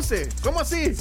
11. ¿Cómo así?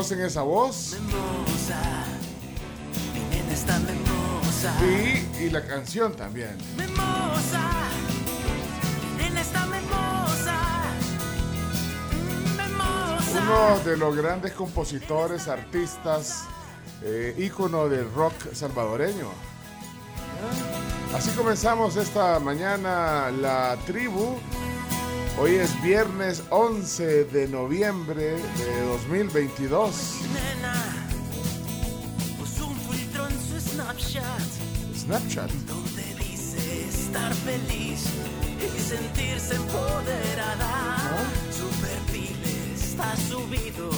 Reconocen esa voz. Sí, y la canción también. Uno de los grandes compositores, artistas, eh, ícono del rock salvadoreño. Así comenzamos esta mañana la tribu. Hoy es viernes 11 de noviembre de 2022. Nena, puso un filtro en su Snapchat Snapchat. donde dice estar feliz y sentirse empoderada. Su perfil está subido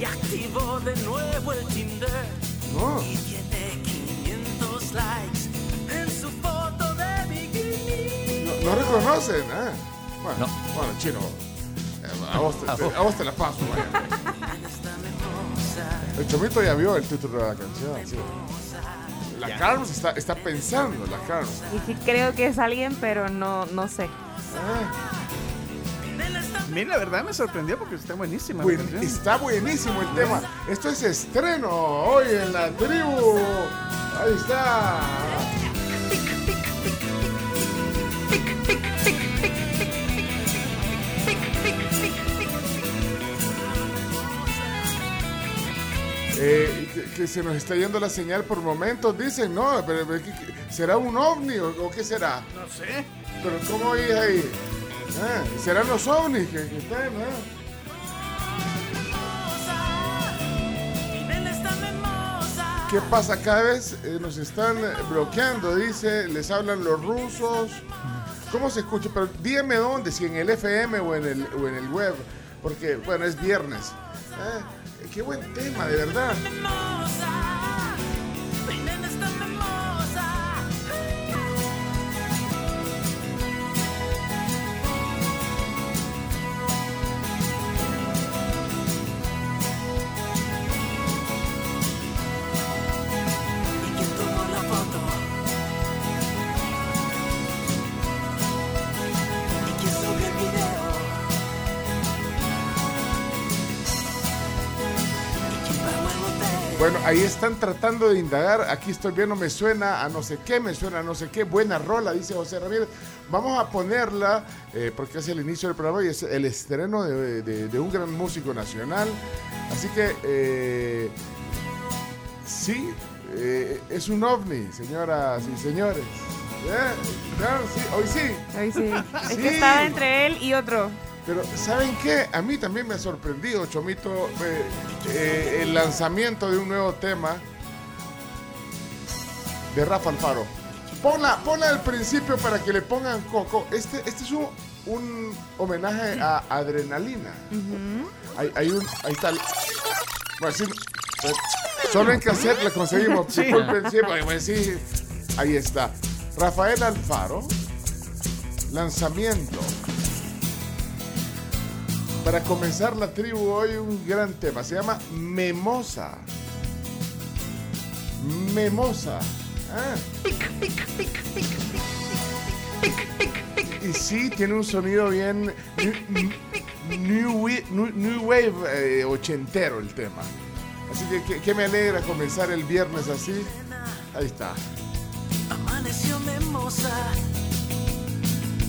y activó de nuevo el Tinder. No. Y tiene 500 likes en su foto de bikini. No, no reconocen, ¿eh? Chino. eh, A vos, te, te- a vos te la paso, vaya. El chomito ya vio el título de la canción. sí. La Carms está, está pensando, la Carms. Y sí creo que es alguien, pero no, no sé. Mira, la verdad me sorprendió porque está buenísima. Buen- está buenísimo el tema. Esto es estreno hoy en la tribu. Ahí está. Que, se nos está yendo la señal por momentos, dicen, no, pero, pero ¿qué- qué- ¿será un ovni o, o qué será? No sé. Pero ¿cómo oís ahí? Ah, ¿Serán los ovnis que, que están? ah? ¿Qué pasa? Cada vez eh, nos están eh, bloqueando, dice, les hablan los rusos. ¿Cómo se escucha? Pero dígame dónde, si en el FM o en el, o en el web, porque, bueno, es viernes. Ah, qué buen tema, de verdad. Ahí están tratando de indagar. Aquí estoy viendo, me suena a no sé qué, me suena a no sé qué. Buena rola, dice José Ramírez. Vamos a ponerla, eh, porque es el inicio del programa y es el estreno de, de- de un gran músico nacional. Así que, eh, sí, eh, es un ovni, señoras y señores. Claro, sí, hoy sí. Hoy sí. Es Sí. que estaba entre él y otro. Pero ¿saben qué? A mí también me ha sorprendido, Chomito, eh, eh, el lanzamiento de un nuevo tema de Rafa Alfaro. Ponla, ponla al principio para que le pongan coco. Este, este es un, un homenaje a Adrenalina. hay, hay un, ahí está. el- Bueno, sí, eh, solo en cassette le conseguimos. Sí. Disculpen, sí, sí. Ahí está. Rafael Alfaro. Lanzamiento. Para comenzar la tribu hoy un gran tema. Se llama Memosa. Memosa. Ah. Y sí, tiene un sonido bien new, new new- wave eh, ochentero el tema. Así que, que, que me alegra comenzar el viernes así. Ahí está. Amaneció memosa,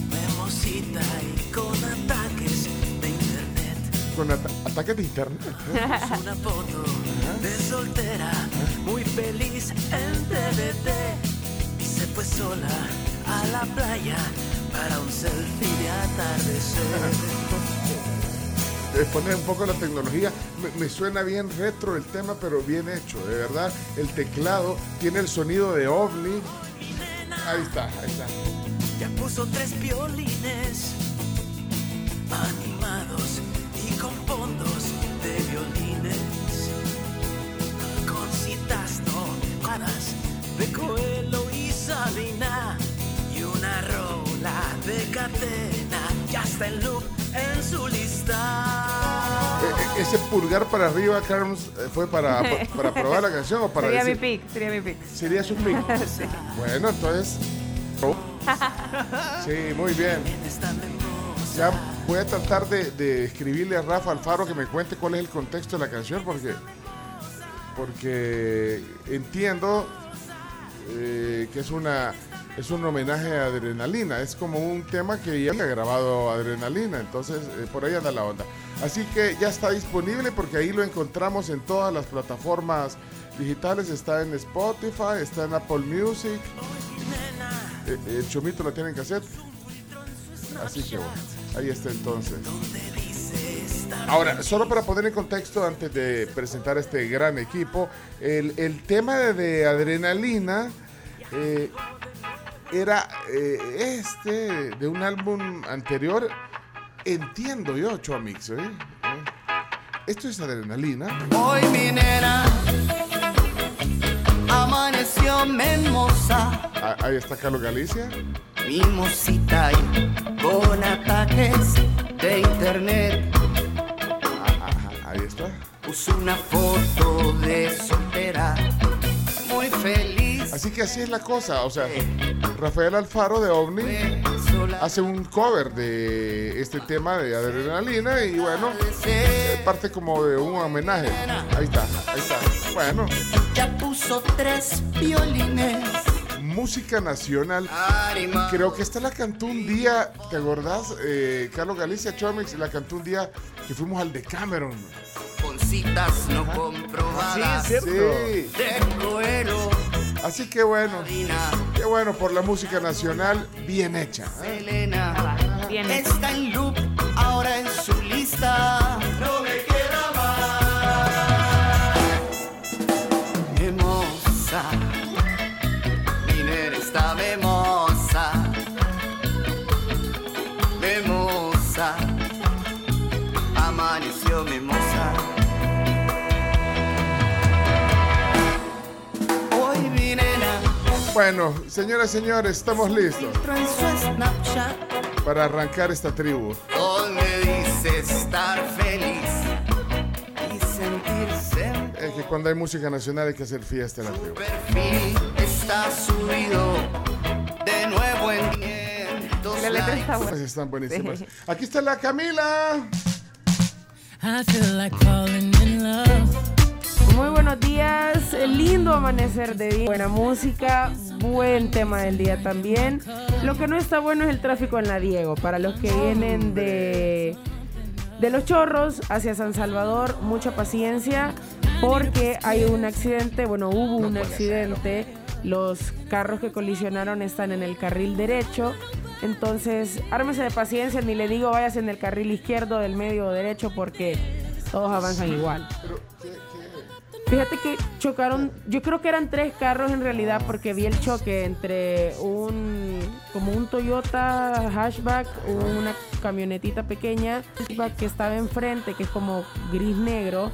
memosita y con ataques. Con ata- ataques de internet. Puso una foto de soltera, muy feliz en TVT. Y se fue sola a la playa para un selfie de atardecer. Eh, poner un poco la tecnología. Me, me suena bien retro el tema, pero bien hecho, de verdad. El teclado tiene el sonido de ovni. Ahí está, ahí está. Ya puso tres violines animados de Coelho y Sabina. Y una rola de cadena. Ya está en loop en su lista. Eh, eh, ese pulgar para arriba, Carlos, eh, fue para, para probar la canción o para Sería mi pick, sería mi pick. Sería su pick. Sí. Bueno, entonces. oh. Sí, muy bien. Ya voy a tratar de, de escribirle a Rafa Alfaro que me cuente cuál es el contexto de la canción porque porque entiendo eh, que es una es un homenaje a Adrenalina, es como un tema que ya ha grabado Adrenalina, entonces eh, por ahí anda la onda. Así que ya está disponible porque ahí lo encontramos en todas las plataformas digitales, está en Spotify, está en Apple Music, Eh, el Chomito lo tiene en cassette, así que ahí está entonces. Ahora, solo para poner en contexto antes de presentar a este gran equipo, el, el tema de, de adrenalina eh, era eh, este de un álbum anterior, entiendo yo, Chomix. ¿eh? ¿Eh? Esto es adrenalina. Hoy mi nena amaneció memosa, Ah, ahí está Carlos Galicia. mimosita y con ataques de internet. Ah, ahí está. Puso una foto de soltera, muy feliz. Así que así es la cosa. O sea, Rafael Alfaro de OVNI hace un cover de este tema de adrenalina y bueno, parte como de un homenaje. Ahí está, ahí está. Bueno, Ya puso tres violines. Música nacional. Creo que esta la cantó un día, ¿te acordás? Eh, Carlos Galicia Chomix la cantó un día que fuimos al Decameron. Con citas no Sí, comprobadas. es cierto. Sí, De así que bueno, qué bueno por la música nacional bien hecha. ¿eh? Elena. Bien hecho. Está en loop ahora en su lista. No me Bueno, señoras y señores, estamos listos para arrancar esta tribu. donde dice estar feliz y sentirse en Es que cuando hay música nacional hay que hacer fiesta en la tribu. está subido de nuevo en 500 La letra está buena. Están buenísimas. Aquí está la Camila. I feel like falling in love. Muy buenos días, lindo amanecer de día, buena música, buen tema del día también. Lo que no está bueno es el tráfico en la Diego. Para los que vienen de, de Los Chorros hacia San Salvador, mucha paciencia porque hay un accidente, bueno, hubo un accidente. Los carros que colisionaron están en el carril derecho Entonces, ármese de paciencia, ni le digo vayas en el carril izquierdo, del medio o derecho, porque todos avanzan igual. Fíjate que chocaron, yo creo que eran tres carros en realidad, porque vi el choque entre un, como un Toyota hatchback, una camionetita pequeña, que estaba enfrente, que es como gris negro,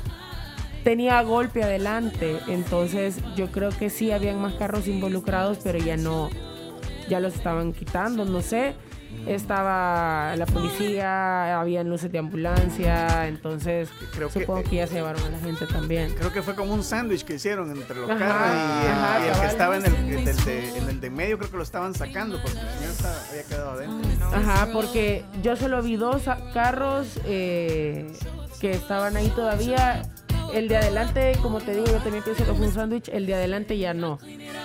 tenía golpe adelante, entonces yo creo que sí habían más carros involucrados, pero ya no, ya los estaban quitando, no sé. Estaba la policía, había luces de ambulancia, entonces Creo supongo que, ya se llevaron a la gente también. Creo que fue como un sándwich que hicieron entre los Ajá, carros y el, ajá, y el que estaba en el, en el de, en el de medio creo que lo estaban sacando porque el señor estaba- había quedado adentro. Ajá, porque yo solo vi dos a- carros eh, que estaban ahí todavía. El de adelante, como te digo, yo también pienso que fue un sándwich. El de adelante ya no.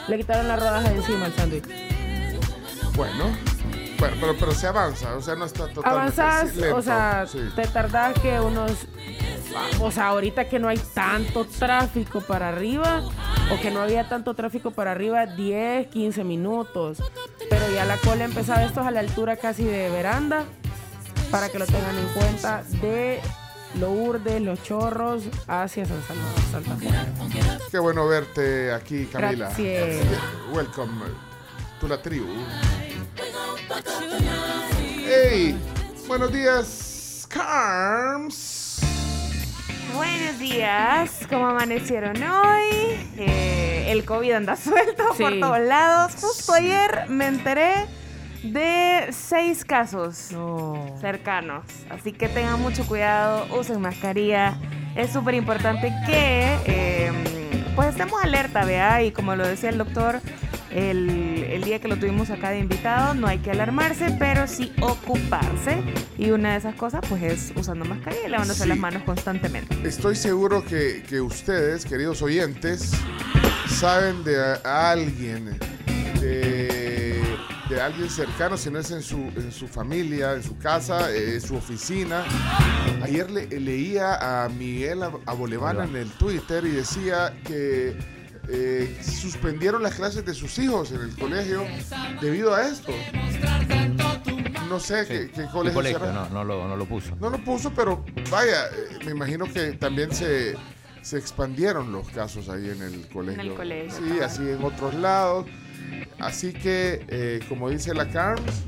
Le quitaron la rodaja de encima al sándwich. Bueno, bueno pero, pero se avanza, o sea, no está totalmente lento, o sea, sí. te tardás que unos. O sea, ahorita que no hay tanto tráfico para arriba, o que no había tanto tráfico para arriba, 10, 15 minutos. Pero ya la cola empezaba, esto es a la altura casi de veranda, para que lo tengan en cuenta, de Lourdes, Los Chorros, hacia San Salvador, Santa Fe. Qué bueno verte aquí, Camila. Gracias. Welcome to la tribu. Hey, buenos días, Carms. Buenos días, ¿cómo amanecieron hoy? Eh, el COVID anda suelto Sí. por todos lados. Justo ayer me enteré de seis casos No. cercanos, así que tengan mucho cuidado, usen mascarilla. Es súper importante que eh, pues estemos alerta, vea, y como lo decía el doctor, el, el día que lo tuvimos acá de invitado, no hay que alarmarse, pero sí ocuparse. Y una de esas cosas, pues, es usando mascarilla y lavándose Sí. las manos constantemente. Estoy seguro que, que ustedes, queridos oyentes, saben de a- alguien, de, de alguien cercano, si no es en su, en su familia, en su casa, eh, en su oficina. Ayer le- leía a Miguel Ab- Abolevana en el Twitter y decía que eh, suspendieron las clases de sus hijos en el colegio debido a esto. No sé qué, colegio colegio, no, no, lo, no lo puso. No lo puso, pero vaya, eh, me imagino que también se, se expandieron los casos ahí en el colegio. el colegio, Sí, así en otros lados. Así que, eh, como dice la Carms,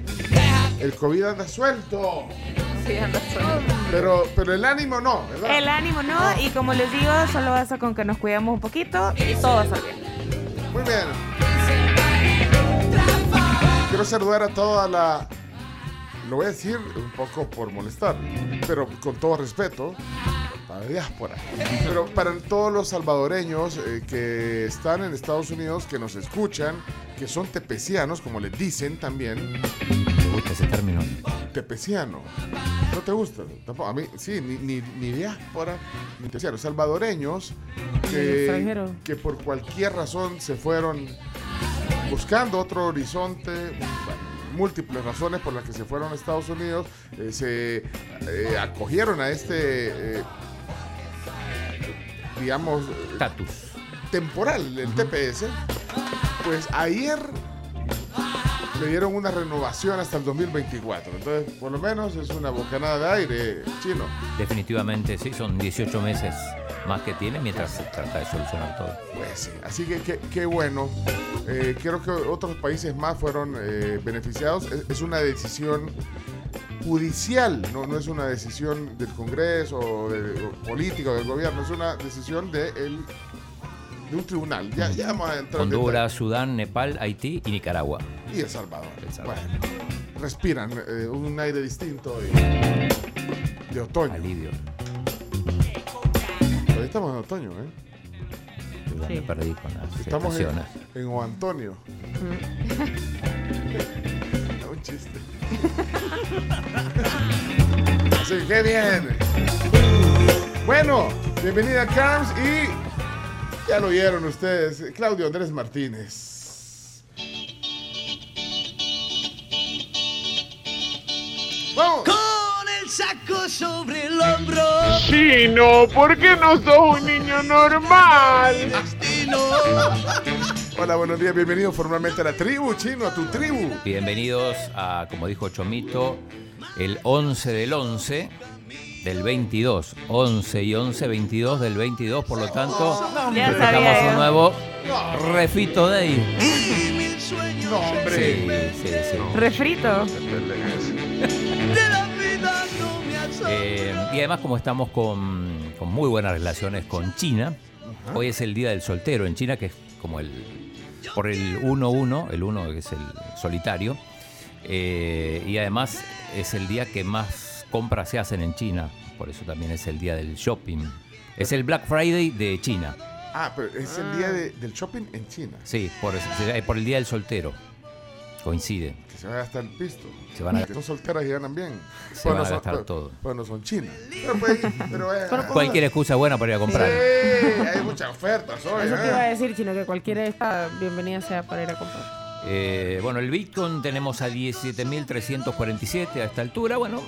el COVID anda suelto. Sí, anda suelto. Pero, pero el ánimo no, ¿verdad? El ánimo no, y como les digo, solo basta con que nos cuidemos un poquito y todo va a bien. Muy bien. Quiero saludar a toda la. Lo voy a decir un poco por molestar, pero con todo respeto, a la diáspora. Pero para todos los salvadoreños eh, que están en Estados Unidos, que nos escuchan, que son tepecianos, como les dicen también, ese término. tepeciano. ¿No te gusta? Tampoco. A mí, sí, ni, ni, ni diáspora, ni tepeciano. Salvadoreños Del que, que por cualquier razón se fueron buscando otro horizonte. bueno, múltiples razones por las que se fueron a Estados Unidos, eh, se eh, acogieron a este, eh, digamos, eh, Status. temporal, el TPS, pues ayer le dieron una renovación hasta el 2024. Entonces, por lo menos es una bocanada de aire chino. Definitivamente sí, son 18 meses más que tiene mientras se trata de solucionar todo. Pues sí, así que qué- qué bueno. Eh, creo que otros países más fueron eh, beneficiados. Es, es una decisión judicial, no, no es una decisión del Congreso o, de, o política o del gobierno, es una decisión de, el- de un tribunal. Ya, ya vamos a entrar en Honduras, Sudán, Nepal, Haití y Nicaragua. y El Salvador. El Salvador. Bueno, respiran eh, un aire distinto y- de otoño. Alivio. Ahí estamos en otoño, ¿eh? Yo Sí. me perdí con las Estamos en, en O Antonio. Un chiste. Así que qué bien. Bueno, bienvenida Carms y ya lo oyeron ustedes, Claudio Andrés Martínez. Vamos. Con el saco sobre el hombro. Chino, ¿por qué no sos un niño normal? Destino Hola, buenos días, bienvenido formalmente a la tribu, chino, a tu tribu. Bienvenidos a, como dijo Chomito, el 11 del 11 del 22. 11 y 11, 22 del 22. Por lo tanto, Ya festejamos sabía un nuevo Refito Day. No, hombre. Sí, sí, sí. Refrito. Eh, y además, como estamos con, con muy buenas relaciones con China, hoy es el Día del Soltero en China, que es como el. por el 1-1, el 1 que es el solitario. eh, y además es el día que más compras se hacen en China. Por eso también es el día del shopping. Es el Black Friday de China. Ah, pero es el día de- del shopping en China. Sí, por, eh, por el Día del Soltero. Coincide. Que se va a gastar el pisto. Se van a- son solteras y ganan bien. Se van a son- gastar pero- todo. Pero no son chinas. Pero, pues, pero, eh, Cualquier excusa buena para ir a comprar. Sí, hay muchas ofertas hoy. Eso te eh. iba a decir, chino, que cualquiera está bienvenida sea para ir a comprar. Eh, bueno, el Bitcoin tenemos a 17.347 a esta altura. Bueno,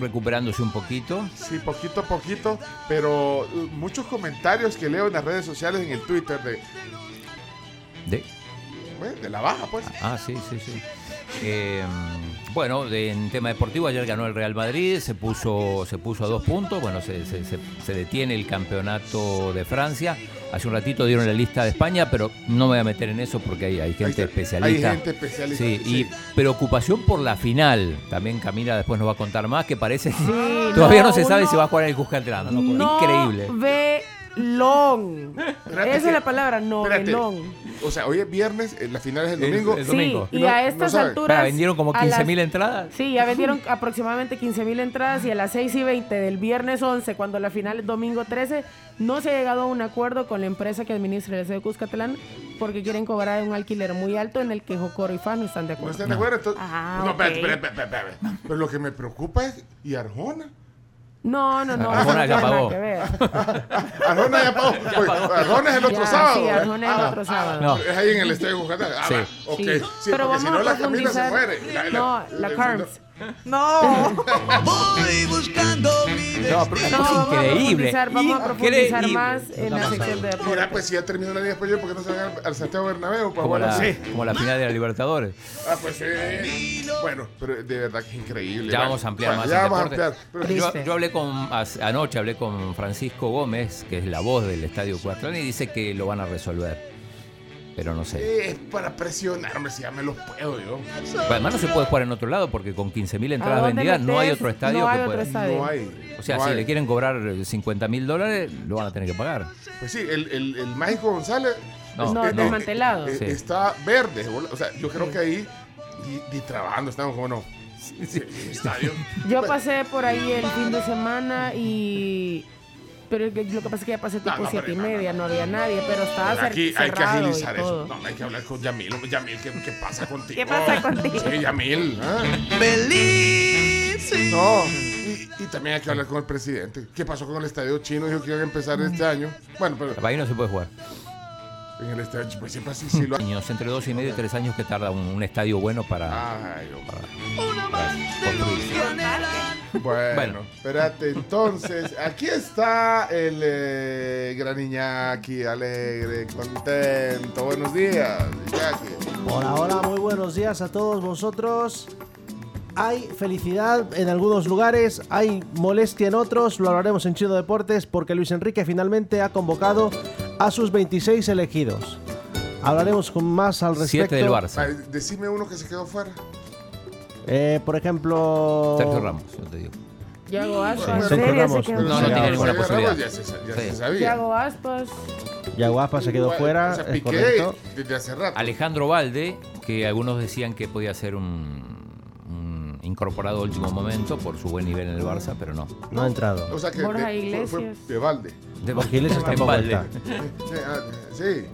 recuperándose un poquito. Sí, poquito a poquito, pero uh, muchos comentarios que leo en las redes sociales, en el Twitter, de, De, bueno, de la baja, pues. ah, sí, sí, sí. Eh, bueno, de- en tema deportivo, ayer ganó el Real Madrid, se puso, se puso a dos puntos. Bueno, se, se- se- se detiene el campeonato de Francia. Hace un ratito dieron la lista de España, pero no me voy a meter en eso porque hay, hay gente Hay- especialista. hay gente especialista, Sí, sí. y preocupación por la final. También Camila después nos va a contar más, que parece que Sí, todavía no, no, se sabe uno si va a jugar en el Cuscatlán. No, No Increíble. Velón. Espérate Esa que- es la palabra, no espérate. velón. O sea, hoy es viernes, la final es el domingo. Sí, domingo. y No- a no estas alturas. Vendieron como a 15 las- mil entradas. Sí, ya vendieron aproximadamente 15 mil entradas y a las 6 y 20 del viernes 11, cuando la final es domingo 13, no se ha llegado a un acuerdo con la empresa que administra el estadio Cuscatlán porque quieren cobrar un alquiler muy alto en el que Jocoro y FAN no están de ¿No acuerdo. están de acuerdo? Entonces- Ah, no, ok. espérate, espérate, espérate, espérate. Pero lo que me preocupa es, ¿y Arjona? No, no, no. Arjona ya tiene nada pagó. que ver. Arjona ya pagó. Pues, Arjona es el otro Ya, sábado. sí, ¿eh? Arjona es el Ah, otro sábado. No. Es ahí en el estadio de Cuscatlán. Ah, Sí. ok. Sí. Sí, Pero porque si vamos no a la Camila se profundizar. muere. La- la- no, la el- Carms. No. Voy buscando mi No, pero una No, cosa vamos a increíble. profundizar, vamos a profundizar Increíble. más en la sección de Mira, deportes. pues si ya terminó la liga española, ¿por qué no se van al, al Santiago Bernabéu? Para Como jugar la, así? como la final de la Libertadores. Ah, pues sí. Bueno, pero de verdad que es increíble. Ya Bueno, vamos a ampliar bueno, más Ya el vamos a deporte. ampliar. Pero- Yo, yo hablé con, anoche hablé con Francisco Gómez, que es la voz del Estadio Cuatlán, y dice que lo van a resolver. Pero no sé. Es para presionarme, si ya me los puedo yo. Además no se puede jugar en otro lado porque con 15.000 entradas ¿A dónde vendidas no hay otro estadio No hay que otro pueda. estadio. No hay. O sea, no si hay. le quieren cobrar 50 mil dólares, lo van a tener que pagar. Pues sí, el, el, el Mágico González No, No, desmantelado. eh, Sí. está verde. O sea, yo creo que ahí, y, y trabajando, estamos como no. Sí, estadio. Yo pasé por ahí el fin de semana y... Pero lo que pasa es que ya pasé tipo No, no, siete y media, no, había nadie, pero estaba Pero cer- aquí hay que agilizar eso. No, hay que hablar con Yamil. Yamil, ¿qué, qué pasa contigo? ¿Qué pasa contigo? Sí, Yamil. ¿ah? Feliz. No, y, y también hay que hablar con el presidente. ¿Qué pasó con el estadio chino? Dijo que iban a empezar este año. Bueno, pero Ahí no se puede jugar. En el estadio pues siempre así sí lo ha- Años, entre dos y medio y tres años que tarda un, un estadio bueno para, Ay, para construirse. Bueno, Bueno. espérate, entonces, aquí está el eh, gran Iñaki, alegre, contento. Buenos días, Iñaki. Hola, hola, muy buenos días a todos vosotros. Hay felicidad en algunos lugares, hay molestia en otros, lo hablaremos en Chino Deportes porque Luis Enrique finalmente ha convocado a sus 26 elegidos. Hablaremos con más al respecto. Siete del Barça. Ay, decime uno que se quedó fuera. Eh, por ejemplo... Sergio Ramos, yo te digo. Yago Aspas. Bueno, ¿en Sergio Ramos? No, no Sí, tiene ninguna posibilidad. Ya se, ya Sí. se sabía. Yago Aspas. Yaguapa se quedó fuera, O sea, es Piqué correcto. desde hace rato. Alejandro Valde, que algunos decían que podía ser un, un incorporado a último momento por su buen nivel en el Barça, pero no. No ha entrado. O sea que Borja de- fue, fue Iglesias. de balde. De Porque Iglesias en está. Sí, ah, Sí.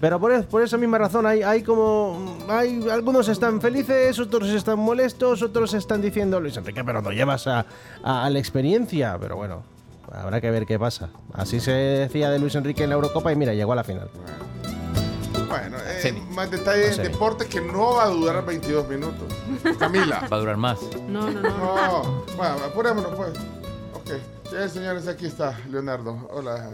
Pero por, es- por esa misma razón hay, hay como... Hay, algunos están felices, otros están molestos, otros están diciendo, Luis Enrique, pero no llevas a, a- a la experiencia. Pero bueno, habrá que ver qué pasa. Así se decía de Luis Enrique en la Eurocopa y mira, llegó a la final. Bueno, eh, más detalles en Semi. deporte que no va a durar 22 minutos. Camila. Va a durar más. No, no, no. No, bueno, apurémonos pues. Ok. Sí, señores, aquí está Leonardo. Hola.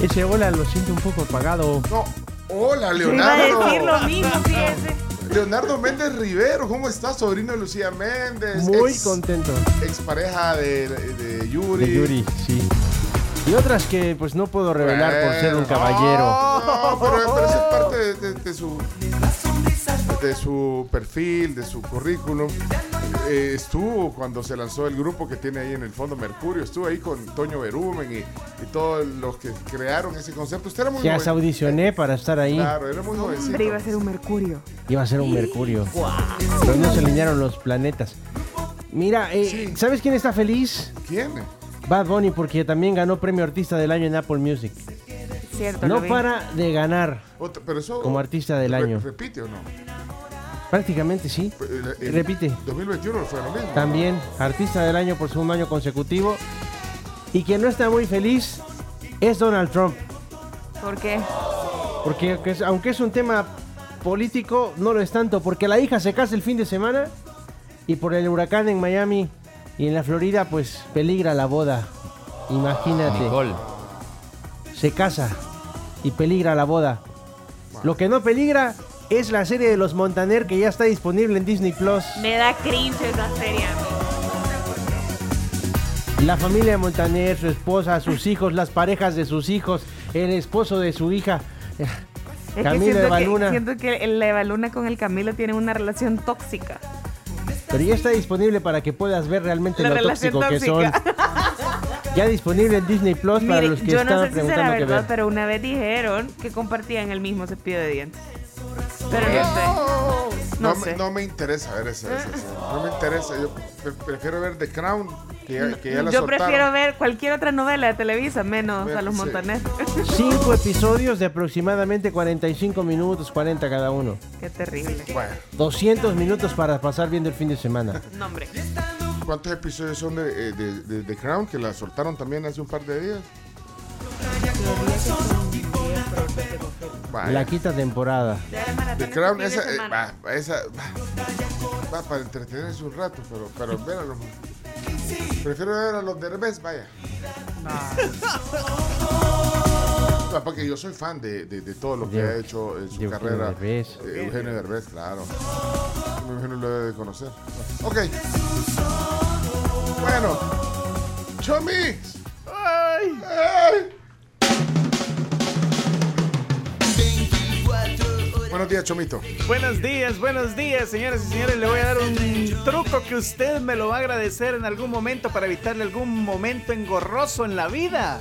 Ese hola lo siento un poco apagado. No, hola Yo iba a Leonardo. decir lo mismo, fíjese. Leonardo Méndez Rivero, ¿cómo estás? Sobrino de Lucía Méndez. Muy ex- contento. Expareja de, de Yuri. De Yuri, sí. Y otras que pues no puedo revelar por ser un caballero. No, pero, pero eso es parte de, de- de su de su perfil, de su currículum. Eh, estuvo cuando se lanzó el grupo que tiene ahí en el fondo Mercurio, estuvo ahí con Toño Berumen y, y todos los que crearon ese concepto. Usted era muy Ya joven. se audicioné para estar ahí. Claro, era muy jovencito. Hombre, iba a ser un mercurio. Iba a ser un Mercurio. Pero no se alinearon los planetas. Mira, eh, ¿sabes quién está feliz? ¿Quién? Bad Bunny, porque también ganó premio artista del año en Apple Music. Cierto, No para de ganar Otra- pero eso como artista del re- año. ¿Repite o no? Prácticamente sí. Eh, el Repite. 2021 fue lo mismo. También artista del año por segundo año consecutivo. Y quien no está muy feliz es Donald Trump. ¿Por qué? Porque aunque es- aunque es un tema político, no lo es tanto. Porque la hija se casa el fin de semana y por el huracán en Miami y en la Florida, pues peligra la boda. Imagínate. Nicole. Se casa y peligra la boda. Lo que no peligra es la serie de los Montaner que ya está disponible en Disney Plus. Me da cringe esa serie. La familia de Montaner, su esposa, sus hijos, las parejas de sus hijos, el esposo de su hija. Es que Camilo siento, que siento que el Evaluna con el Camilo tienen una relación tóxica. Pero ya está disponible para que puedas ver realmente La lo tóxico que son. tóxica. Ya disponible en Disney Plus para Mire, los que yo no estaban sé si será qué verdad, ver. pero una vez dijeron que compartían el mismo cepillo de dientes. Pero no sé. No, No me, sé. no me interesa ver esa. No me interesa. Yo pre- prefiero ver The Crown, que ya, que ya la Yo soltaron. prefiero ver cualquier otra novela de Televisa, menos a los Sí. Montaner. Cinco episodios de aproximadamente 45 minutos, 40 cada uno. Qué terrible. Bueno, 200 minutos para pasar viendo el fin de semana. No, hombre. ¿cuántos episodios son de, eh, de, de The Crown que la soltaron también hace un par de días? Vaya. La quinta temporada. The Crown, esa, eh, va, esa va, va para entretenerse un rato, pero, pero ver a los- Prefiero ver a los Derbez, vaya. No, porque yo soy fan de, de- de todo lo que De- ha hecho en su de Eugenio carrera. Derbez. Eh, Eugenio Derbez, claro. Me imagino lo debe de conocer. Ok. Bueno. Chomis. Ay. ¡Ay! Buenos días, Chomito. Buenos días, buenos días, señoras y señores. Le voy a dar un truco que usted me lo va a agradecer en algún momento para evitarle algún momento engorroso en la vida.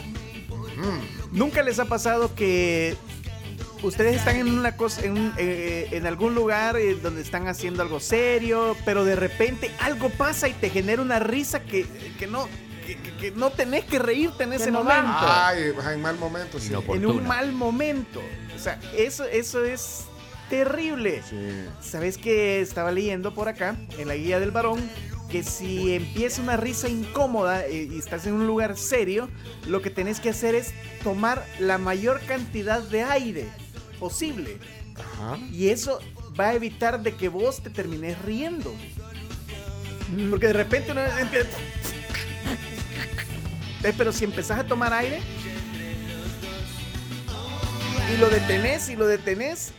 ¿Nunca les ha pasado que ustedes están en una cosa, en, un- eh, en algún lugar eh, donde están haciendo algo serio, pero de repente algo pasa y te genera una risa que, que no, que, que- que no tenés que reírte en ese no momento? Ay, en mal momento, sí. En un mal momento. O sea, eso, eso es terrible. Sí. ¿Sabes que estaba leyendo por acá, en la guía del varón, que si empieza una risa incómoda y estás en un lugar serio, lo que tenés que hacer es tomar la mayor cantidad de aire posible. Ajá. Y eso va a evitar de que vos te termines riendo. Porque de repente uno empieza... Eh, Pero si empezás a tomar aire y lo detenés y lo detenés,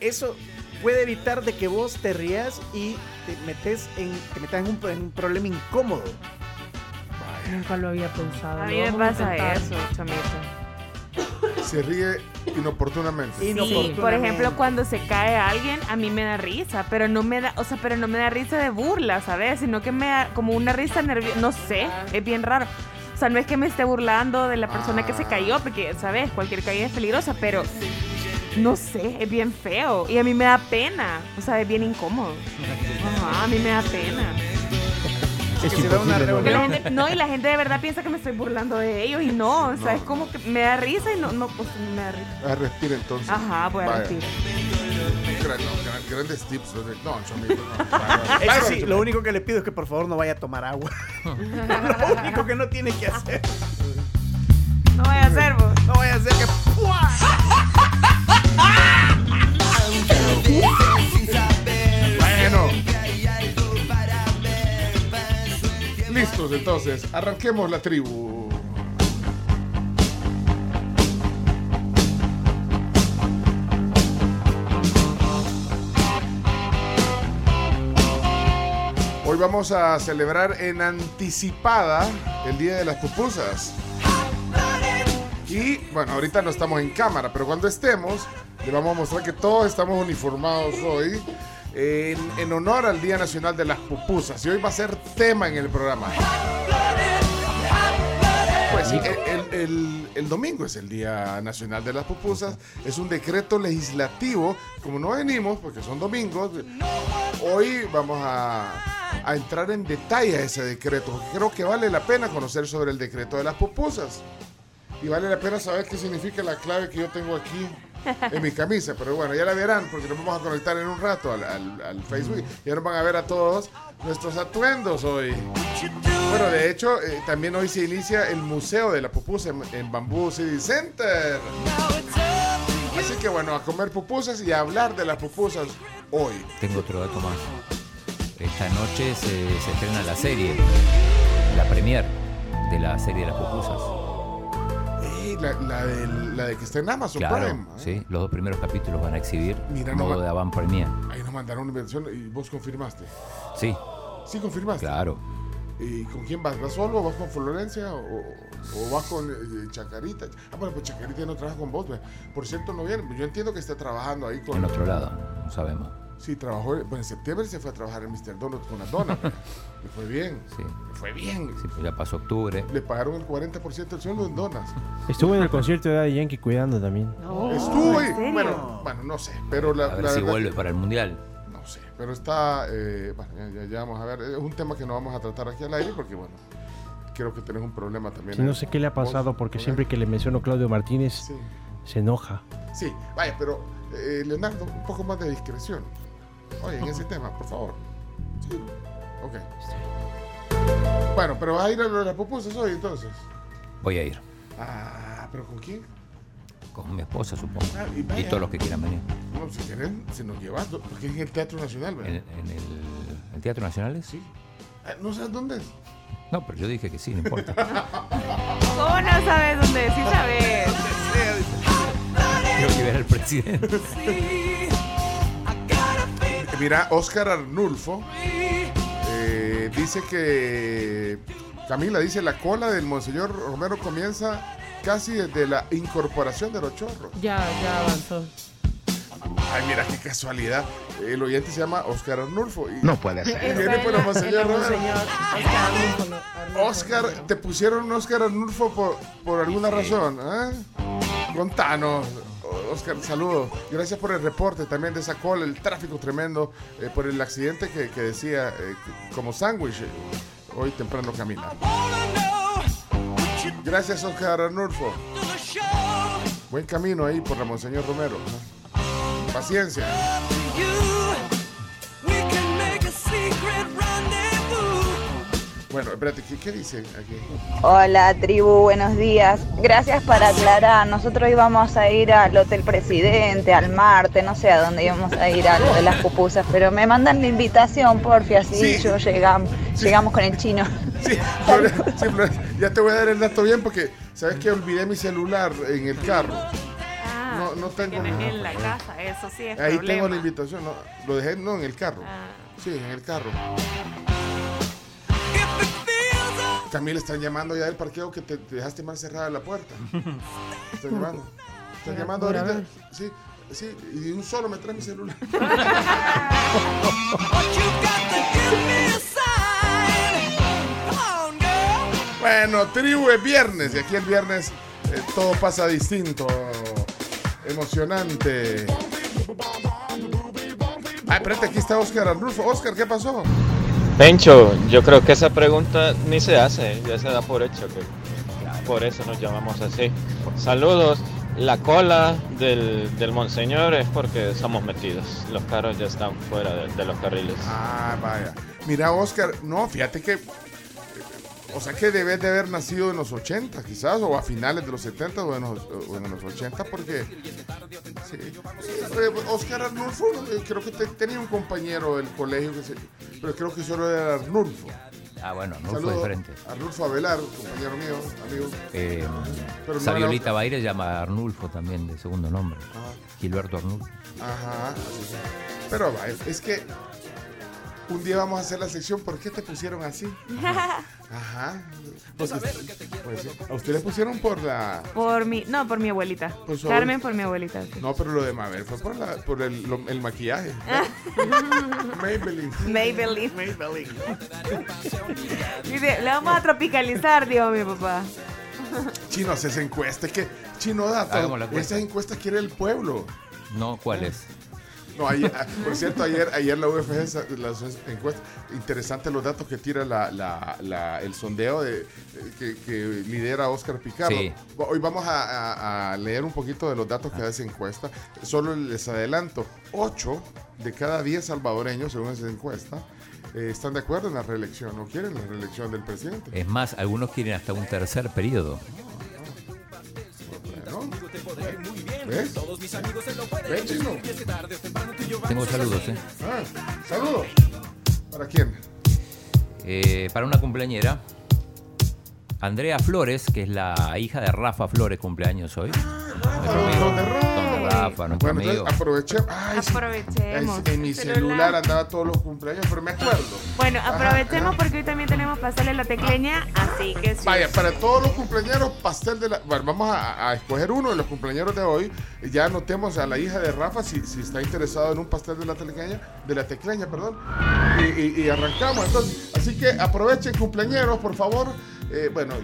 eso puede evitar de que vos te rías y te metes en, te metas en un, en un problema incómodo. Nunca lo había pensado. A mí me pasa eso, chamito. Se ríe inoportunamente. Sí, Inoportunamente. por ejemplo, cuando se cae alguien, a mí me da risa, pero no me da, o sea, pero no me da risa de burla, ¿sabes? Sino que me da como una risa nerviosa, no sé, es bien raro. O sea, no es que me esté burlando de la persona que se cayó, porque, ¿sabes? Cualquier caída es peligrosa, pero no sé, es bien feo. Y a mí me da pena, o sea, es bien incómodo. Ajá, a mí me da pena. Es que se da una ¿no? Porque la gente, no, y la gente de verdad piensa que me estoy burlando de ellos y no, o sea, es como que me da risa y no, no, pues me da risa. Ah, respira entonces. Ajá, voy a respirar. Gran- no, gran- grandes tips. No, Chomito, no. Vaya, Eso vaya, sí, Chomito. lo único que le pido es que por favor no vaya a tomar agua. lo único que no tiene que hacer. No voy a hacer, vos. No voy a hacer que. bueno. Listos entonces, arranquemos la tribu. Hoy vamos a celebrar en anticipada el Día de las Pupusas. Y bueno, ahorita no estamos en cámara, pero cuando estemos, le vamos a mostrar que todos estamos uniformados hoy en, en honor al Día Nacional de las Pupusas. Y hoy va a ser tema en el programa. Pues el, el- el- el domingo es el Día Nacional de las Pupusas. Es un decreto legislativo. Como no venimos, porque son domingos, hoy vamos a, a entrar en detalle a ese decreto. Porque creo que vale la pena conocer sobre el decreto de las pupusas. Y vale la pena saber qué significa la clave que yo tengo aquí en mi camisa. Pero bueno, ya la verán porque nos vamos a conectar en un rato al, Facebook. Ya nos van a ver a todos nuestros atuendos hoy. Bueno, de hecho, eh, también hoy se inicia el Museo de la Pupusa en, en Bamboo City Center. Así que bueno, a comer pupusas y a hablar de las pupusas hoy. Tengo otro dato más. Esta noche se, se estrena la serie, la premier de la serie de las pupusas. Eh, la, la de, la de que está en Amazon Claro, Prime. sí, los dos primeros capítulos van a exhibir Mira, modo de avant. Ahí nos mandaron una inversión y vos confirmaste. Sí, Sí, confirmaste. claro. ¿Y con quién vas? ¿Vas solo? ¿Vas con Florencia? ¿O, o vas con eh, Chacarita? Ah, bueno, pues Chacarita no trabaja con vos. ve. Por cierto, no viene. Yo entiendo que está trabajando ahí con. En otro lado, no sabemos. Sí, trabajó. Bueno, en septiembre se fue a trabajar en Mr. Donut con las donas. Le fue bien. Sí, Le fue bien. sí, pues ya pasó octubre. Le pagaron el 40% del sueldo en donas. Estuvo en el concierto de Daddy Yankee cuidando también. Estuvo. ¿en serio? Bueno, bueno, no sé. Pero la, A ver la si verdad vuelve para el mundial. No sé, pero está, eh, bueno, ya, ya- ya vamos a ver, es un tema que no vamos a tratar aquí al aire porque, bueno, creo que tenés un problema también. Sí, no sé qué le ha pasado porque siempre que le menciono Claudio Martínez Sí, se enoja. sí, vaya, pero eh, Leonardo, un poco más de discreción. Oye, en ese tema, por favor. Sí, ok. Bueno, pero vas a ir a lo de las pupusas hoy entonces. Voy a ir Ah, pero ¿con quién? con mi esposa, supongo. Ah, y todos los que quieran venir. No, si quieren, se nos lleva, porque es en el Teatro Nacional, ¿En, ¿verdad? en el, el Teatro Nacional? es? Sí. Ah, ¿No sabes dónde es? No, pero yo dije que sí, no importa. ¿Cómo no sabes dónde? Sí sabes. Quiero que ver al presidente. Mira, Oscar Arnulfo eh, dice que Camila dice la cola del Monseñor Romero comienza casi desde la incorporación de los chorros. Ya, ya avanzó. Ay, mira qué casualidad. El oyente se llama Oscar Arnulfo. Y No puede ser. y viene por el Monseñor Romero. Monseñor Oscar Arnulfo, no, Arnulfo. Oscar, te pusieron Oscar Arnulfo por, por alguna razón. ¿eh? Contanos. Oscar, saludos. Gracias por el reporte también de esa cola, el tráfico tremendo, eh, por el accidente que, decía eh, como sándwich eh, hoy temprano camina. Gracias, Oscar Arnulfo. Buen camino ahí por la Monseñor Romero. Paciencia. Bueno, espérate, ¿qué, qué dice aquí? Hola tribu, buenos días. Gracias para aclarar. Nosotros íbamos a ir al Hotel Presidente, al Marte, no sé a dónde íbamos a ir a lo de las pupusas, pero me mandan la invitación, porfi, así Sí. yo llegamos, llegamos con el chino. Sí, Flore- sí, Flore, ya te voy a dar el dato bien porque sabes que olvidé mi celular en el carro. Ah, No, no tengo tienes mi- en la casa, eso sí es Ahí problema. tengo la invitación, no, lo dejé no en el carro. Ah. Sí, en el carro. Camila están llamando ya del parqueo que te, te dejaste mal cerrada la puerta. Están llamando. Están llamando ahorita. Sí, sí, y de un solo me trae mi celular. Bueno, tribu es viernes y aquí el viernes eh, todo pasa distinto, emocionante. Ah, espérate, aquí está Oscar Arnulfo. Oscar, ¿qué pasó? Pencho, yo creo que esa pregunta ni se hace, ya se da por hecho que por eso nos llamamos así. Saludos. La cola del, del Monseñor es porque estamos metidos. Los carros ya están fuera de, de los carriles. Ah, vaya. Mira, Oscar, no, fíjate que. O sea que debes de haber nacido en los 80, quizás, o a finales de los 70 o en los, o en los 80, porque. Sí. Oscar Arnulfo, eh, creo que te- tenía un compañero del colegio, que se, pero creo que solo era Arnulfo. Ah, bueno, no Saludos, diferente. Arnulfo Avelar, compañero mío, amigo. Eh, Pero no Sabiolita era- Baire llama a Arnulfo también de segundo nombre. Gilberto Arnulfo. Ajá, así es. Pero es que un día vamos a hacer la sección ¿Por qué te pusieron así? Ajá. Porque- pues sí. a usted le pusieron por la... Por mi, no, por mi abuelita. Por su Carmen por mi abuelita. sí. No, pero lo de Mabel fue por, la, por el, lo- el maquillaje. Maybelline. Maybelline. Dice, le vamos a tropicalizar, dijo mi papá. Chino, hace esa encuesta. Es que Chino da Hagamos la encuesta. Esas encuestas quiere el pueblo. No, ¿cuál es? No, ayer- ah, por cierto, ayer, ayer la UFG, las encuestas, interesantes los datos que tira la, la- la- el sondeo de, que, que lidera Oscar Picardo. Sí. Hoy vamos a, a- a leer un poquito de los datos que da esa encuesta. Solo les adelanto, 8 de cada 10 salvadoreños, según esa encuesta, eh, están de acuerdo en la reelección, no quieren la reelección del presidente. Es más, algunos quieren hasta un tercer periodo. Bueno, ¿ves? ¿Ves, Chino? Tengo saludos, ¿eh? Ah, saludos. ¿Para quién? Eh, para una cumpleañera, Andrea Flores, que es la hija de Rafa Flores, cumpleaños hoy. De Rafa. De Rafa, nuestro Bueno, amigo. entonces aproveché. Ay, sí. Aprovechemos. Ay, en mi celular andaba todos los cumpleaños, pero me acuerdo. Bueno, aprovechemos ajá. porque hoy también tenemos pastel en la tecleña, así que sí. Vaya, para todos los cumpleaños, pastel de la. Bueno, vamos a, a escoger uno de los cumpleaños de hoy. Ya anotemos a la hija de Rafa si, si está interesado en un pastel de la tecleña, de la tecleña, perdón. Y, y- y arrancamos entonces. Así que aprovechen cumpleañeros, por favor. Eh, bueno,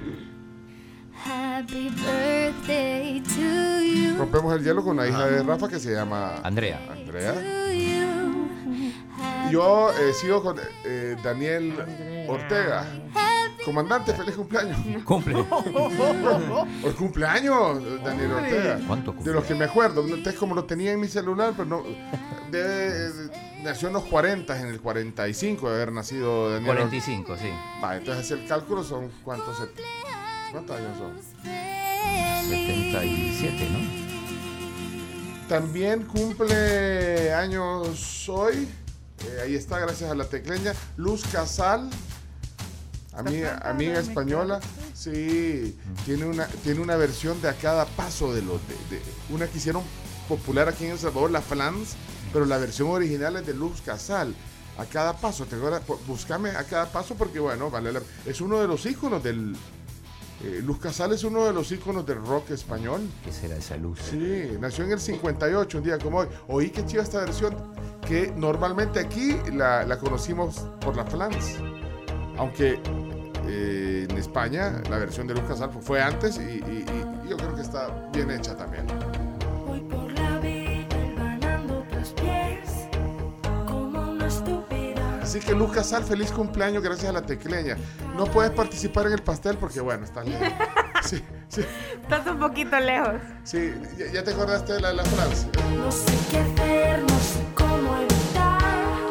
Happy birthday to you. rompemos el hielo con la hija de Rafa que se llama Andrea. Andrea. Yo eh, sigo con eh, Daniel Ortega. Comandante, feliz cumpleaños. Cumple. Hoy cumpleaños, Daniel. Ortega. ¿Cuánto De los que me acuerdo. Entonces, como lo tenía en mi celular, pero no. debe- nació en los 40, en el 45 de haber nacido Daniel Ortega. 45, sí. Va, entonces el cálculo son cuántos, ¿cuántos años son? 77, ¿no? También cumple años hoy. eh, ahí está, gracias a la tecleña. Luz Casal, amiga, amiga española. Sí, tiene una, tiene una versión de a cada paso de los. De, de- una que hicieron popular aquí en El Salvador, la Flans, pero la versión original es de Luz Casal. A cada paso, te acuerdas? Bu- Búscame a cada paso porque, bueno, vale la- es uno de los íconos del. Eh, Luz Casal es uno de los íconos del rock español. ¿Qué será esa luz? Sí, nació en el 58, un día como hoy. Oí que chiva esta versión, que normalmente aquí la, la conocimos por la Flans. Aunque eh, en España la versión de Luz Casal fue antes y, y- y yo creo que está bien hecha también. Así que Luz Casal, feliz cumpleaños gracias a la tecleña. No puedes participar en el pastel porque, bueno, estás lejos. Sí, sí, Estás un poquito lejos. sí. ¿Ya, ya te acordaste de la, la Flans? No sé qué hacer, no sé cómo evitar.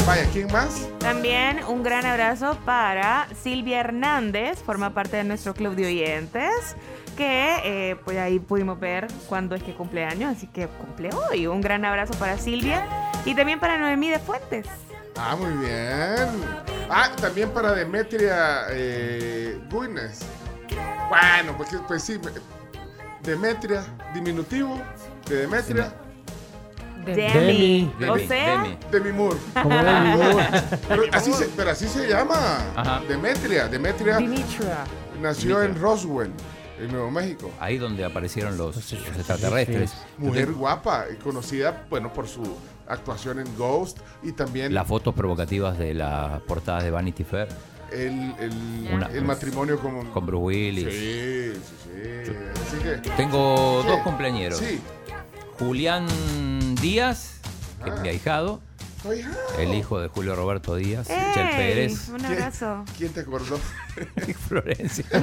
Vaya, ¿quién más? También un gran abrazo para Silvia Hernández, forma parte de nuestro club de oyentes, que eh, pues ahí pudimos ver cuándo es que cumple años, así que cumple hoy. Un gran abrazo para Silvia y también para Noemí de Fuentes. Ah, muy bien. Ah, también para Demetria eh, Guinness. Bueno, porque, pues sí, me- Demetria, diminutivo de Demetria. Demi. Demi. O sea, Demi. Demi Moore. Como Demi Moore. Pero así, se, pero así se llama. Ajá. Demetria. Demetria Dimitra. nació en Roswell, en Nuevo México. Ahí donde aparecieron los, los extraterrestres. Mujer guapa, y conocida, bueno, por su actuación en Ghost y también Las fotos provocativas de las portadas de Vanity Fair el, el, Una- el matrimonio con... con Bruce Willis. Sí, sí, sí. Así que... Tengo Sí. dos cumpleañeros. Sí. Julián Díaz, que es Ah. mi ahijado, Soy hija. el hijo de Julio Roberto Díaz, Chel ¡Ey! Pérez, Un abrazo. ¿Quién te acordó? Florencia.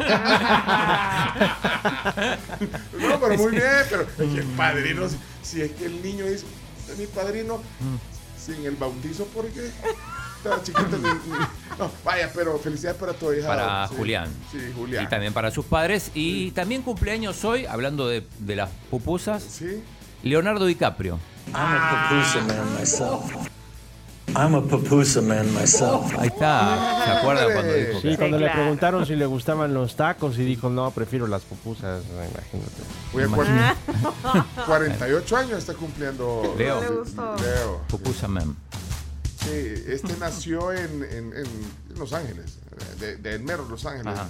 No, pero muy bien, pero es que el padrino, si, si es que el niño dice, "Este es mi padrino, sin el bautizo, ¿por qué? Estaba ni- no, vaya, pero felicidades para tu hija. Para sí. Julián. Sí, Julián. Y también para sus padres. Y también cumpleaños hoy, hablando de, de las pupusas, Sí. Leonardo DiCaprio. I'm a pupusa man myself. I'm a pupusa man myself. Ahí está. ¿Se acuerdan cuando dijo Sí, que- cuando le claro. preguntaron si le gustaban los tacos y dijo, no, prefiero las pupusas, imagínate. Voy a cuar- 48 años está cumpliendo Leo. Leo. Pupusa Man. Sí, este nació en, en- en Los Ángeles, de, de Mero, Los Ángeles. Ajá.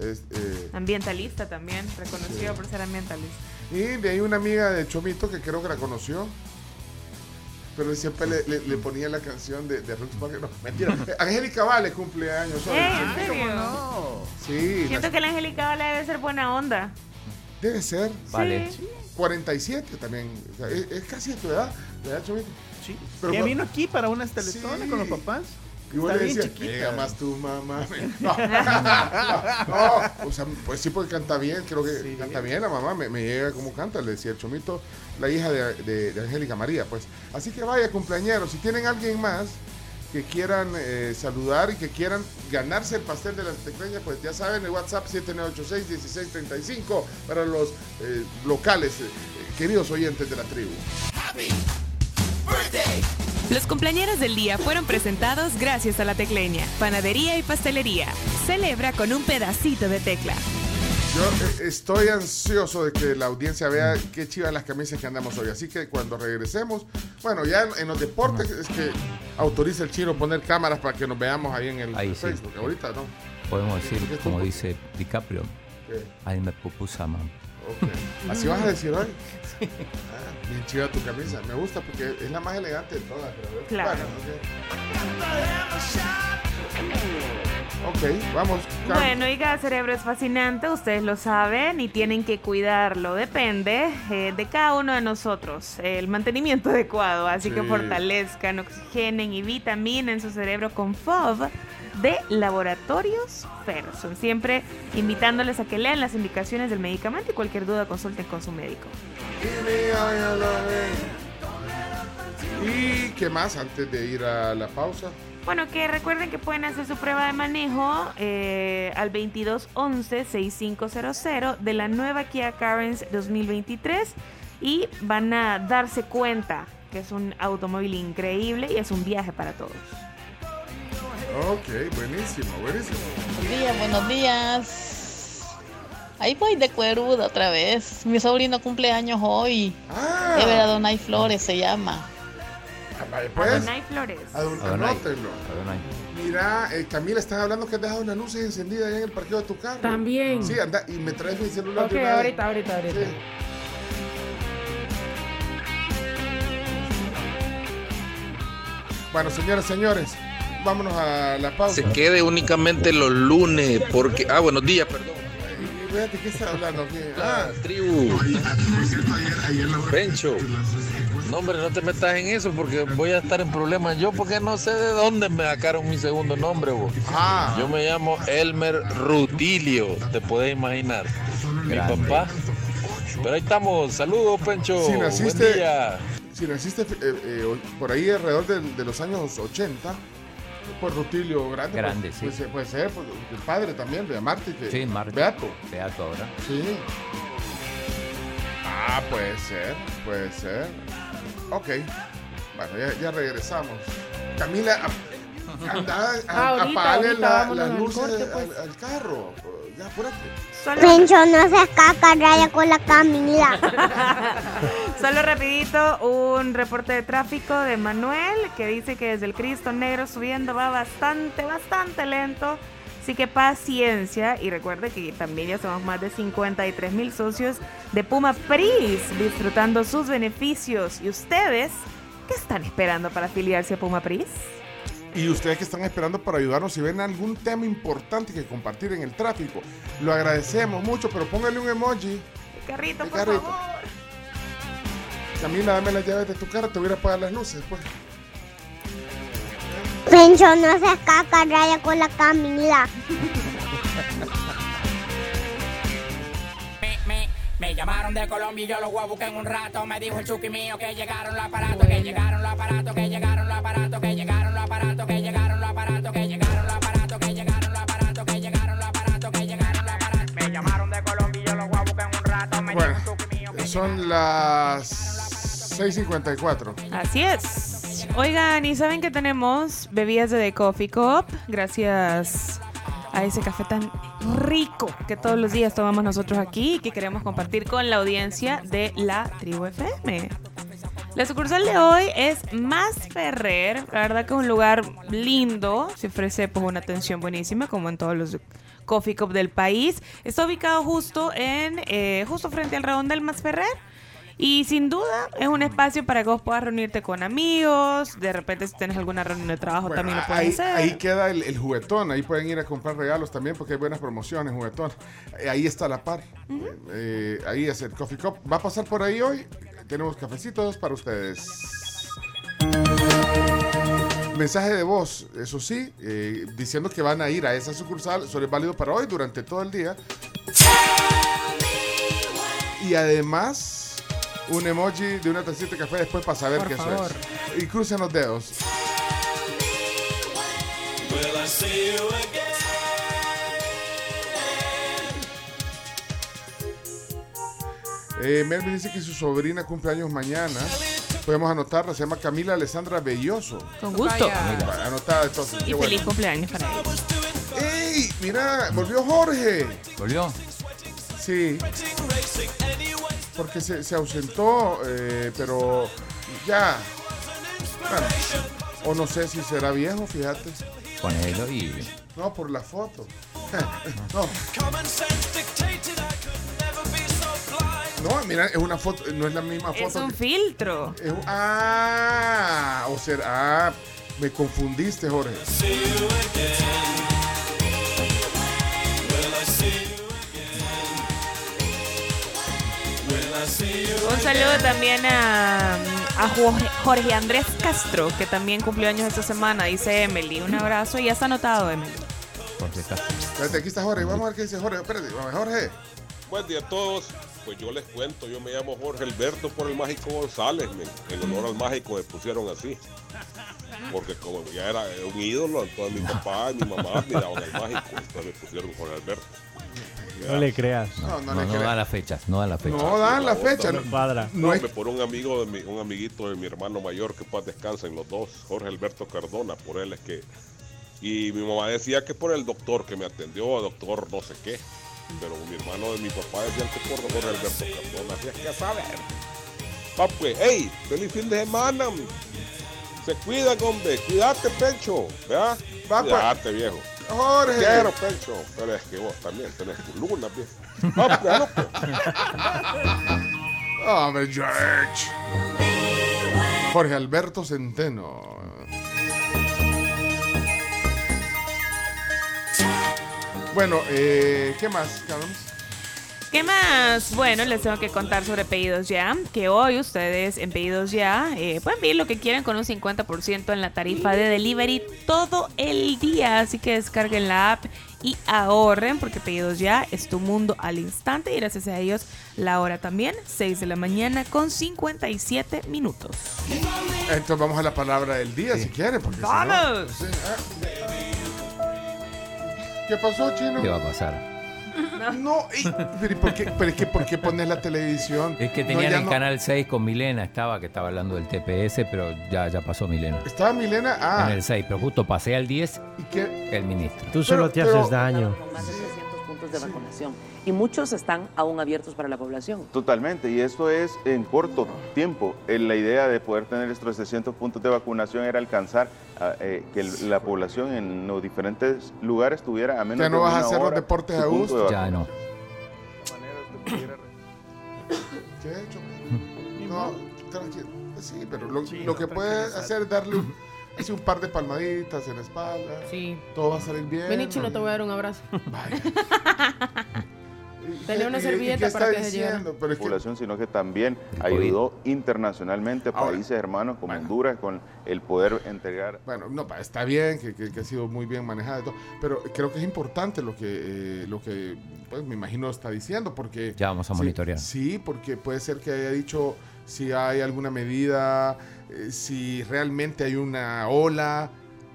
Es, eh, Ambientalista también, reconocido por ser ambientalista. y de ahí una amiga de Chomito que creo que la conoció. Pero siempre le, le- le ponía la canción de, de Roots Parker. No, mentira. Angélica Vale cumple años hoy. ¡Eh, en serio! Sí, Siento que la Angélica Vale debe ser buena onda. debe ser. Vale. Sí. 47 también. O sea, es, es casi de tu edad, ¿verdad, Chomito? Sí. Pero cu- vino aquí para unas teletones Sí. con los papás. Y vos Está le chiquita. "Llega más tu mamá. No, no, o sea, pues sí, porque canta bien, creo que canta bien la mamá, me, me llega como canta, le decía el chomito, la hija de, de- de Angélica María, pues. Así que vaya, cumpleañeros, si tienen alguien más que quieran eh, saludar y que quieran ganarse el pastel de la tecleña, pues ya saben, el WhatsApp 7986-1635 para los eh, locales, eh, queridos oyentes de la tribu. Los cumpleaños del día fueron presentados gracias a la Tecleña, Panadería y Pastelería. Celebra con un pedacito de tecla. Yo eh, estoy ansioso de que la audiencia vea qué chivas las camisas que andamos hoy. Así que cuando regresemos, bueno, ya en, los deportes es que autoriza el chino poner cámaras para que nos veamos ahí en el Ahí sí. Facebook. Ahorita no. Podemos decir, ¿Qué como dice DiCaprio, ¿Qué? ay me pupusa, mam. Ok. Así vas a decir hoy. Ah, bien chiva tu camisa. Me gusta porque es la más elegante de todas. creo. Claro. Bueno. Ok, vamos. Cam- Bueno, oiga, cerebro es fascinante, ustedes lo saben y tienen que cuidarlo. Depende eh, de cada uno de nosotros, el mantenimiento adecuado. Así que fortalezcan, oxigenen y vitaminen su cerebro con FOV de Laboratorios Ferson. Siempre invitándoles a que lean las indicaciones del medicamento y cualquier duda consulten con su médico. ¿Y qué más antes de ir a la pausa? Bueno, que recuerden que pueden hacer su prueba de manejo eh, al 2211-6500 de la nueva Kia Carens 2023 y van a darse cuenta que es un automóvil increíble y es un viaje para todos. Ok, buenísimo, buenísimo. Buenos días, buenos días. Ahí voy de cueruda otra vez. Mi sobrino cumple años hoy. Ah. Ever Adonai Flores se llama. Pues, Adonai Flores. Adon- Adonai. anótenlo. Mira, eh, Camila, estás hablando que has dejado las luces encendidas ahí en el parqueo de tu carro. También. Sí, anda, y me traes mi celular. Ok, de una ahorita, ahorita, ahorita. Bueno, señoras, señores, vámonos a la pausa. Se quede únicamente los lunes, porque. Ah, buenos días, perdón. Fíjate, ¿qué está hablando? ¿Qué? Ah, tribu. Pencho. No, hombre, no te metas en eso porque voy a estar en problemas yo porque no sé de dónde me sacaron mi segundo nombre, vos. Ah. Yo me llamo Elmer Rutilio, te puedes imaginar. Mi Grande. papá. Pero ahí estamos. Saludos, Pencho. si Buen naciste, día. si naciste eh, eh, por ahí alrededor de, de los años 80, por Rutilio Grande. Grande, pues, sí. pues, puede ser, pues, el padre también, de Marte. Que, Sí, Marta. Beato. Beato ahora. Sí. Ah, puede ser, puede ser. Ok. Bueno, ya, ya regresamos. Camila, a- anda, a, apagale ahorita, la- las al luces corte, pues. al carro. Ya, apúrate. No se caca, raya con la Camila. Solo rapidito, un reporte de tráfico de Manuel que dice que desde el Cristo Negro subiendo va bastante, bastante lento. Así que paciencia y recuerde que también ya somos más de 53 mil socios de Puma Pris disfrutando sus beneficios. ¿Y ustedes qué están esperando para afiliarse a Puma Pris? Y ustedes que están esperando para ayudarnos, si ven algún tema importante que compartir en el tráfico, lo agradecemos mucho, pero póngale un emoji. Carrito, El por carrito. favor. Camila, dame las llaves de tu carro, te voy a apagar las luces, pues. Pencho, no se caca, raya con la Camila. Me llamaron de Colombia y yo los voy a buscar en un rato. Me dijo el chuki mío que llegaron los aparatos, que llegaron los aparatos, que llegaron los aparatos, que llegaron los aparatos, que llegaron los aparatos, que llegaron los aparatos, que llegaron los aparatos, que llegaron los aparatos, que llegaron los aparatos. Me llamaron de Colombia y yo los voy a buscar en un rato. Me Bueno, dijo el chuki mío que son las 6.54. Así es. Oigan, ¿y saben que tenemos bebidas de The Coffee Cup? Gracias a ese café tan rico que todos los días tomamos nosotros aquí y que queremos compartir con la audiencia de la Tribu FM. La sucursal de hoy es Más Ferrer. La verdad que es un lugar lindo. Se ofrece pues una atención buenísima, como en todos los coffee cup del país. Está ubicado justo en, eh, justo frente al redondel Más Ferrer. Y sin duda es un espacio para que vos puedas reunirte con amigos. De repente si tienes alguna reunión de trabajo Bueno, también lo ahí, puedes hacer. ahí queda el, el juguetón, ahí pueden ir a comprar regalos también porque hay buenas promociones, juguetón. Eh, ahí está la par. Eh, ahí es el Coffee Cup. Va a pasar por ahí hoy. Tenemos cafecitos para ustedes. Mensaje de voz, eso sí, eh, diciendo que van a ir a esa sucursal, solo es válido para hoy durante todo el día. Y además, un emoji de una tacita de café después para saber Por que favor. eso es. Y crucen los dedos. Will I see you again? Eh, Melvin dice que su sobrina cumple años mañana. Podemos anotarla, se llama Camila Alessandra Belloso. Con gusto. Vaya. Anotada entonces. Y qué bueno. feliz cumpleaños para ella. ¡Ey! Mira, volvió Jorge. ¿Volvió? Sí. Porque se, se ausentó, eh, pero ya. Bueno, o no sé si será viejo, fíjate. Ponelo y. No, por la foto. no. No, mira, es una foto, no es la misma foto. Es un que- filtro. es ah, o sea, ah, me confundiste, Jorge. Un saludo también a, a Jorge, Andrés Castro, que también cumplió años esta semana, dice Emily. Un abrazo y ya está anotado, Emily. Jorge Castro. Espérate, aquí está Jorge. Vamos a ver qué dice Jorge. Espérate, vamos Jorge. Buen día a todos. Pues yo les cuento, yo me llamo Jorge Alberto por el Mágico González. men. En honor al Mágico me pusieron así. Porque como ya era un ídolo, entonces mi papá y mi mamá miraban al Mágico. Entonces me pusieron Jorge Alberto. No le creas. No, No, no da la fecha, no da la fecha. No dan la fecha. No cuadra. No, No por un amigo de mi, un amiguito de mi hermano mayor que paz descansen los dos, Jorge Alberto Cardona, por él es que. Y mi mamá decía que por el doctor que me atendió, doctor no sé qué. Pero mi hermano de mi papá decía que por Jorge Alberto Cardona. Así es que a saber. Va pues, hey, feliz fin de semana. Se cuidan, hombre. Cuídate, Pencho. ¿Verdad? Va, pues. Cuídate, viejo. Jorge. Quiero, Pencho. Pero es que vos también tenés tu luna, viejo. Va, pues, no, pues. Hombre, George. Jorge Alberto Centeno. Bueno, eh, ¿qué más, Carlos? ¿Qué más? Bueno, les tengo que contar sobre Pedidos Ya, que hoy ustedes en Pedidos Ya eh, pueden pedir lo que quieran con un 50% en la tarifa de delivery todo el día, así que descarguen la app y ahorren porque Pedidos Ya es tu mundo al instante y gracias a ellos la hora también, 6 de la mañana con 57 minutos. Entonces vamos a la palabra del día, si quiere. Porque si no- ¡Vamos! Ah. ¿Qué pasó, Chino? ¿Qué va a pasar? No, y- pero, ¿y por qué, pero es que ¿por qué pones la televisión? Es que No, tenían ya el no- canal 6 con Milena, estaba, que estaba hablando del TPS, pero ya, ya pasó Milena. Estaba Milena, ah. En el 6, pero justo pasé al 10 ¿Y qué? el ministro. Tú solo te haces daño. Con más de 300 puntos de vacunación. Y muchos están aún abiertos para la población. Totalmente, y esto es en corto tiempo. Eh, La idea de poder tener estos 300 puntos de vacunación era alcanzar a, eh, que la población en los diferentes lugares tuviera a menos Ya no de vas a hacer los deportes a gusto. de Ya no. ¿Qué he hecho? No, tranquilo. Sí, pero lo, lo que puedes hacer es darle un, así un par de palmaditas en la espalda. Sí. Todo va a salir bien. Vení, chino, te voy a dar un abrazo. Vaya. Tenía una ¿Y- y- y servilleta para que se población, sino que también ayudó internacionalmente a Ahora, países hermanos como Honduras con el poder entregar Bueno, no, está bien, que, que- que ha sido muy bien manejado y todo, pero creo que es importante lo que, eh, lo que pues, me imagino está diciendo, porque... Ya vamos a sí, monitorear. Sí, porque puede ser que haya dicho si hay alguna medida, eh, si realmente hay una ola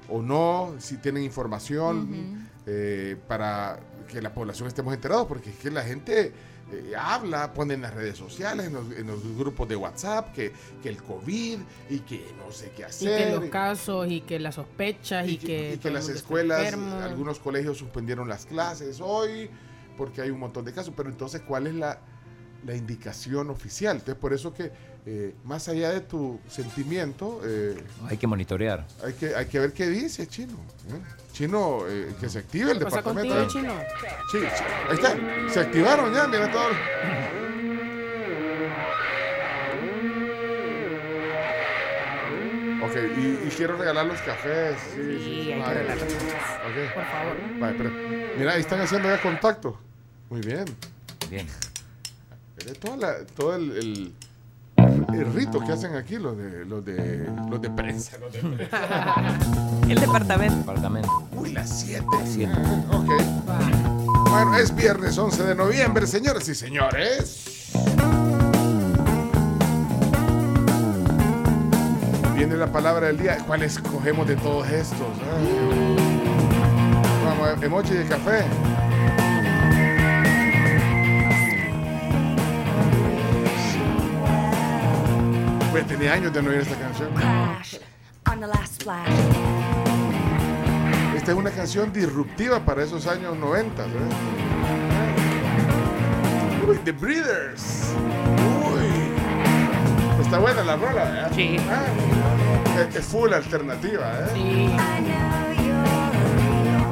o no, si tienen información eh, para que la población estemos enterados, porque es que la gente eh, habla, pone en las redes sociales, en los, en los grupos de WhatsApp, que, que el COVID y que no sé qué Y hacer. que los casos y que las sospechas y, que, y que las escuelas, algunos colegios suspendieron las clases hoy porque hay un montón de casos, pero entonces, ¿cuál es la, la indicación oficial? Entonces, por eso que eh, más allá de tu sentimiento, eh, Hay que monitorear. hay, que, hay que ver qué dice Chino. ¿eh? Chino, eh, que se active el ¿Qué pasa departamento. contigo. Chino? Sí, sí, ahí está. Se activaron ya, mira todo. Ok, y, y quiero regalar los cafés. Sí, sí, sí, hay que vale. regalar los cafés. Ok. Por favor. Vale, pero, mira, ahí están haciendo ya contacto. Muy bien. Bien. Mira toda la- todo el, el- el rito que hacen aquí los de los de los de prensa. Los de prensa. El departamento. Departamento. Uy, las 7. ok. Bueno, es viernes 11 de noviembre, señores y señores. Viene la palabra del día. ¿Cuál escogemos de todos estos? Ay. Vamos, emoji de café. Pues tenía años de no oír esta canción. Crash on the last splash. Esta es una canción disruptiva para esos años 90. ¿sabes? Uy, The Breeders. Uy. Está buena la rola, ¿verdad? Sí. Ah, es, es full alternativa, ¿eh? Sí.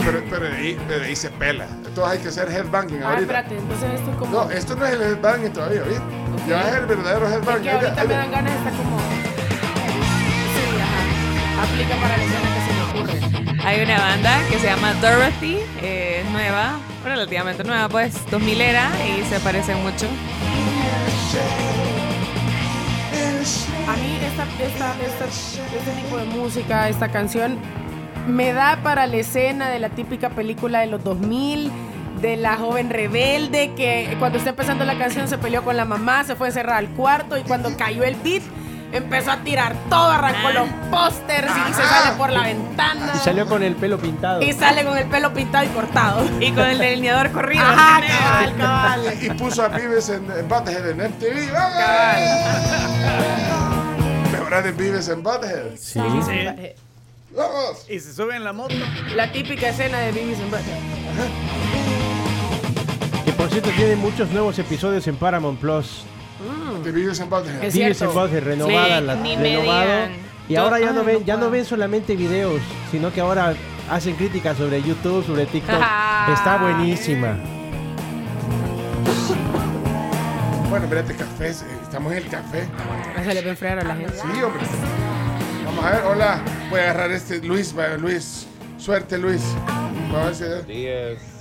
Pero, pero de, ahí, de ahí se pela. Entonces hay que hacer headbanging Ah, ahorita. espérate, entonces esto es como. No, esto no es el headbanging todavía, ¿viste? Ya es el verdadero Es headbanging. que ahorita me dan ganas de estar como. Sí, ajá. Aplica para la escena que se me ocurre. Hay una banda que se llama Dorothy, eh, es nueva, relativamente nueva, pues 2000 era y se parece mucho. A mí esta, esta, esta, este tipo de música, esta canción, me da para la escena de la típica película de los 2000, de la joven rebelde que cuando está empezando la canción se peleó con la mamá, se fue a encerrar al cuarto y cuando cayó el beat empezó a tirar todo, arrancó los pósters y se sale por la ventana. Y salió con el pelo pintado. Y sale con el pelo pintado y cortado. Y con el delineador corrido. Ajá, cabal, cabal. Y puso a Vives en, en Butthead en MTV. Mejorar en Vives en Butthead. Sí. ¡Vamos! Y se sube en la moto. La típica escena de Beavis and Butthead. Por cierto tiene muchos nuevos episodios en Paramount Plus. De Vives en Butthead. Es Vives en Butthead, renovada, Sí, la, renovado. Y ahora ya Ay, no ven, no ya no ven solamente videos, sino que ahora hacen críticas sobre YouTube, sobre TikTok. Ajá. Está buenísima. Bueno, espérate, café. eh, Estamos en el café. Se le va a enfriar a la gente. Sí, hombre. Vamos a ver, hola. Voy a agarrar este Luis, Luis. Suerte, Luis. Vamos a ver si-.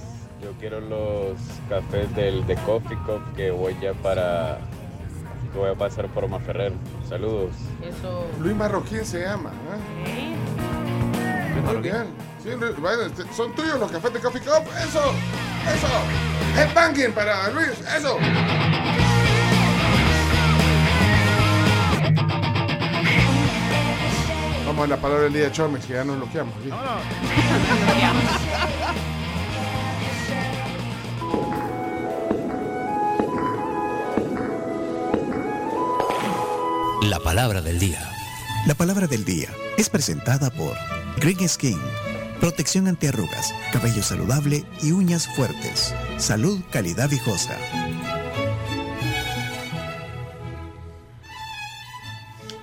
Yo quiero los cafés del de Coffee Cup que voy ya para. que voy a pasar por Maferrer. Saludos. Eso. Luis Marroquín se llama. ¿eh? Muy bien. Sí, Luis, bueno, este, son tuyos los cafés de Coffee Cup. Eso, eso. Headbanging para Luis. Eso. Vamos a la palabra del día de Chomex, que ya nos bloqueamos. ¿sí? La palabra del día. La palabra del día es presentada por Green Skin. Protección antiarrugas, cabello saludable y uñas fuertes. Salud, calidad viejosa.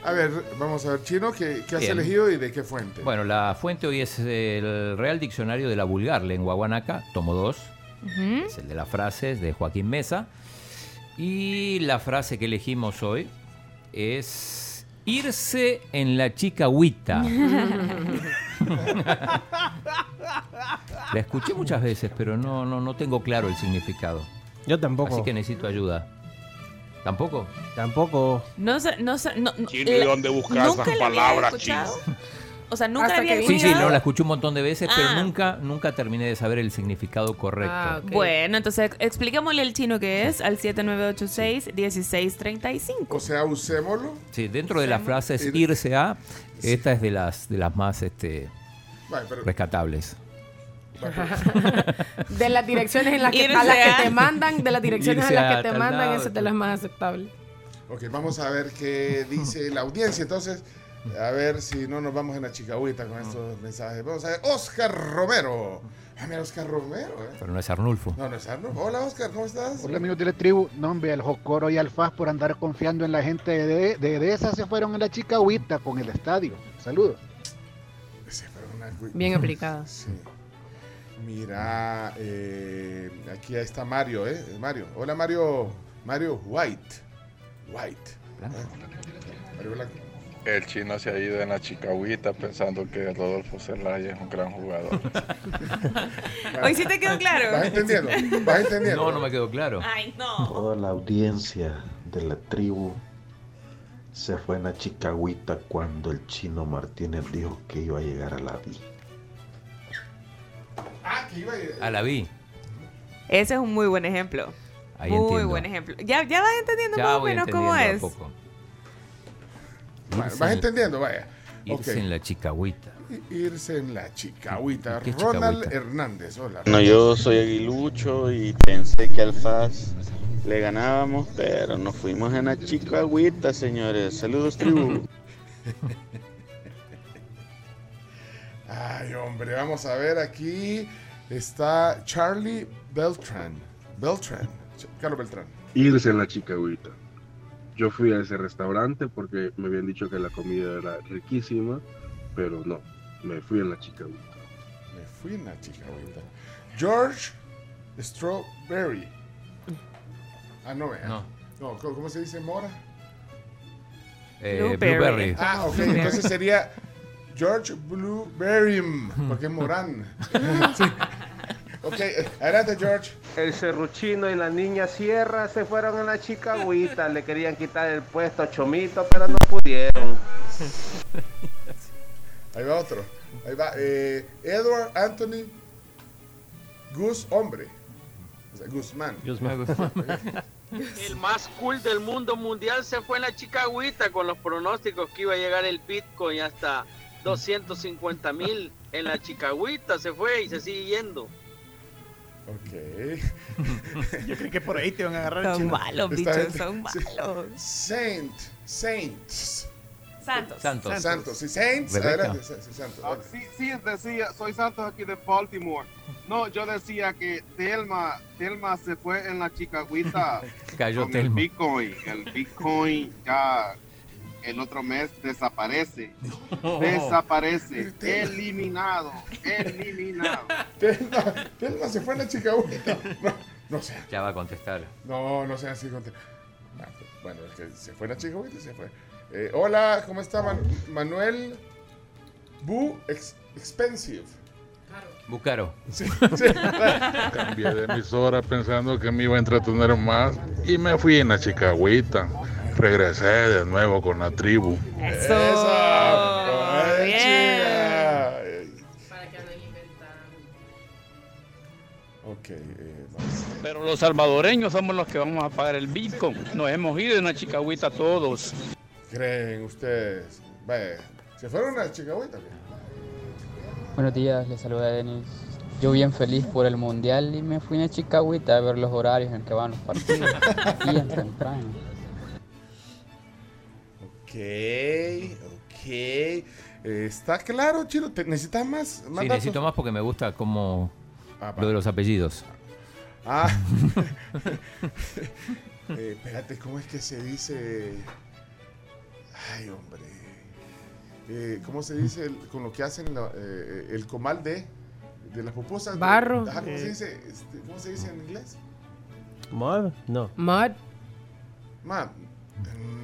A ver, vamos a ver, Chino, ¿qué, qué has Bien. elegido y de qué fuente? Bueno, la fuente hoy es el Real Diccionario de la Vulgar Lengua Guanaca, tomo 2. Es el de las frases de Joaquín Mesa. Y la frase que elegimos hoy es irse en la chicahuita. La escuché muchas veces, pero no, no, no tengo claro el significado. Yo tampoco. Así que necesito ayuda. ¿Tampoco? Tampoco. No sé, no sé. No, no- Chino, ¿y la- dónde buscas nunca esas palabras, escuchado. O sea, nunca Hasta la había que Sí, sí, no, la escuché un montón de veces, Ah. pero nunca, nunca terminé de saber el significado correcto. Ah, ok. Bueno, entonces expliquémosle al chino que es al 7986-1635. O sea, usémoslo. Sí, dentro de las frases Y- irse a, esta es de las, de las más este, Vale, pero- rescatables. De las direcciones en las que, Irse a las a- que te mandan, de las direcciones Irse a las que te tal mandan, lado, esa es de las más aceptables. Ok, vamos a ver qué dice la audiencia. Entonces, A ver si no nos vamos en la chicahuita con estos mensajes. Vamos a ver, Oscar Romero. Ah, mira, Oscar Romero, ¿eh? Pero no es Arnulfo. No, no es Arno. Hola, Oscar, ¿cómo estás? Hola amigos de la tribu, no hombre, al Jocoro y al FAS por andar confiando en la gente de, de, de esa se fueron en la chicahuita con el estadio. Saludos. Bien aplicada. Sí. Mira, eh, aquí está Mario, ¿eh? Mario. Hola, Mario. Mario White. White. ¿Eh? Mario Blanco. El chino se ha ido en la chicahuita pensando que Rodolfo Zelaya es un gran jugador. Hoy sí te quedó claro. ¿Vas entendiendo? ¿Vas entendiendo? No, no me quedó claro. Ay, no. Toda la audiencia de la tribu se fue en la chicahuita cuando el chino Martínez dijo que iba a llegar a la vi. Ah, que iba a... A la vi. Ese es un muy buen ejemplo. Ahí muy entiendo. buen ejemplo. Ya, ya vas entendiendo Ya más o menos cómo es. poco. ¿Vas en- entendiendo? Vaya. Irse en la chicahuita. I- Irse en la chicahuita. ¿Qué Ronald chicahuita? Hernández, hola. No, yo soy aguilucho y pensé que al FAS le ganábamos, pero nos fuimos en la chicahuita, señores. Saludos, tribu. Ay, hombre, vamos a ver aquí. Está Charlie Beltran. Beltran. Ch- Carlos Beltrán. irse en la chicahuita. Yo fui a ese restaurante porque me habían dicho que la comida era riquísima, pero no, me fui en la chicahuita. Me fui en la chicahuita. George Strawberry. Ah, no, vea. No. No, ¿cómo cómo se dice mora? Eh, Blueberry. Blueberry. Ah, ok, entonces sería George Blueberry, porque es Morán. Sí. Ok, adelante, George. El serruchino y la niña Sierra se fueron en la chicahuita. Le querían quitar el puesto a Chomito, pero no pudieron. Ahí va otro. Ahí va. eh, Edward Anthony Gus Hombre. O sea, Guzmán. El más cool del mundo mundial se fue en la chicahuita con los pronósticos que iba a llegar el Bitcoin hasta 250 mil. En la chicahuita se fue y se sigue yendo. Ok. Yo creo que por ahí te van a agarrar Son malos, bichos, gente- son malos. Saint. Saints. Santos. Santos. Santos. Sí, Saints. Adelante, Santos. Ah, sí, sí, decía, soy Santos aquí de Baltimore. No, yo decía que Telma, Telma se fue en la chicahuita Cayó con Telma. el Bitcoin. El Bitcoin ya el otro mes desaparece. Desaparece. Eliminado. Eliminado. Telma, Telma se fue en la chicahuita. No, no sé. Ya va a contestar. No, no sé así. Bueno, es que se fue en la chicahuita y se fue. Eh, hola, ¿cómo está Man- Manuel? Bu Ex- Expensive. Bucaro. Sí, sí. Cambié de emisora pensando que me iba a entretener más y me fui en la chicahuita. Regresé de nuevo con la tribu. Eso. Ay, Bien. Ok, eh, vamos. Pero los salvadoreños somos los que vamos a pagar el Bitcoin. Nos hemos ido en la chicahuita todos. ¿Creen ustedes? Vaya, ¿se fueron a qué? Buenos días, les saluda Denis. Yo bien feliz por el mundial y me fui a Chicahuita a ver los horarios en que van los partidos. bien temprano. Ok, ok. Eh, Está claro, Chino. ¿Te- ¿Necesitas más, más Sí, datos? necesito más porque me gusta como Ah, lo de los apellidos. Ah. Eh, espérate, ¿cómo es que se dice? Ay, hombre. Eh, ¿Cómo se dice el- con lo que hacen la- eh, el comal de, de las pupusas? Barro. Ajá, ¿cómo, se Eh. dice, este, ¿Cómo se dice en inglés? ¿Mod? No. Mud. Ma.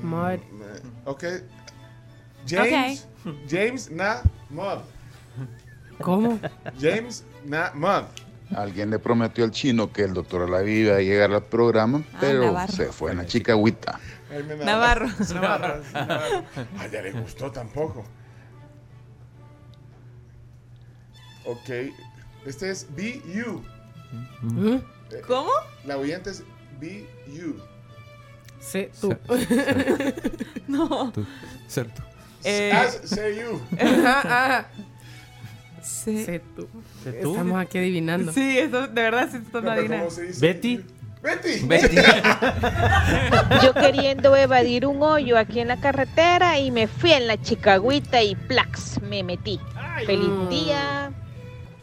Mud. Eh, Ok. James. James Na Mud. ¿Cómo? James Na Mud. Alguien le prometió al chino que el doctor Alaví iba a llegar al programa, pero Navarro. se fue en la me da- Navarro. Navarro. Navarro. Ah, ya le gustó tampoco. Ok. Este es BU. Eh, ¿Cómo? La oyente es BU. Sí, tú. No. Tú, cierto. Eh, say you. Ajá, ajá. Sí. Sé tú. Sé tú. Estamos aquí adivinando. Sí, eso de verdad sí están No, adivinando. ¿cómo se dice? Betty. Betty. Yo queriendo evadir un hoyo aquí en la carretera y me fui en la chicagüita y plax, me metí. Feliz día.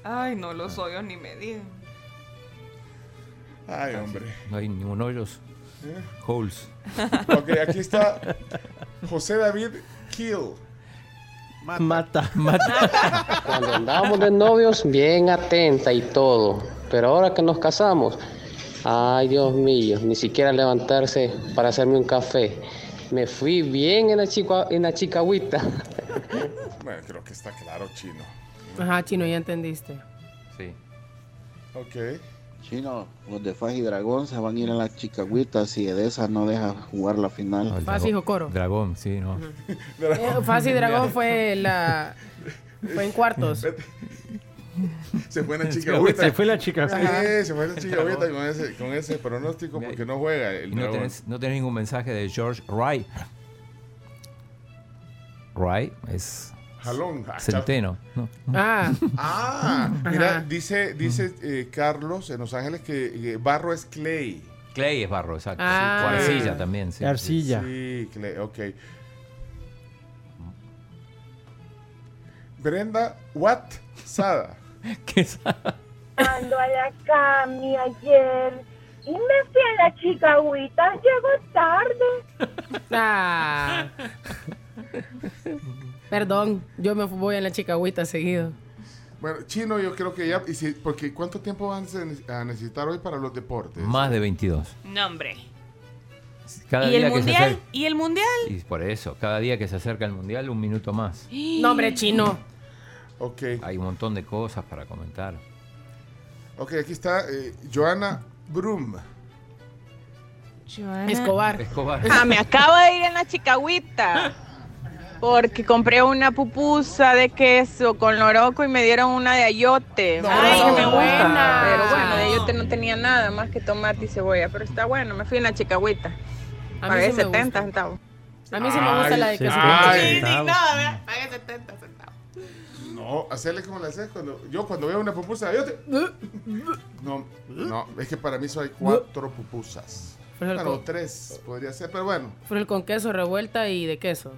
Ay, no, los hoyos ni me digan. Ay, hombre. No hay ningún hoyos. ¿Eh? Holes. Ok, aquí está José David Kill. Mata. Cuando andábamos de novios, bien atenta y todo. Pero ahora que nos casamos, ay Dios mío, ni siquiera levantarse para hacerme un café. Me fui bien en la, chica, en la chicagüita. Bueno, creo que está claro, chino. Ajá, chino, ya entendiste. Sí. Ok. Chino, los de Faj y Dragón se van a ir a las chicagüitas y Edesa no deja jugar la final. Faz y Jocoro. Dragón, sí, no. Eh, Faz y Dragón fue la. Fue en cuartos. Se fue la chica agüita. Se fue la chica. Sí, se fue la chica agüita con ese, con ese pronóstico porque no juega el Y no tenés, no tenés ningún mensaje de George Wright. Wright es Jalón. Ah, centeno. ¿no? Ah. Ah, mira, dice, dice eh, Carlos en Los Ángeles que eh, barro es clay. Clay es barro, exacto. Ah. O arcilla también, sí. Arcilla. Sí, clay, ok. Brenda Watt Sada. ¿Qué es? Ando a la cami ayer y me fui a la chicagüita. Llegó tarde. Ah. Perdón, yo me voy en la chicagüita seguido. Bueno, chino, yo creo que ya. Y si, porque ¿cuánto tiempo van a necesitar hoy para los deportes? Más de 22. No, hombre. Cada ¿Y día el que se mundial? acerca. ¿Y el mundial? Y por eso, cada día que se acerca el mundial, un minuto más. No, hombre, chino. Ok. Hay un montón de cosas para comentar. Ok, aquí está eh, Joana Brum. Escobar. Escobar. Ah, me acabo de ir en la chicagüita. Porque compré una pupusa de queso con loroco y me dieron una de ayote. No, Ay, no, me no. gusta. Pero bueno, de ayote no tenía nada más que tomate y cebolla. Pero está bueno, me fui en la chicagüita. A mí Pagué sí me 70 gusta. centavos. A mí sí me gusta la de queso. ay. Indignada, Pagué 70 centavos. No, hacerle como le haces cuando yo cuando veo una pupusa, yo te... No, no, es que para mí solo hay cuatro pupusas. Bueno, co- tres podría ser, pero bueno. Frijol con queso revuelta y de queso.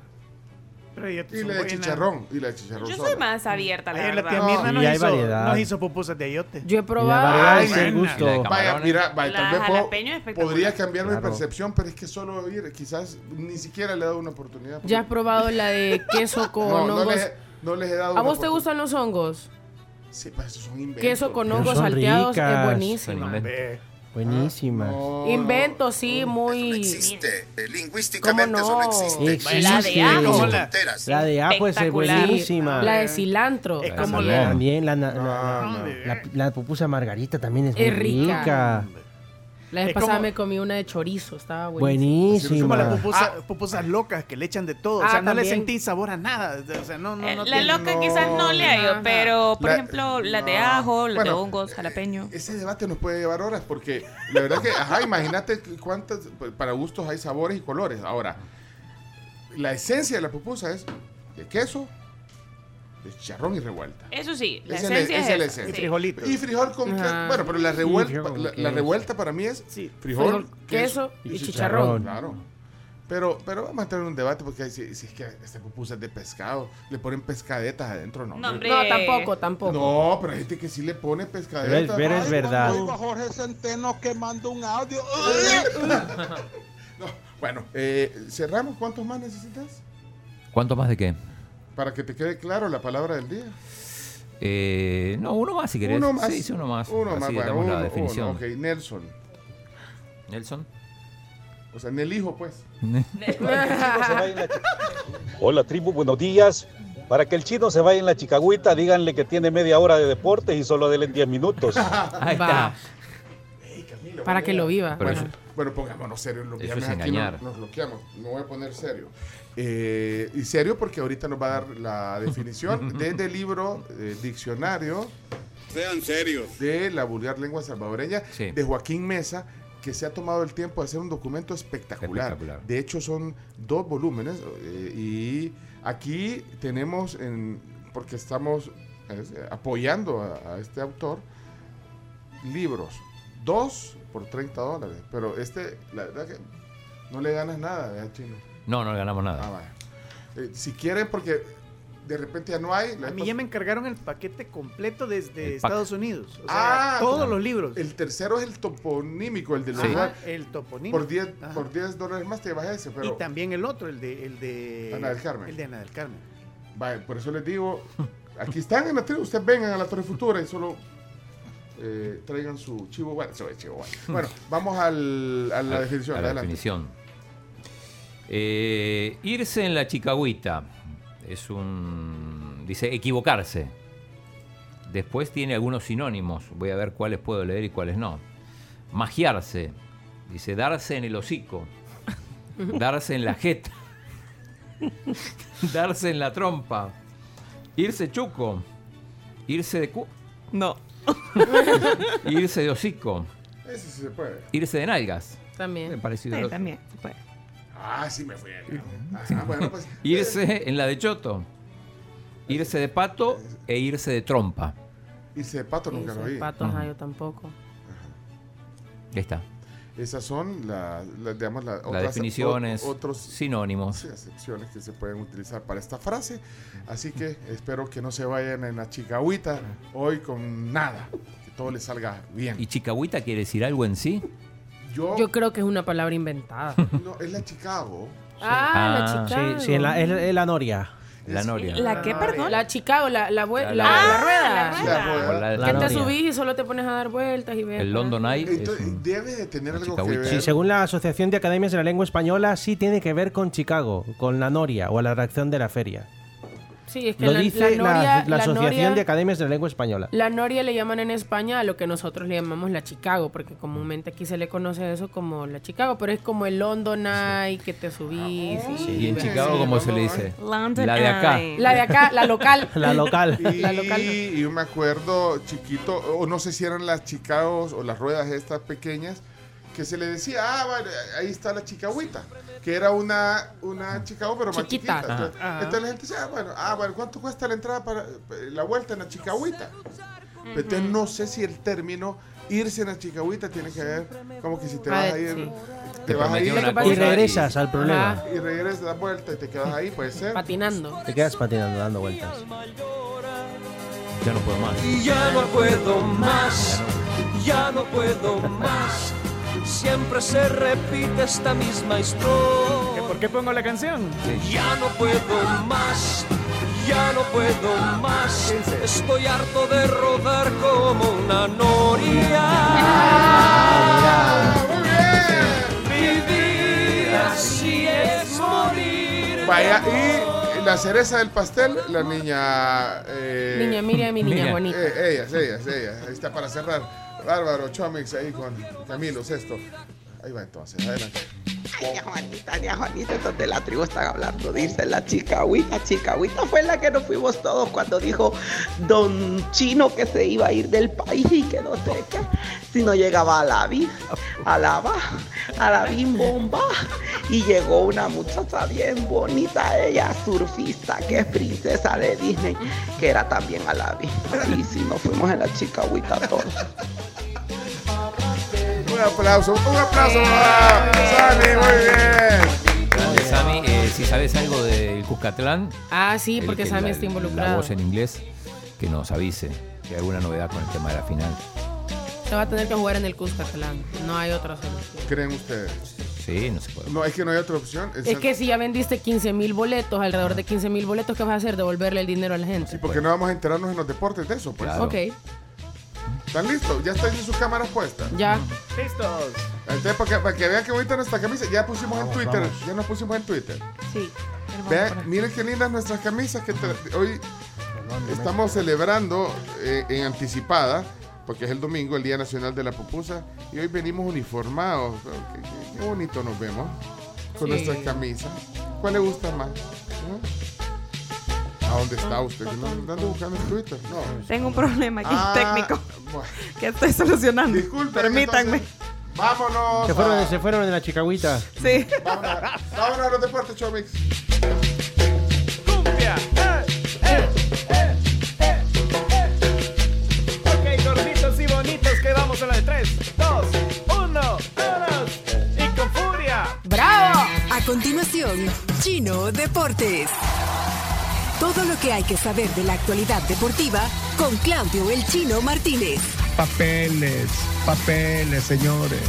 Y la de chicharrón, y la de chicharrón Yo sola. soy más abierta, la Ayer la verdad. tía Mirna Y nos, hay hizo, variedad. nos hizo pupusas de ayote. Yo he La probado. variedad Ay, es el buena. gusto. Y la de Vaya, camarones. mira, vaya, La tal vez puedo- jalapeño es espectacular. podría cambiar mi Claro. percepción, pero es que solo ir, quizás ni siquiera le he dado una oportunidad. ¿Ya has probado la de queso con no, no, hongos? les, he- no les he dado ¿A una vos te oportunidad. gustan los hongos? Sí, pues esos son inventos. Queso con Pero hongos son salteados es ricas. buenísima. Son Ve. Buenísimas. No, Invento, sí, muy. existe. ¿Cómo Lingüísticamente eso no no? existe. Existe. La de ajo. Como la-. La de ajo es Espectacular. buenísima. La de cilantro. Es La como de la. También la, No, no. la- la pupusa margarita también es, Es muy rica. rica. La vez Es pasada como- me comí una de chorizo, estaba buenísima. Como las Buenísima. pupusa- pupusas locas que le echan de todo. o Ah, sea, no le sentís sabor a nada. O sea, no, no, Eh, no la tiene- loca no, quizás no le hallo, pero por La- ejemplo, las de ajo, las de hongos, jalapeño. Ese debate nos puede llevar horas porque la verdad que, ajá, imagínate cuántas, para gustos hay sabores y colores. Ahora, la esencia de la pupusa es de queso, de chicharrón y revuelta. Eso sí, la Esa es esencia la- es, es la esencia. Y sí. frijolitos. Y frijol con que- Ajá. bueno, pero la revuelta, la, la queso. revuelta para mí es Sí. frijol, Frijol, queso y chicharrón. chicharrón. Claro. Pero, pero vamos a entrar en un debate porque si, si es que esta pupusa es de pescado, le ponen pescadetas adentro, no. No, hombre. No, tampoco, tampoco. No, pero hay gente que sí le pone pescadetas. Pero es, pero es verdad. Jorge Centeno que manda un audio. No, bueno, eh, cerramos. ¿Cuántos más necesitas? ¿Cuánto más de qué? Para que te quede claro la palabra del día. Eh, no, uno más si querés. Uno más. Sí, sí, uno más. Uno Así más, bueno, damos la uno, definición. uno, ok, Nelson. Nelson. O sea, en el hijo, pues. Hola tribu, buenos días. Para que el chino se vaya en la chicagüita, díganle que tiene media hora de deportes y solo denle 10 minutos. Ahí Va. está. Para que lo viva. Pero Bueno, eso- bueno, pongámonos serios. Los Eso viernes es aquí nos, nos bloqueamos. Me voy a poner serio. Eh, y serio porque ahorita nos va a dar la definición desde el libro eh, Diccionario Sean serios. de la vulgar lengua salvadoreña Sí. de Joaquín Mesa, que se ha tomado el tiempo de hacer un documento espectacular. Espectacular. De hecho, son dos volúmenes eh, y aquí tenemos, en, porque estamos eh, apoyando a, a este autor, libros. Dos por 30 dólares. Pero este, la verdad que no le ganas nada, ¿verdad, chino? No, no ganamos nada. Ah, vaya. Eh, si quieren, porque de repente ya no hay. A mí ya me encargaron el paquete completo desde El pack. Estados Unidos. O sea, Ah, todos los libros. El tercero es el toponímico, el del Ajá, lugar. el toponímico. Por 10, Ajá. por 10 dólares más te llevas ese, pero... Y también el otro, el de, el de Ana del Carmen. El de Ana del Carmen. Vaya, por eso les digo, aquí están en la tribu, ustedes vengan a la Torre Futura y solo eh, traigan su chivo bueno. Eso es chivo bueno. Bueno, vamos al- a la A- definición. a la adelante. definición. Eh, irse en la chicagüita es un. Dice equivocarse. Después tiene algunos sinónimos. Voy a ver cuáles puedo leer y cuáles no. Magiarse. Dice darse en el hocico. darse en la jeta. darse en la trompa. Irse chuco. Irse de cu. No. irse de hocico. Ese sí se puede. Irse de nalgas. También. Parecido Sí, también, se puede. Ah, sí me fui. Ajá, bueno, pues. Irse en la de choto. Irse de pato e irse de trompa. Irse de pato nunca lo vi. pato, ajá, yo tampoco. Ahí está. Esas son las, las, digamos, las Las definiciones, o- otros sinónimos. sí, acepciones que se pueden utilizar para esta frase. Así que espero que no se vayan en la chicagüita hoy con nada. Que todo les salga bien. ¿Y chicagüita quiere decir algo en sí? Yo, Yo creo que es una palabra inventada. no, es la Chicago. Ah, Ah, la Chicago. Sí, sí, en la, en- en la Noria. La noria. ¿La qué, perdón? La Chicago, la, la, La- la, la- la rueda. la rueda. la que te subís y solo te pones a dar vueltas y ves. El London Eye es Entonces, un- debe de tener algo que ver. Sí, según la Asociación de Academias de la Lengua Española, sí tiene que ver con Chicago, con la Noria o la reacción de la feria. Sí, es que Lo la, dice la la, noria, la la Asociación noria- de Academias de la Lengua Española. La noria le llaman en España a lo que nosotros le llamamos la Chicago, porque comúnmente aquí se le conoce eso como la Chicago, pero es como el London Eye, que te subís. y, ¿Y en Chicago así. cómo se le dice? London La de acá. Eye. La de acá, la local. La local. Y, La local no. y yo me acuerdo chiquito, o no sé si eran las Chicagos o las ruedas estas pequeñas, que se le decía, ah, vale, ahí está la chicagüita, que era una, una Chicago pero más Chiquita. chiquita. Entonces, la gente decía, ah, bueno, ah, bueno, ¿cuánto cuesta la entrada para la vuelta en la chicagüita? Entonces no sé si el término irse en la chicagüita tiene que ver como que si te vas a ir, sí. te vas a ir Y regresas al problema. Ajá. y regresas, das vuelta y te quedas ahí, puede ser. Patinando. Te quedas patinando, dando vueltas. Ya no puedo más. Y ya no puedo más, ya no puedo más. Siempre se repite esta misma ¿Que historia. ¿Por qué pongo la canción? Ya no puedo más, ya no puedo más. Estoy harto de rodar como una noria. Vivir así es morir. Vaya, y la cereza del pastel, la niña... eh, Niña Miriam y niña bonita. eh, ellas, ellas, ellas. Ahí está para cerrar. Bárbaro, Chomix, ahí con Camilo, Sexto. Ahí va entonces, adelante. Doña Juanita, doña Juanita, estos de la tribu están hablando, dice la chicahuita, chicahuita fue la que nos fuimos todos cuando dijo don Chino que se iba a ir del país y que no sé qué, si no llegaba a la a la a la bomba, y llegó una muchacha bien bonita, ella surfista, que es princesa de Disney, que era también a la vi, y si nos fuimos en la chicahuita todos. Un aplauso, un aplauso para Sani, muy bien. Grande Sammy, eh, si sabes algo del Cuscatlán, Ah, sí, el porque que- Sammy la- está La involucrado. voz en inglés, que nos avise si hay alguna novedad con el tema de la final. Se va a tener que jugar en el Cuscatlán. No hay otra solución. ¿Creen ustedes? Sí, no se puede. No, es que no hay otra opción. Es que si ya vendiste 15 mil boletos, alrededor de 15 mil boletos, ¿qué vas a hacer? Devolverle el dinero a la gente. Sí, porque no vamos a enterarnos en los deportes de eso, pues. Claro. Ok, ¿Están listos? ¿Ya están en sus cámaras puestas? ya. Listos. Entonces, para que, para que vean que bonita nuestra camisa, ya pusimos en Twitter. vamos. Ya nos pusimos en Twitter. Sí. Vean, miren qué lindas nuestras camisas que hoy estamos celebrando eh, en anticipada, porque es el domingo, el Día Nacional de la Pupusa, y hoy venimos uniformados. Qué, qué- qué bonito nos vemos con Sí. nuestras camisas. ¿Cuál le gusta más? ¿Eh? ¿A dónde está usted? No, ando buscando en Twitter. No. Tengo un problema aquí ah, técnico bueno. que estoy solucionando. Disculpe. Permítanme. Entonces, vámonos. Se fueron, a... se fueron de la chicagüita. Sí. Vámonos, vámonos a los deportes, Chomix. Cumbia. Eh eh, eh, eh, eh, ok, gorditos y bonitos, que vamos a la de 3, 2, 1, todos. Y con furia. ¡Bravo! A continuación, Chino Deportes. Todo lo que hay que saber de la actualidad deportiva con Claudio El Chino Martínez. Papeles, papeles, señores,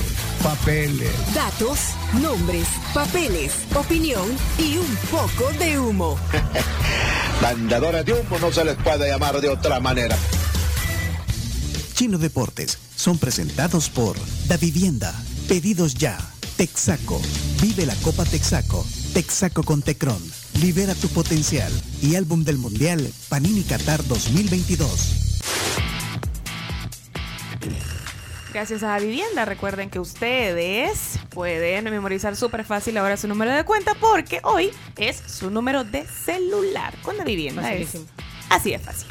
papeles. Datos, nombres, papeles, opinión y un poco de humo. Mandadores de humo no se les puede llamar de otra manera. Chino Deportes son presentados por Da Vivienda, Pedidos Ya, Texaco, Vive la Copa Texaco, Texaco con Tecron, Libera tu potencial y álbum del Mundial Panini Qatar 2022. Gracias a Vivienda, recuerden que ustedes pueden memorizar súper fácil ahora su número de cuenta porque hoy es su número de celular con la vivienda. Es así de fácil.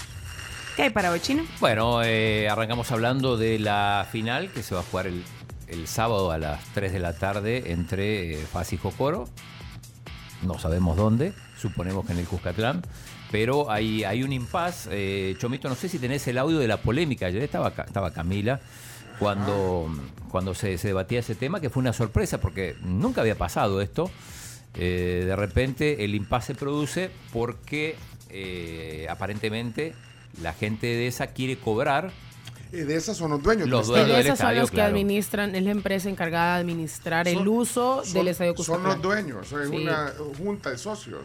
¿Qué hay para hoy, Chino? Bueno, eh, arrancamos hablando de la final que se va a jugar el, el sábado a las 3 de la tarde entre eh, FAS y Jocoro. No sabemos dónde, suponemos que en el Cuscatlán. Pero hay, hay un impas. Eh, Chomito, no sé si tenés el audio de la polémica. Ayer estaba, estaba Camila cuando, cuando se, se debatía ese tema, que fue una sorpresa porque nunca había pasado esto. Eh, de repente el impasse se produce porque eh, aparentemente la gente de esa quiere cobrar Y de esas son los dueños. Los del dueños estadio. del Esas son los que claro. administran, es la empresa encargada de administrar el Son- uso son- del estadio Son Cuscatlán. los dueños, es Sí. una junta de socios.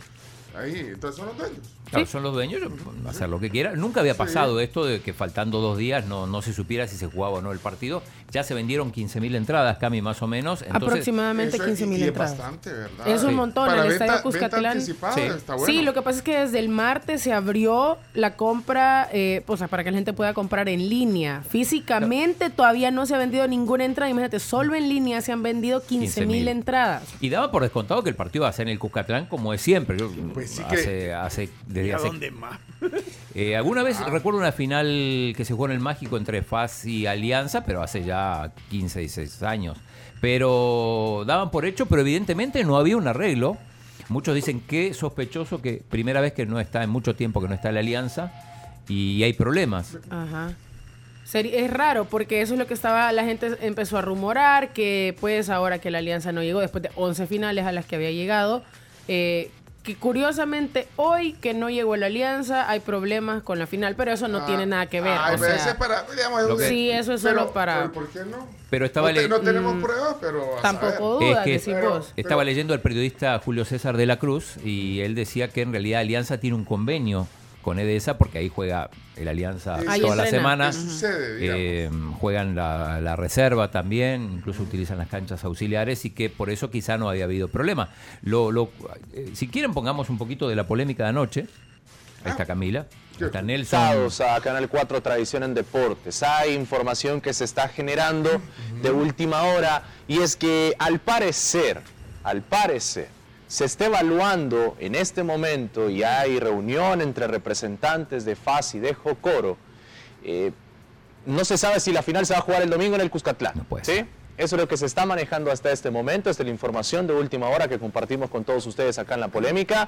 Ahí, entonces son los dueños. Claro, son los dueños, pueden hacer lo que quieran. Nunca había pasado esto de que faltando dos días no, no se supiera si se jugaba o no el partido. Ya se vendieron 15.000 entradas, Cami, más o menos. Entonces, Aproximadamente Eso es- 15 mil y es entradas. bastante, ¿verdad? Es un Sí. montón. Para el venta- estadio Cuscatlán. Sí. está bueno. Sí, lo que pasa es que desde el martes se abrió la compra, eh, o sea, para que la gente pueda comprar en línea. Físicamente todavía no se ha vendido ninguna entrada. Imagínate, solo en línea se han vendido 15 mil 15.000. entradas. Y daba por descontado que el partido va a ser en el Cuscatlán como es siempre. Yo- Pues sí que- hace, hace- desde ¿Y a dónde más? Eh, alguna vez Ah. recuerdo una final que se jugó en el Mágico entre FAS y Alianza, pero hace ya 15, 16 años. Pero daban por hecho, pero evidentemente no había un arreglo. Muchos dicen que sospechoso que primera vez que no está en mucho tiempo que no está la Alianza y hay problemas. Ajá. Es raro porque eso es lo que estaba, la gente empezó a rumorar que pues ahora que la alianza no llegó después de 11 finales a las que había llegado, eh, que curiosamente hoy que no llegó la alianza hay problemas con la final, pero eso no Ah, tiene nada que ver. ay, o pero sea, ese es para, digamos, que- sí, eso es pero- solo para... pero ¿Por qué no? Pero estaba no, te- le- no tenemos Mm, pruebas, pero a Tampoco saber. duda, Es que- decís Pero- vos. Estaba leyendo al periodista Julio César de la Cruz y él decía que en realidad Alianza tiene un convenio con EDESA porque ahí juega el Alianza Ahí toda la entrena. semana. Sucede. Eh, juegan la, la reserva también, incluso utilizan las canchas auxiliares y que por eso quizá no había habido problema. Lo, lo- eh, si quieren pongamos un poquito de la polémica de anoche. Ahí está Camila. Ahí está Nelson. A Canal 4 Tradición en Deportes. Hay información que se está generando de última hora y es que al parecer, al parecer, se está evaluando en este momento y hay reunión entre representantes de FAS y de Jocoro. eh, no se sabe si la final se va a jugar el domingo en el Cuscatlán. ¿sí? Eso es lo que se está manejando hasta este momento. Esta es la información de última hora que compartimos con todos ustedes acá en la polémica.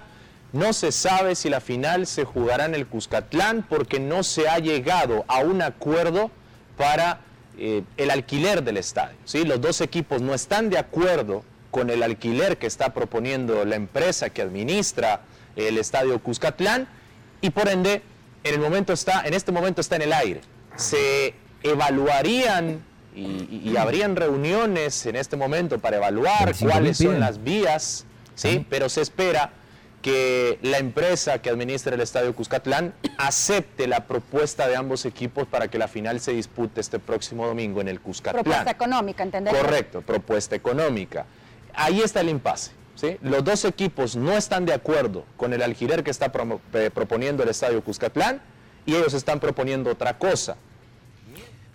No se sabe si la final se jugará en el Cuscatlán porque no se ha llegado a un acuerdo para eh, el alquiler del estadio. ¿sí? Los dos equipos no están de acuerdo con el alquiler que está proponiendo la empresa que administra el estadio Cuscatlán y por ende en, el momento está, en este momento está en el aire. Se evaluarían y, y- y habrían reuniones en este momento para evaluar 25.000 cuáles son las vías, ¿sí? pero se espera que la empresa que administra el estadio Cuscatlán acepte la propuesta de ambos equipos para que la final se dispute este próximo domingo en el Cuscatlán. Propuesta económica, ¿entendés? Correcto, propuesta económica. Ahí está el impasse. ¿sí? Los dos equipos no están de acuerdo con el alquiler que está promo- eh, proponiendo el estadio Cuscatlán y ellos están proponiendo otra cosa.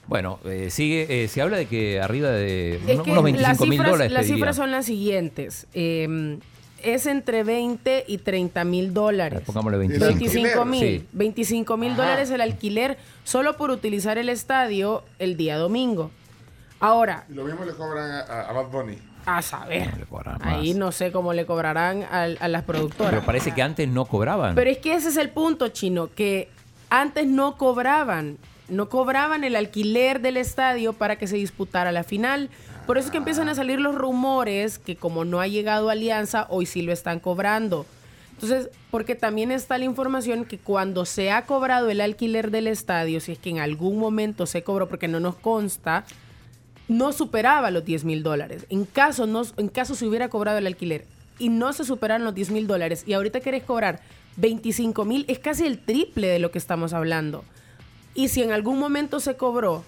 Bueno, eh, sigue, eh, se habla de que arriba de Es unos que unos las 25 mil cifras, dólares. las cifras son las siguientes. Eh, es entre 20 y 30 mil dólares. Pongámosle 25. 25 mil. Sí. 25 mil dólares el alquiler solo por utilizar el estadio el día domingo. Ahora, Y lo mismo le cobran a, a- a Bad Bunny. A saber. más. Ahí no sé cómo le cobrarán al- a, las productoras. Pero parece que antes no cobraban. Pero es que ese es el punto, chino, que antes no cobraban, no cobraban el alquiler del estadio para que se disputara la final, Por eso es que empiezan a salir los rumores que como no ha llegado Alianza, hoy sí lo están cobrando. Entonces, porque también está la información que cuando se ha cobrado el alquiler del estadio, si es que en algún momento se cobró, porque no nos consta, no superaba los 10 mil dólares. En caso, no, en caso se hubiera cobrado el alquiler y no se superaron los 10 mil dólares y ahorita querés cobrar 25 mil, es casi el triple de lo que estamos hablando. Y si en algún momento se cobró,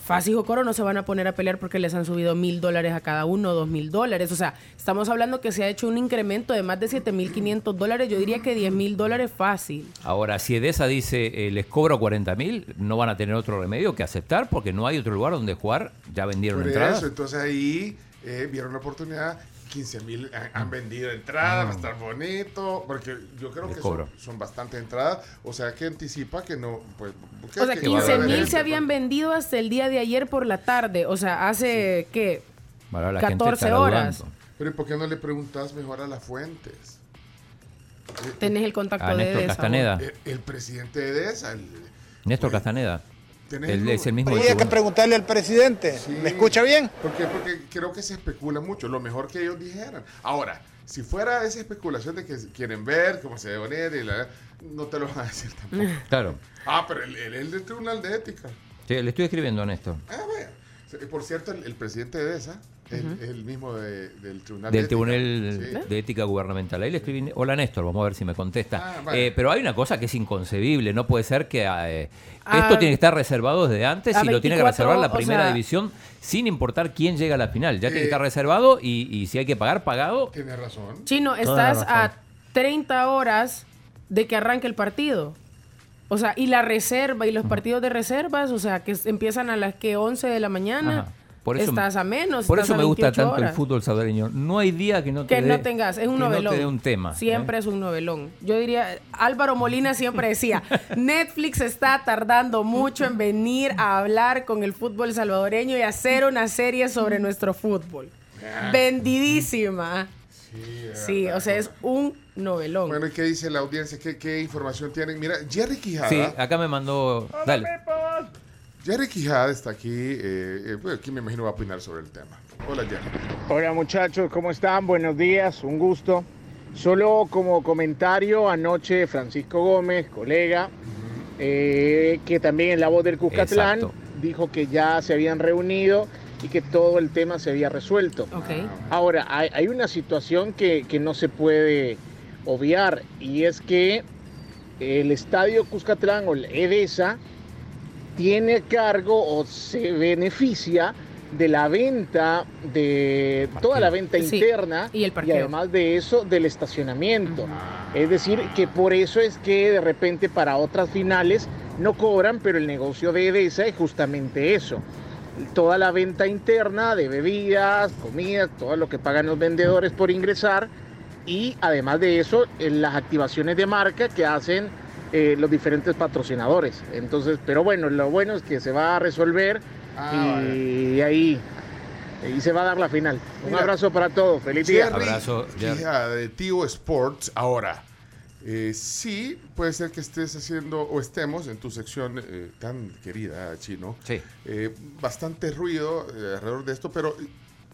Faz y Jocoro no se van a poner a pelear porque les han subido mil dólares a cada uno, dos mil dólares. O sea, estamos hablando que se ha hecho un incremento de más de 7 mil 500 dólares. Yo diría que 10 mil dólares fácil. Ahora, si Edesa dice eh, les cobro 40 mil, no van a tener otro remedio que aceptar porque no hay otro lugar donde jugar. Ya vendieron Por entradas. eso, entonces ahí eh, vieron la oportunidad. 15 mil han, han vendido entradas, va a estar bonito, porque yo creo que son, son bastante entradas, o sea que anticipa que no, pues, O sea, que va a 15 haber mil se habían vendido hasta el día de ayer por la tarde. O sea, hace, ¿qué? Ahora la 14 gente estará horas. Pero ¿y por qué no le preguntas mejor a las fuentes? Tenés el contacto A de Néstor Edesa, Castaneda. El, el presidente de EDESA, el, Néstor Castaneda. ¿Tenés Él el es el mismo. que preguntarle al presidente. ¿Me escucha bien? Porque, porque creo que se especula mucho. Lo mejor que ellos dijeran. Ahora, si fuera esa especulación de que quieren ver cómo se debe poner y la, no te lo van a decir tampoco. Claro. Ah, pero él él es del Tribunal de Ética. Sí, le estoy escribiendo a Néstor. Ah, vaya. Por cierto, el, el presidente de ESA es, el mismo de- del Tribunal Del de Tribunal Ética. Sí. de Ética Gubernamental. Ahí le escribí, hola Néstor, vamos a ver si me contesta. Ah, vale. Eh, pero hay una cosa que es inconcebible, no puede ser que eh, Ah, esto tiene que estar reservado desde antes y lo tiene que 24, reservar la o primera sea- división sin importar quién llega a la final. Ya tiene que Eh, estar reservado y, y si hay que pagar, pagado. Tienes razón. Chino, estás razón. a 30 horas de que arranque el partido. O sea, y la reserva y los partidos de reservas, o sea, que empiezan a las que 11 de la mañana. Ajá. Por eso, estás a menos. Por eso a me gusta 28 tanto el fútbol salvadoreño. No hay día que no te Que no tengas, es un que novelón. No te dé un tema. Siempre ¿eh? es un novelón. Yo diría, Álvaro Molina siempre decía, Netflix está tardando mucho en venir a hablar con el fútbol salvadoreño y hacer una serie sobre nuestro fútbol. Vendidísima. Sí, o sea, es un novelón. Bueno, ¿y qué dice la audiencia? ¿Qué, qué información tienen? Mira, Jerry Quijada. Sí, acá me mandó. Dale. Jerry Quijada está aquí. eh, eh, bueno, aquí me imagino va a opinar sobre el tema. Hola, Jerry. Hola muchachos, ¿cómo están? Buenos días, un gusto. Solo como comentario, anoche Francisco Gómez, colega, eh, que también en la voz del Cuscatlán, Exacto. dijo que ya se habían reunido y que todo el tema se había resuelto. Ahora, hay, hay una situación que, que no se puede obviar y es que el estadio Cuscatlán o el EDESA tiene a cargo o se beneficia de la venta de toda la venta Sí, interna y el además de eso del estacionamiento. Es decir, que por eso es que de repente para otras finales no cobran, pero el negocio de EDESA es justamente eso. Toda la venta interna de bebidas, comidas, todo lo que pagan los vendedores por ingresar y además de eso las activaciones de marca que hacen eh, los diferentes patrocinadores. Entonces, pero bueno, lo bueno es que se va a resolver Ah, y ahí y se va a dar la final. Un Mira, abrazo para todos, feliz día. Jerry Quijada de Tigo Sports. Ahora, eh, sí, puede ser que estés haciendo o estemos en tu sección eh, tan querida, Chino. Sí. Eh, bastante ruido eh, alrededor de esto, pero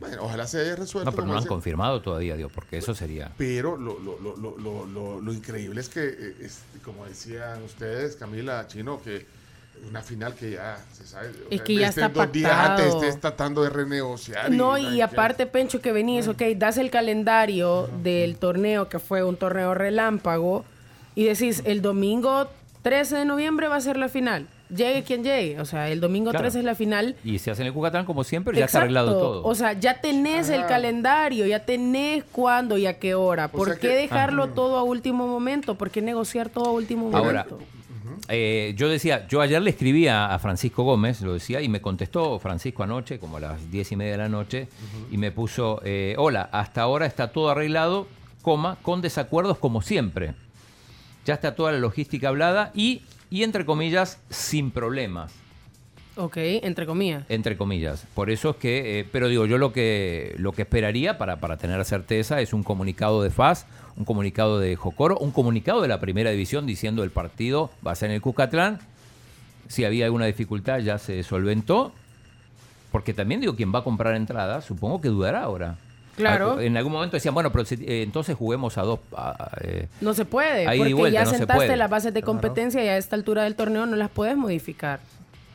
bueno, ojalá se haya resuelto. No, pero no han dice- confirmado todavía, digo, porque eso sería. Pero lo, lo, lo, lo, lo, lo- lo increíble es que, eh, es, como decían ustedes, Camila, Chino, que una final que ya se sabe. o Es sea, que ya está dos días antes pactado. estés tratando de renegociar. No, y, y aparte, Pencho, que venís, ok, das el calendario del torneo, que fue un torneo relámpago, y decís, el domingo 13 de noviembre va a ser la final. Llegue quien llegue. O sea, el domingo Claro. 13 es la final. Y se hace en el Cucatán como siempre, ya está Exacto. arreglado todo. O sea, ya tenés el Ajá. calendario, ya tenés cuándo y a qué hora. ¿Por sea qué que- dejarlo Ajá. todo a último momento? ¿Por qué negociar todo a último Ahora, momento? Eh, yo decía, yo ayer le escribí a, a Francisco Gómez, lo decía, y me contestó Francisco anoche, como a las diez y media de la noche, y me puso, eh, hola, hasta ahora está todo arreglado, coma, con desacuerdos como siempre. Ya está toda la logística hablada y, y entre comillas, sin problemas. Ok, entre comillas. Entre comillas. Por eso es que, eh, pero digo, yo lo que, lo que esperaría para, para tener certeza es un comunicado de FAS, un comunicado de Jocoro, un comunicado de la primera división diciendo el partido va a ser en el Cucatlán. Si había alguna dificultad ya se solventó. porque también digo, quien va a comprar entradas, supongo que dudará ahora. Claro. En algún momento decían, bueno, pero si- eh, entonces juguemos a dos. a- eh, No se puede, porque vuelta, ya no sentaste las bases de Claro. competencia y a esta altura del torneo no las puedes modificar.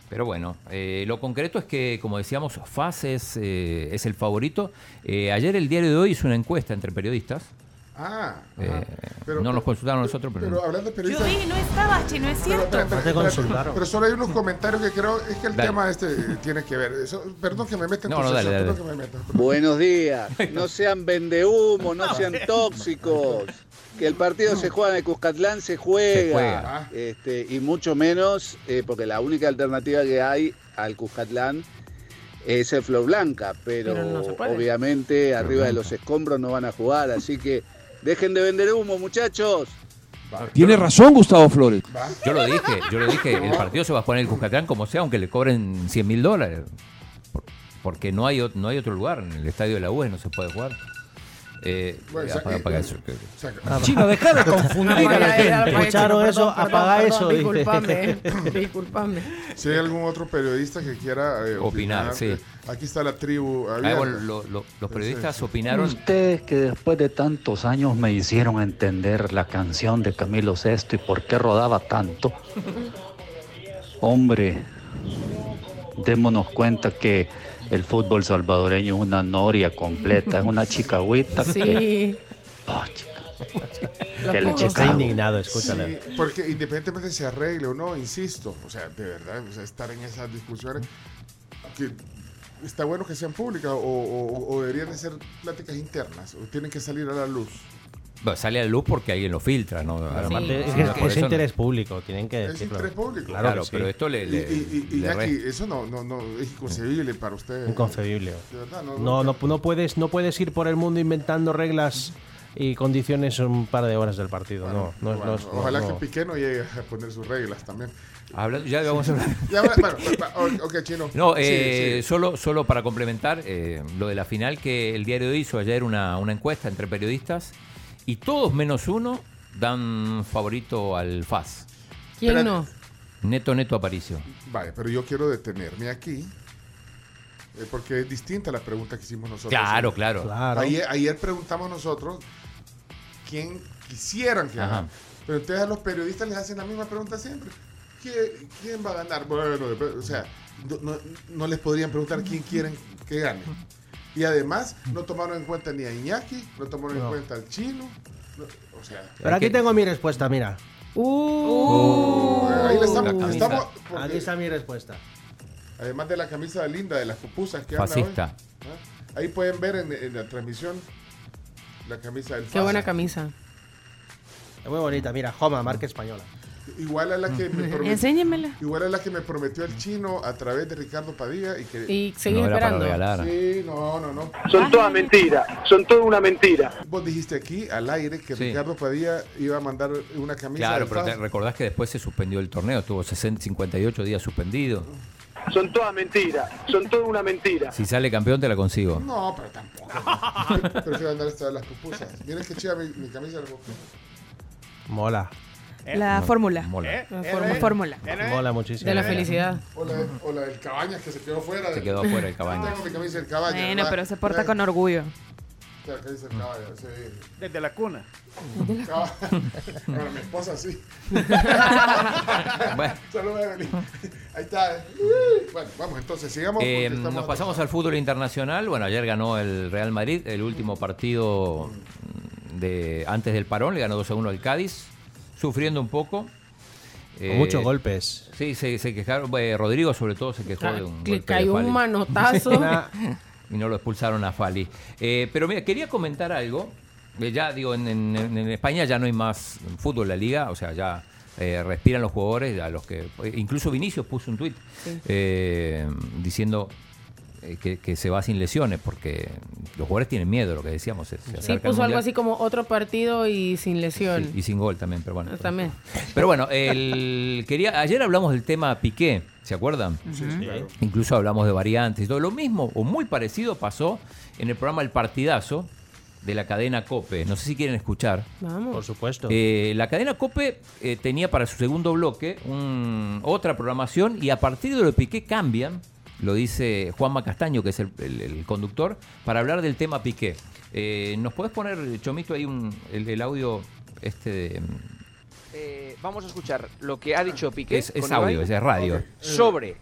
Pero bueno, eh, lo concreto es que, como decíamos, FAS es, eh, es el favorito. Eh, ayer el diario de hoy hizo una encuesta entre periodistas. Ah, Eh. Pero- no nos consultaron nosotros, pero, Pero hablando de Yo vi, no estabas, Chino, es cierto. Pero, pero- pero- pero solo hay unos comentarios que creo es que el Dale. tema este tiene que ver. Eso- perdón que me meta en No, tu no, dale, dale. perdón que me meta. Buenos días. No sean vendehumo, no sean tóxicos. Que el partido se juega en el Cuscatlán, se juega. Se juega. Este, y mucho menos, eh, porque la única alternativa que hay al Cuscatlán es el Flor Blanca. Pero, no obviamente arriba de los escombros no van a jugar. Así que dejen de vender humo, muchachos. Tiene razón Gustavo Flores. Yo lo dije, yo lo dije, el partido se va a jugar en el Cuscatlán como sea, aunque le cobren 100 mil dólares. Por- Porque no hay, no hay otro lugar, en el estadio de la UE no se puede jugar. Eh, Bueno, eh, apaga- apaga eso, Chino, deja de confundir a la gente. Escucharon eso, apaga eso. Disculpame, disculpame. Si hay algún otro periodista que quiera eh, Opinar, sí. eh, Aquí está la tribu. Abierta. bueno, lo- lo- los periodistas opinaron. Ustedes que después de tantos años me hicieron entender la canción de Camilo VI y por qué rodaba tanto. Hombre, démonos cuenta que el fútbol salvadoreño es una noria completa, es una chicagüita que... Sí. Oh, chica. Que le. Está indignado, escúchale. Sí, porque independientemente se arregle o no, insisto, o sea, de verdad, o sea, estar en esas discusiones, que está bueno que sean públicas o, o- o deberían de ser pláticas internas o tienen que salir a la luz. Bueno, sale a la luz porque alguien lo filtra, ¿no? Además, Es, sí, que por es eso no- interés público, tienen que Es decirlo. interés público. Claro, Claro, que sí. pero esto le, le- y, y- y le Jackie, re- eso no, no, no es inconcebible para usted. Inconcebible. De verdad, no, No, no, no puedes, no puedes ir por el mundo inventando reglas y condiciones un par de horas del partido. no, no, es- Bueno, no es- no, ojalá no. que Piqué no llegue a poner sus reglas también. Habla- ya vamos a hablar. Ya, bueno, bueno, bueno, ok, chino. No, Sí, eh, sí. Solo, solo para complementar eh, lo de la final que el diario hizo ayer una, una encuesta entre periodistas y todos menos uno dan favorito al FAS. ¿Quién Espérate. no? Neto, neto Aparicio. Vale, pero yo quiero detenerme aquí. eh, porque es distinta la pregunta que hicimos nosotros. Claro, claro. Claro. Ayer, ayer preguntamos nosotros quién quisieran que Ajá. ganara. Pero entonces a los periodistas les hacen la misma pregunta siempre. ¿Qué- ¿Quién va a ganar? Bueno, dep- o sea, no, no- no les podrían preguntar quién quieren que gane. Y además, no tomaron en cuenta ni a Iñaki, no tomaron en cuenta al chino. no- o sea, Pero aquí tengo mi respuesta, mira. Uh, ahí le estamos, La camisa. estamos- porque Aquí está mi respuesta. además de la camisa linda de las pupusas que Fascista. hoy, ¿ah? Ahí pueden ver en, en la transmisión la camisa del Qué buena camisa. Es muy bonita, mira, Joma, marca española. Igual a la que me prometió, Enséñemela. igual a la que me prometió el chino a través de Ricardo Padilla y que Y seguir No era para esperando. regalar. Sí, no, no, no. Son todas mentiras, son toda una mentira. Vos dijiste aquí al aire que Sí. Ricardo Padilla iba a mandar una camisa Claro, pero te recordás que después se suspendió el torneo, tuvo 60, 58 días suspendido. Son todas mentiras, son toda una mentira. Si sale campeón te la consigo. No, pero tampoco. Prefiero andar esta de las pupusas. Miren qué chida mi, mi camisa de las pupusas. Mola. La No, fórmula. mola. La forma- fórmula. Mola muchísimo. De la felicidad. O la, o la del Cabañas que se quedó fuera. Se del- quedó afuera el Cabañas. Tengo mi camisa del Cabañas. Bueno, ¿verdad? pero se porta con orgullo. La camisa del Cabañas, sí. Desde la cuna. Bueno, mi esposa sí. Bueno. Saludos, Evelyn. Ahí está. eh. Bueno, vamos entonces, sigamos. Eh, estamos nos pasamos al fútbol internacional. Bueno, ayer ganó el Real Madrid, el último partido de antes del parón, le ganó 2 a 1 al Cádiz, sufriendo un poco. Muchos golpes. Sí, se, se quejaron. eh, Rodrigo, sobre todo, se quejó de un Que golpe de cayó un manotazo. y no lo expulsaron a Fali. Eh, pero mira, quería comentar algo. Eh, ya digo, en, en- en España ya no hay más fútbol la liga, o sea, ya eh, respiran los jugadores, a los que incluso Vinicius puso un tuit eh, diciendo eh, que, que se va sin lesiones, porque los jugadores tienen miedo, lo que decíamos. se- se Sí, puso algo así como otro partido y sin lesión. Sí, y sin gol también, pero bueno. También. Pero bueno, el, quería, ayer hablamos del tema Piqué, ¿se acuerdan? Sí, sí, claro. Incluso hablamos de variantes y todo. Lo mismo o muy parecido pasó en el programa El Partidazo de la cadena Cope. No sé si quieren escuchar. Vamos. Por supuesto. Eh, la cadena Cope eh, tenía para su segundo bloque un- otra programación y a partir de lo de Piqué cambian lo dice Juanma Castaño, que es el, el- el conductor, para hablar del tema Piqué. Eh, ¿Nos puedes poner, Chomito, ahí un, el, el audio este de... Eh, vamos a escuchar lo que ha dicho Piqué. Es- audio, Ibai es radio. Sobre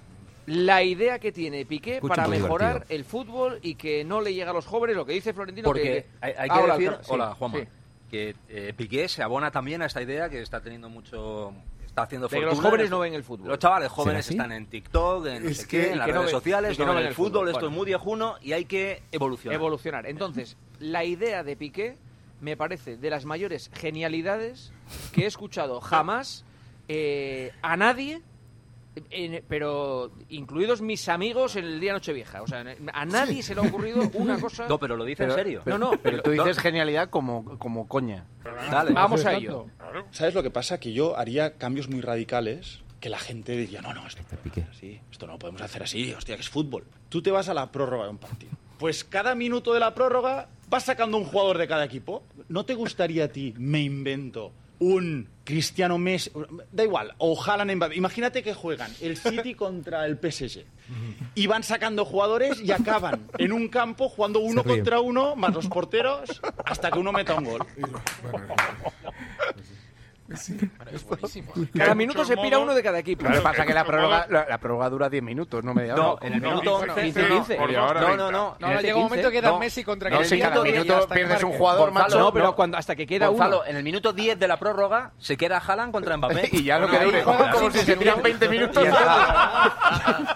la idea que tiene Piqué para mejorar divertido. el fútbol y que no le llega a los jóvenes, lo que dice Florentino. Porque que, hay, hay que decir, sí, hola Juanma, sí. que eh, Piqué se abona también a esta idea que está teniendo mucho, está haciendo De fortuna los jóvenes en no ven el fútbol. Los chavales jóvenes están en TikTok, en no Es sé que- qué, en y las no redes ven- sociales, que no no ven el el fútbol, fútbol, esto bueno. es muy viejuno y hay que evolucionar. Evolucionar. Entonces, la idea de Piqué me parece de las mayores genialidades que he escuchado jamás eh, a nadie, en- pero incluidos mis amigos en el día Nochevieja. O sea, a nadie se le ha ocurrido una cosa. No, pero lo dice en serio. No, no. Pero tú dices genialidad como, como coña. Dale. Vamos a ello. ¿Sabes lo que pasa? Que yo haría cambios muy radicales que la gente diría, no, no, esto así, esto no lo podemos hacer así, hostia, que es fútbol. Tú te vas a la prórroga de un partido. Pues cada minuto de la prórroga vas sacando un jugador de cada equipo. ¿No te gustaría a ti, me invento, un Cristiano Messi, da igual, o Haaland Mbappé. Imagínate que juegan el City contra el PSG y van sacando jugadores y acaban en un campo jugando uno contra uno más los porteros hasta que uno meta un gol. Es buenísimo. Cada minuto se pira uno de cada equipo. Lo que pasa es que la prórroga, la, la prórroga dura 10 minutos, no media hora. No, en el minuto 15, 15. No, no, no. No, llega un momento que queda no. Messi contra No, que si el cada minuto pierdes un jugador, macho. No, pero cuando, hasta que queda Gonzalo, uno. en el minuto 10 de la prórroga se queda Haaland contra Mbappé. Y ya lo que dure. Como si se tiran segundos. 20 minutos.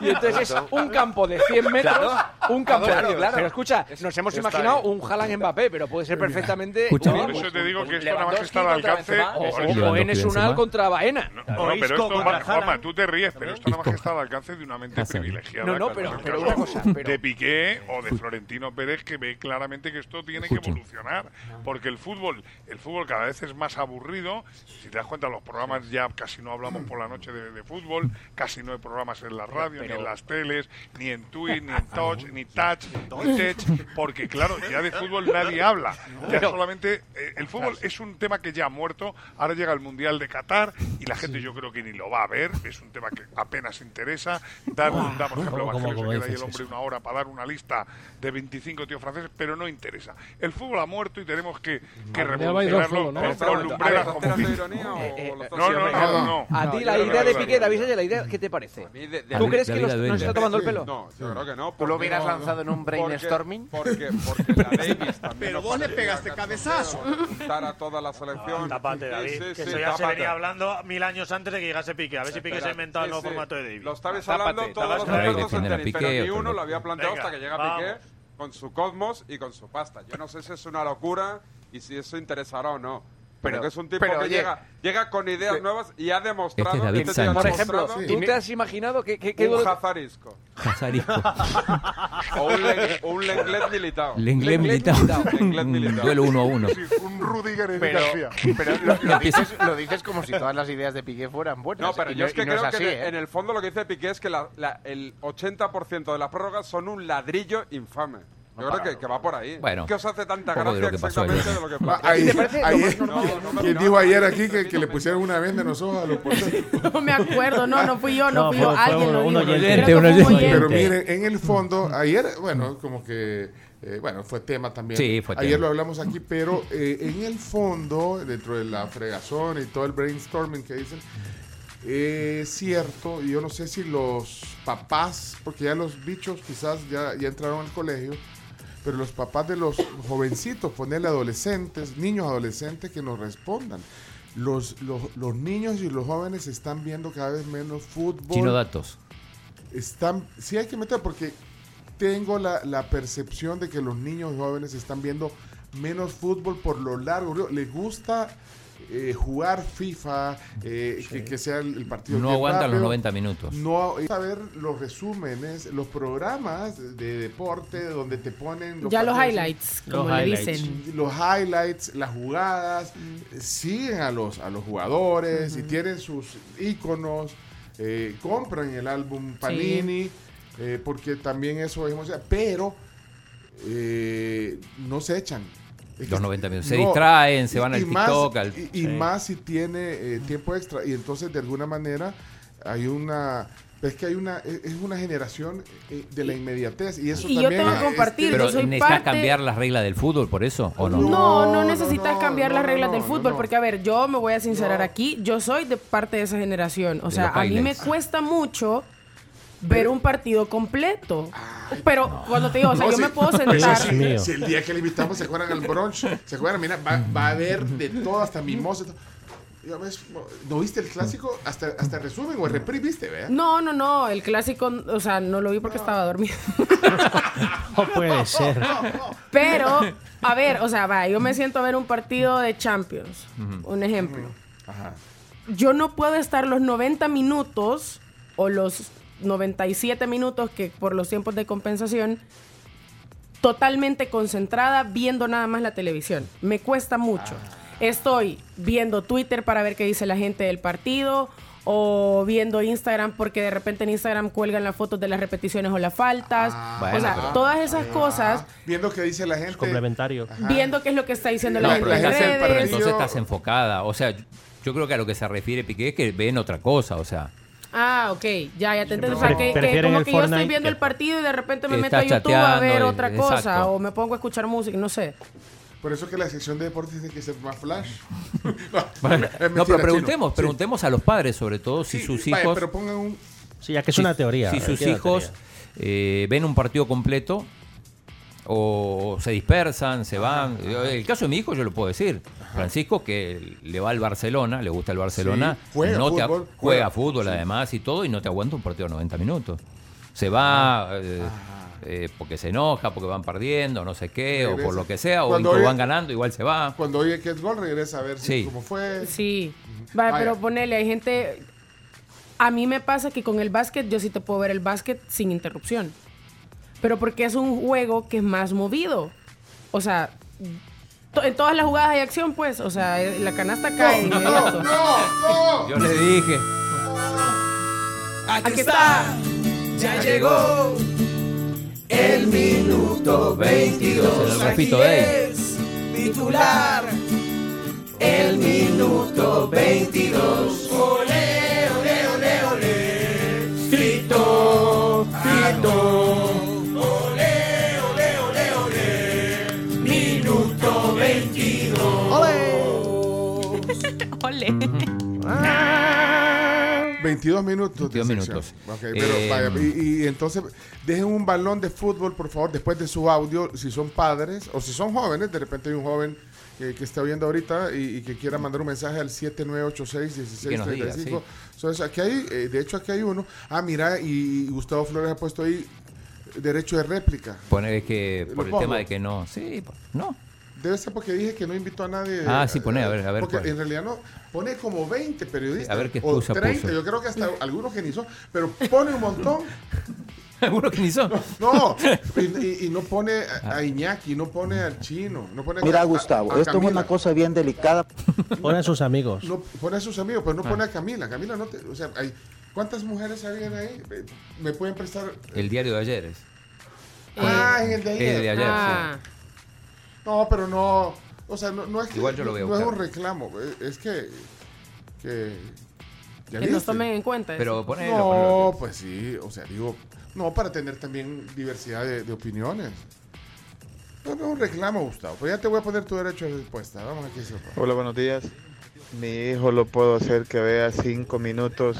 Y entonces, es un campo de 100 metros, Claro. un campo Claro, de claro. Pero escucha, nos hemos imaginado un Haaland Mbappé, pero puede ser perfectamente. Por eso te digo que esto nada más está al alcance- Lewandowski, Enes Unal Benzema. contra Baena. No, pero esto, contra Juanma, Haaland. tú te ríes, pero esto nada más que está al alcance de una mente privilegiada. No, no, pero- es pero una cosa, pero- De Piqué o de Florentino Pérez que ve claramente que esto tiene que evolucionar. Porque el fútbol, el fútbol cada vez es más aburrido. Si te das cuenta, los programas ya casi no hablamos por la noche de, de fútbol, casi no hay programas en la radio, ni en las teles, ni en Twitch, ni en Touch, ni Touch, ni Tech, porque claro, ya de fútbol nadie habla. Ya solamente eh, el fútbol es un tema que ya ha muerto. Ahora llega el Mundial de Qatar y la gente yo creo que ni lo va a ver. Es un tema que apenas interesa. Dar, da, por ejemplo, ¿Cómo- cómo se queda ahí el hombre eso? una hora para dar una lista de 25 tíos franceses, pero no interesa. El fútbol ha muerto y tenemos que, que revolucionarlo ¿no? con, lumbreras ver, como ¿estás Piqué. tirando ironía o Eh, lo estás No, no, no, no. A ti la idea de Piqué. David, la idea, ¿qué te parece? ¿Tú crees que nos está tomando el pelo? No, yo creo que no. ¿Tú lo porque hubieras lanzado en un porque- brainstorming? Porque, la Davis también. Pero vos le pegaste cabezazo. juntar a toda la selección. Tápate, Sí, David. Que eso ya se venía hablando mil años antes de que llegase Piqué. A ver si Piqué se ha inventado el nuevo formato de David. Lo estabais Tápate, hablando todos los expertos en tenis, pero ni uno no. lo había planteado hasta que llega. Piqué con su cosmos y con su pasta. Yo no sé si es una locura y si eso interesará o no. Pero, Pero- que es un tipo pero, que oye, llega, llega con ideas nuevas y ha demostrado Este es David este Sánchez. Por ejemplo, ¿tú te has imaginado que, que, que un Hazarisco Jazarisco. o un, o un Lenglet militado. Lenglet militado. Duelo uno a uno. Un Rudiger en Pero, pero lo, lo dices, lo dices como si todas las ideas de Piqué fueran buenas. No, pero yo es que no creo así, que en, ¿eh? en el fondo lo que dice Piqué es que la- la- el 80% de las prórrogas son un ladrillo infame. Yo creo que, que va por ahí. Bueno, ¿Qué os hace tanta poco de gracia lo que pasó exactamente ayer. de lo que Ah, plantea? ahí- ¿Te parece lo ayer- más normal? ¿Quién dijo ayer aquí que, que le pusieron una venda en los ojos a los porteros? No me acuerdo, no, no fui yo, no, No, fui yo, fue alguien un- lo dijo. Pero miren, en el fondo, ayer, bueno, como que, eh, bueno, fue tema también. Sí, fue Ayer tema. lo hablamos aquí, pero eh, en el fondo, dentro de la fregazón y todo el brainstorming que dicen, eh, es cierto, y yo no sé si los papás, porque ya los bichos quizás ya, ya entraron al colegio, pero los papás de los jovencitos, ponerle adolescentes, niños adolescentes que nos respondan. Los, los, los niños y los jóvenes están viendo cada vez menos fútbol Chino datos. están, sí hay que meter porque tengo la, la percepción de que los niños y jóvenes están viendo menos fútbol por lo largo. Les gusta eh, jugar FIFA, eh, que, que sea el, el partido. No aguantan los rápido. 90 minutos. No, ver los resúmenes, los programas de deporte donde te ponen Ya los highlights, como le dicen. Los highlights, las jugadas, Mm. siguen a los, a los jugadores y tienen sus iconos, eh, compran el álbum Panini, eh, porque también eso es emocionante, pero eh, no se echan. Es Los que- 90 minutos. Se no, distraen, se y- van al y más- TikTok. al- y, y más si tiene eh, tiempo extra. Y entonces, de alguna manera, hay una Es que hay una, es es una generación eh, de la inmediatez y eso Y yo también tengo que compartir, Pero yo soy necesitas parte- cambiar las reglas del fútbol por eso, ¿o no? No, no necesitas cambiar las reglas del fútbol, porque a ver, yo me voy a sincerar aquí, yo soy de parte de esa generación, o De sea, a mí me cuesta mucho ver un partido completo, pero cuando te digo, o sea, No, yo me puedo sentar, Si el día que le invitamos se acuerdan al brunch, se acuerdan, mira, va, va a haber de todo, hasta mimosa. ves, ¿No viste el clásico? Hasta, hasta resumen o el repri, ¿viste? ¿vea? no, no, no, el clásico, o sea, no lo vi porque estaba dormido. No puede ser. Pero, a ver, o sea, va, yo me siento a ver un partido de Champions, un ejemplo. Yo no puedo estar los 90 minutos o los 97 minutos que por los tiempos de compensación totalmente concentrada viendo nada más la televisión. Me cuesta mucho. Estoy viendo Twitter para ver qué dice la gente del partido o viendo Instagram porque de repente en Instagram cuelgan las fotos de las repeticiones o las faltas. Bueno, o sea, pero- todas esas cosas Viendo qué dice la gente. Complementario. viendo qué es lo que está diciendo No, la pero, gente en estás, pero redes. entonces estás enfocada. O sea, yo- yo creo que a lo que se refiere Piqué es que ven otra cosa. O sea, Ah, ok, ya, ya te entiendo. O sea, que, como que yo estoy viendo que- el partido y de repente me meto a YouTube a ver y- otra cosa exacto. o me pongo a escuchar música, no sé. Por eso que la sección de deportes tiene que ser más flash. Bueno, Es no, pero preguntemos, chino. Sí. preguntemos a los padres, sobre todo, si Sí, sus vaya, hijos. pero pongan un. Sí, ya que es una teoría. Si sus hijos eh, ven un partido completo o se dispersan, se van. El caso de mi hijo, yo lo puedo decir. Francisco, que le va al Barcelona, le gusta el Barcelona, Sí, juega no te a- fútbol, juega, juega. fútbol además y todo, y no te aguanta un partido de 90 minutos. Se va. eh, eh, porque se enoja, porque van perdiendo, no sé qué, o por lo que sea, o Cuando oye- van ganando, igual se va. Cuando oye que es gol, regresa a ver si- Sí. cómo fue. Sí. Vale, Vaya. pero ponele, hay gente. A mí me pasa que con el básquet, yo sí te puedo ver el básquet sin interrupción. Pero porque es un juego que es más movido. O sea, to- en todas las jugadas hay acción, pues. O sea, eh, la canasta cae de inmediato. Yo le dije. Aquí está. Ya llegó el minuto 22. El Rafito Aquí Day. es titular. El minuto 22. Ole, 22 minutos. de 22 sección. minutos. Ok, pero Eh, vaya, y, y entonces dejen un balón de fútbol, por favor, después de su audio, si son padres o si son jóvenes, de repente hay un joven que, que está viendo ahorita y, y que quiera mandar un mensaje al 7986 Que nos diga, 1635. Entonces, aquí hay, eh, de hecho, aquí hay uno. Ah, mira, y, Gustavo Flores ha puesto ahí derecho de réplica. Pone que por el pongo. tema de que no. Sí, no. Debe ser porque dije que no invitó a nadie. Ah, sí, pone, a ver, a ver Porque cuál. en realidad no. Pone como 20 periodistas. A ver qué o excusa 30, puso. yo creo que hasta algunos que ni son. Pero pone un montón. Algunos que ni son. No, y, y- y no pone a, Iñaki, no pone al chino, no pone Mira, a- Gustavo, a esto es una cosa bien delicada. Pone a sus amigos. No, pone a sus amigos, pero no Ah. pone a Camila. Camila no te. O sea, hay, ¿cuántas mujeres habían ahí? ¿Me pueden prestar? El diario de ayer es. Ah, en el de ayer. El de ayer, Ah. No, pero no. O sea, no, no es que. Igual yo lo a no es un reclamo, es que. que ¿ya Que nos tomen en cuenta. Pero ponelo, No, ponelo. pues sí, o sea, digo, no para tener también diversidad de, de opiniones. No, no es un reclamo, Gustavo. Pues ya te voy a poner tu derecho de respuesta. Vamos aquí, Sopa. Hola, buenos días. Mi hijo lo puedo hacer que vea cinco minutos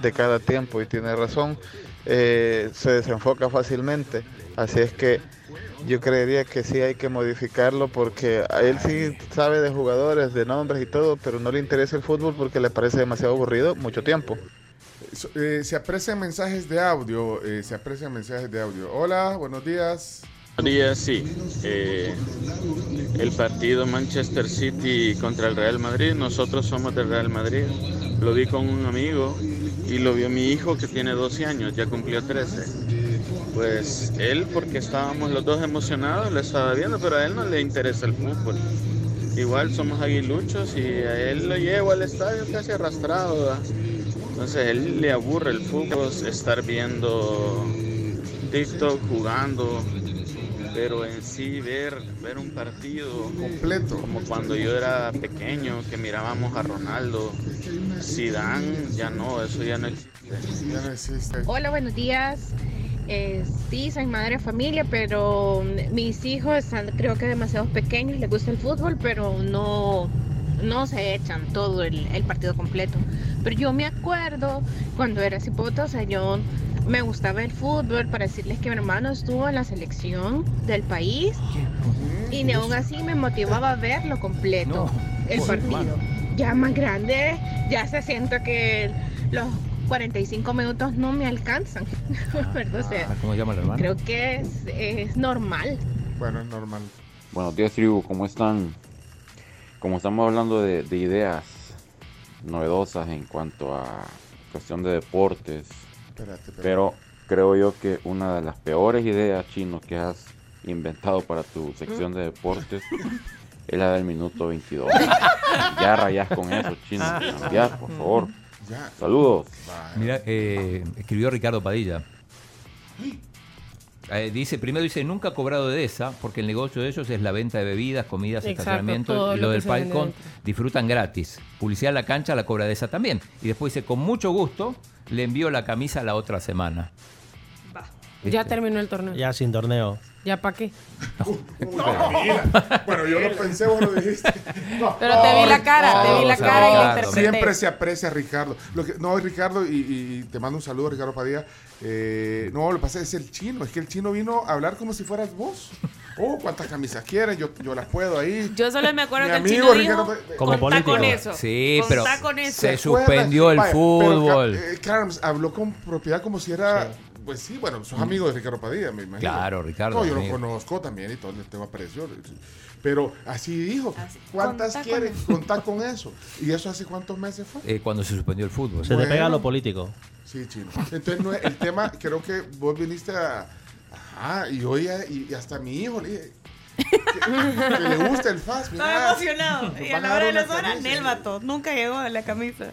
de cada tiempo y tiene razón. Eh, se desenfoca fácilmente. Así es que yo creería que sí hay que modificarlo porque a él sí sabe de jugadores, de nombres y todo, pero no le interesa el fútbol porque le parece demasiado aburrido mucho tiempo. So- eh, se aprecian mensajes de audio. eh, se aprecian mensajes de audio. Hola, buenos días. Buenos días, sí. Eh, el partido Manchester City contra el Real Madrid, nosotros somos del Real Madrid. Lo vi con un amigo y lo vio mi hijo que tiene 12 años, ya cumplió 13. Pues él, porque estábamos los dos emocionados, lo estaba viendo, pero a él no le interesa el fútbol. Igual somos aguiluchos y a él lo llevo al estadio casi arrastrado. ¿verdad? Entonces a él le aburre el fútbol, estar viendo TikTok, jugando. pero en sí ver, ver un partido completo, como cuando yo era pequeño, que mirábamos a Ronaldo, Zidane, ya no, eso ya no existe. Ya no existe. Hola, buenos días. Eh, sí, soy madre de familia, pero mis hijos están creo que demasiado pequeños, les gusta el fútbol, pero no, no se echan todo el, el partido completo. Pero yo me acuerdo cuando era cipota, o sea, yo me gustaba el fútbol para decirles que mi hermano estuvo en la selección del país y ni aún así me motivaba a verlo completo, el partido. Ya más grande, ya se siento que los 45 minutos no me alcanzan. sea, Ah, ¿Cómo se llama el hermano? creo que es, es normal. Bueno, es normal. Buenos días, tribu, ¿cómo están? Como estamos hablando de, de ideas novedosas en cuanto a cuestión de deportes, Espérate, espérate. pero creo yo que una de las peores ideas chino que has inventado para tu sección de deportes es la del minuto 22. Ya rayas con eso, chino. Cambiar, por favor. Ya. Saludos. Mira, eh, escribió Ricardo Padilla. Eh, dice, primero dice, nunca ha cobrado de esa, porque el negocio de ellos es la venta de bebidas, comidas, Exacto, estacionamiento y lo del Falcon disfrutan gratis. Publicidad en la cancha, la cobra de esa también. Y después dice, con mucho gusto, le envío la camisa la otra semana. Ya terminó el torneo. Ya sin torneo. ¿Ya para qué? No, mira. Bueno, yo lo pensé, vos lo dijiste. No, Pero te vi la cara, te vi la cara y la interpreté. Siempre se aprecia a Ricardo. Lo que, no, Ricardo, y, te mando un saludo, Ricardo Padilla. Eh, no, lo que pasa es el chino. Es que el chino vino a hablar como si fueras vos. Oh, cuántas camisas quieres, yo, yo las puedo ahí. Yo solo me acuerdo Mi que el amigo chino Ricardo dijo, Como con eso. Sí, pero contá con eso. se suspendió el Vaya, pero fútbol. Ca- eh, Carms habló con propiedad como si era. Pues sí, bueno, sos amigo de Ricardo Padilla, me imagino. Claro, Ricardo, No, yo lo amigo. conozco también y todo el tema apareció. Pero así dijo. ¿Cuántas contá quiere? con eso. Contar con eso. ¿Y eso hace cuántos meses fue? Eh, cuando se suspendió el fútbol. Se te Bueno. pega lo político. Sí, chino. Entonces, no es- el tema, creo que vos viniste a. Ajá, y hoy a- y, y hasta a mi hijo le dije. Que, que le gusta el fast. Estaba emocionado. Y a la hora de las horas. Nelvato. Nunca llegó a la camisa.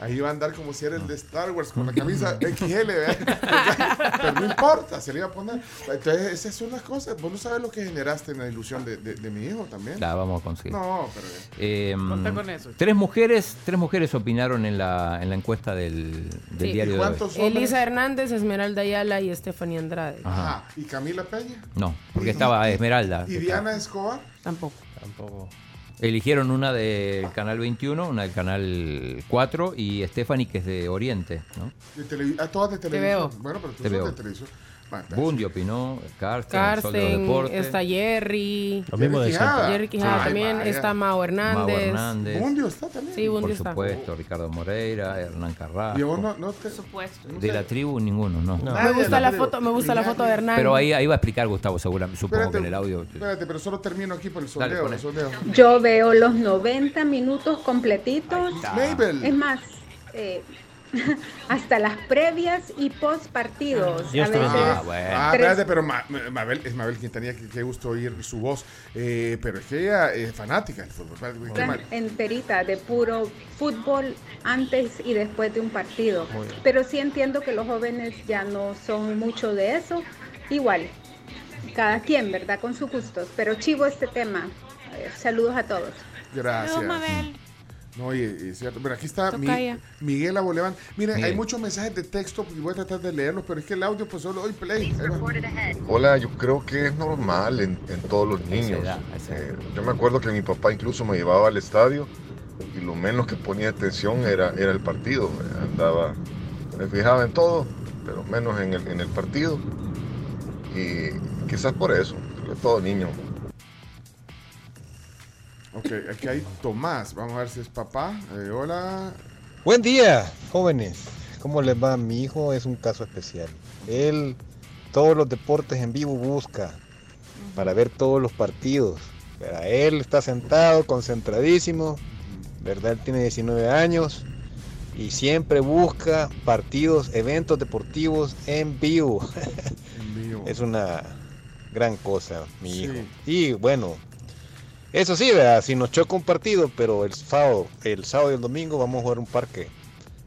Ahí va a andar como si era el de Star Wars con la camisa XL. Pero no importa, se le iba a poner. Entonces, esas son las cosas. Vos no sabes lo que generaste en la ilusión de, de- de mi hijo también. La vamos a conseguir. No, pero. Eh, con eso. Tres mujeres, tres mujeres opinaron en la, en la encuesta del, del Sí. diario de hoy. Elisa Hernández, Esmeralda Ayala y Stephanie Andrade. Ajá. ¿y Camila Peña? No, porque estaba Esmeralda. ¿Y Diana Escobar? Tampoco. Tampoco. Eligieron una del canal 21, una del canal 4 y Stephanie que es de Oriente, ¿no? De televi- ah, todas de televisión. veo. Bueno, pero tú Te sos veo. de televisión. Bundy opinó, Carsten, de Carsten, Deportes. está Jerry. Lo mismo de Jerry Quijada también. vaya. Está Mao Hernández. Mau Hernández. Bundio está también. Sí, Bundio Por está. supuesto, Ricardo Moreira, Hernán Carrasco. Y vos no, no te. supuesto. De la tribu ninguno, no. Me gusta la foto, me gusta la foto de Hernán. Pero ahí, ahí va a explicar Gustavo seguramente, supongo Espérate, que en el audio. Espérate, pero solo termino aquí por el sondeo. pone. el sondeo. Yo veo los 90 minutos completitos. Mabel. Es más, eh, hasta las previas y post partidos. Dios a te veces. Ah, tres- espérate, pero Ma- Ma- Mabel, es Mabel Quintanilla, que qué gusto oír su voz. Eh, pero es que ella es fanática del fútbol. Mal. enterita de puro fútbol antes y después de un partido. Pero sí entiendo que los jóvenes ya no son mucho de eso. Igual, cada quien, ¿verdad? Con sus gustos. Pero chivo este tema. Eh, saludos a todos. Gracias. Saludos, Mabel. No, y, y es cierto. Pero aquí está Mi- Tocaya. Miguel Aboleván. Mire, Miguel. hay muchos mensajes de texto y voy a tratar de leerlos, pero es que el audio, pues solo hoy play. Hola, yo creo que es normal en, en todos los niños. Eh, yo me acuerdo que mi papá incluso me llevaba al estadio y lo menos que ponía atención era, era el partido. Andaba, me fijaba en todo, pero menos en el, en el partido. Y quizás por eso, creo que todo niño. Ok, aquí hay Tomás. Vamos a ver si es papá. Eh, hola. Buen día, jóvenes. ¿Cómo les va? Mi hijo es un caso especial. Él todos los deportes en vivo busca para ver todos los partidos. Pero Él está sentado, concentradísimo, ¿verdad? Él tiene 19 años y siempre busca partidos, eventos deportivos en vivo. Es una gran cosa, mi Sí. hijo. Y bueno, eso sí, ¿verdad? si nos choca un partido, pero el sábado, el sábado y el domingo vamos a jugar un parque.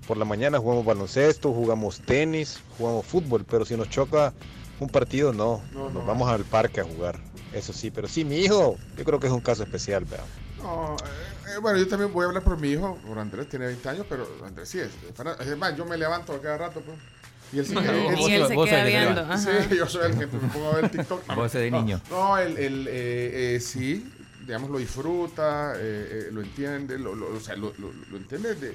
Por la mañana jugamos baloncesto, jugamos tenis, jugamos fútbol, pero si nos choca Un partido no, No, nos no. vamos al parque a jugar, eso sí, pero sí, mi hijo, yo creo que es un caso especial, ¿verdad? No, eh, eh, bueno, yo también voy a hablar por mi hijo, por Andrés, tiene 20 años, pero Andrés sí es. Es más, yo me levanto a cada rato, pues. Y él, Y él- él él- se Vos queda el que se viendo, Sí, yo soy el que me pongo a ver TikTok. De No, niño. No, él, él, eh, eh, sí, digamos, lo disfruta, eh, eh, lo entiende, lo, lo- o sea, lo, lo- lo entiende de,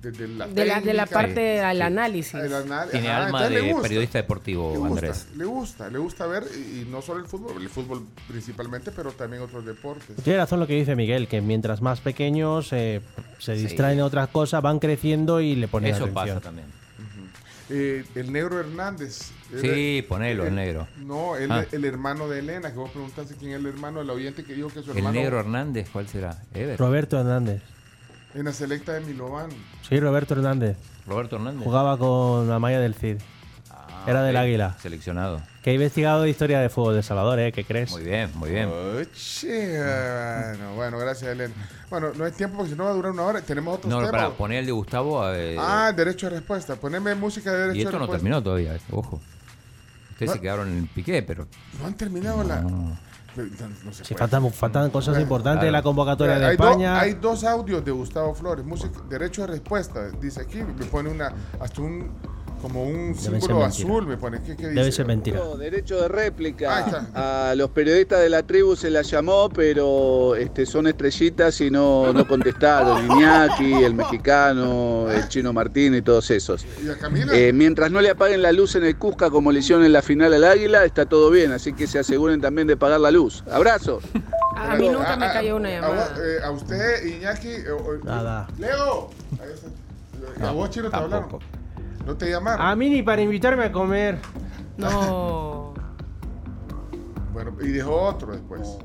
desde la De la, de parte del análisis. El anal- Tiene ajá, alma de gusta. periodista deportivo, Le gusta, Andrés. le gusta, le gusta ver, y, y no solo el fútbol, el fútbol principalmente, pero también otros deportes. Tiene razón lo que dice Miguel, que mientras más pequeños eh, se distraen en otras cosas, van creciendo y le ponen Eso atención. pasa también. Eh, el negro Hernández. Sí, ponelo, el el- negro. No, el, Ah. el hermano de Elena, que vos preguntaste quién es el hermano del oyente que dijo que su El hermano. negro Hernández, ¿cuál será? Ever. Roberto Hernández. En la selecta de Milovan. Sí, Roberto Hernández. Roberto Hernández. Jugaba con Amaya del Cid. Era del Águila. Seleccionado. Que he investigado de historia de fútbol de Salvador, ¿eh? ¿Qué crees? Muy bien, muy bien. Oye, bueno, bueno, gracias, Elena. Bueno, no hay tiempo porque si no va a durar una hora. Tenemos otros No, no, para poner el de Gustavo. eh, Ah, derecho de respuesta. Poneme música de derecho y esto no respuesta. terminó todavía, eh, ojo. Ustedes No. se quedaron en el piqué, pero. No han terminado la. Pero No se Sí, faltan, faltan cosas Bueno, importantes de la convocatoria Mira, de hay do- España. hay dos audios de Gustavo Flores, música, derecho de respuesta, dice aquí, me pone una, hasta un, como un ser símbolo azul, me pone, ¿qué, qué dice? Debe ser mentira. Derecho de Ahí réplica. está. A los periodistas de la tribu se la llamó, pero este, son estrellitas y no, no contestaron. Iñaki, el mexicano, el chino Martín y todos esos. ¿Y a Camila? Eh, mientras no le apaguen la luz en el Cusca como le hicieron en la final al Águila, está todo bien, así que se aseguren también de pagar la luz. Abrazo. A mí nunca me A- a- cayó una a llamada. vos, eh, A, usted, Iñaki, eh, Nada. Leo, a vos, Chino, te hablaron. No te llamaron. A mí ni para invitarme a comer. No. Bueno, y dejó otro después.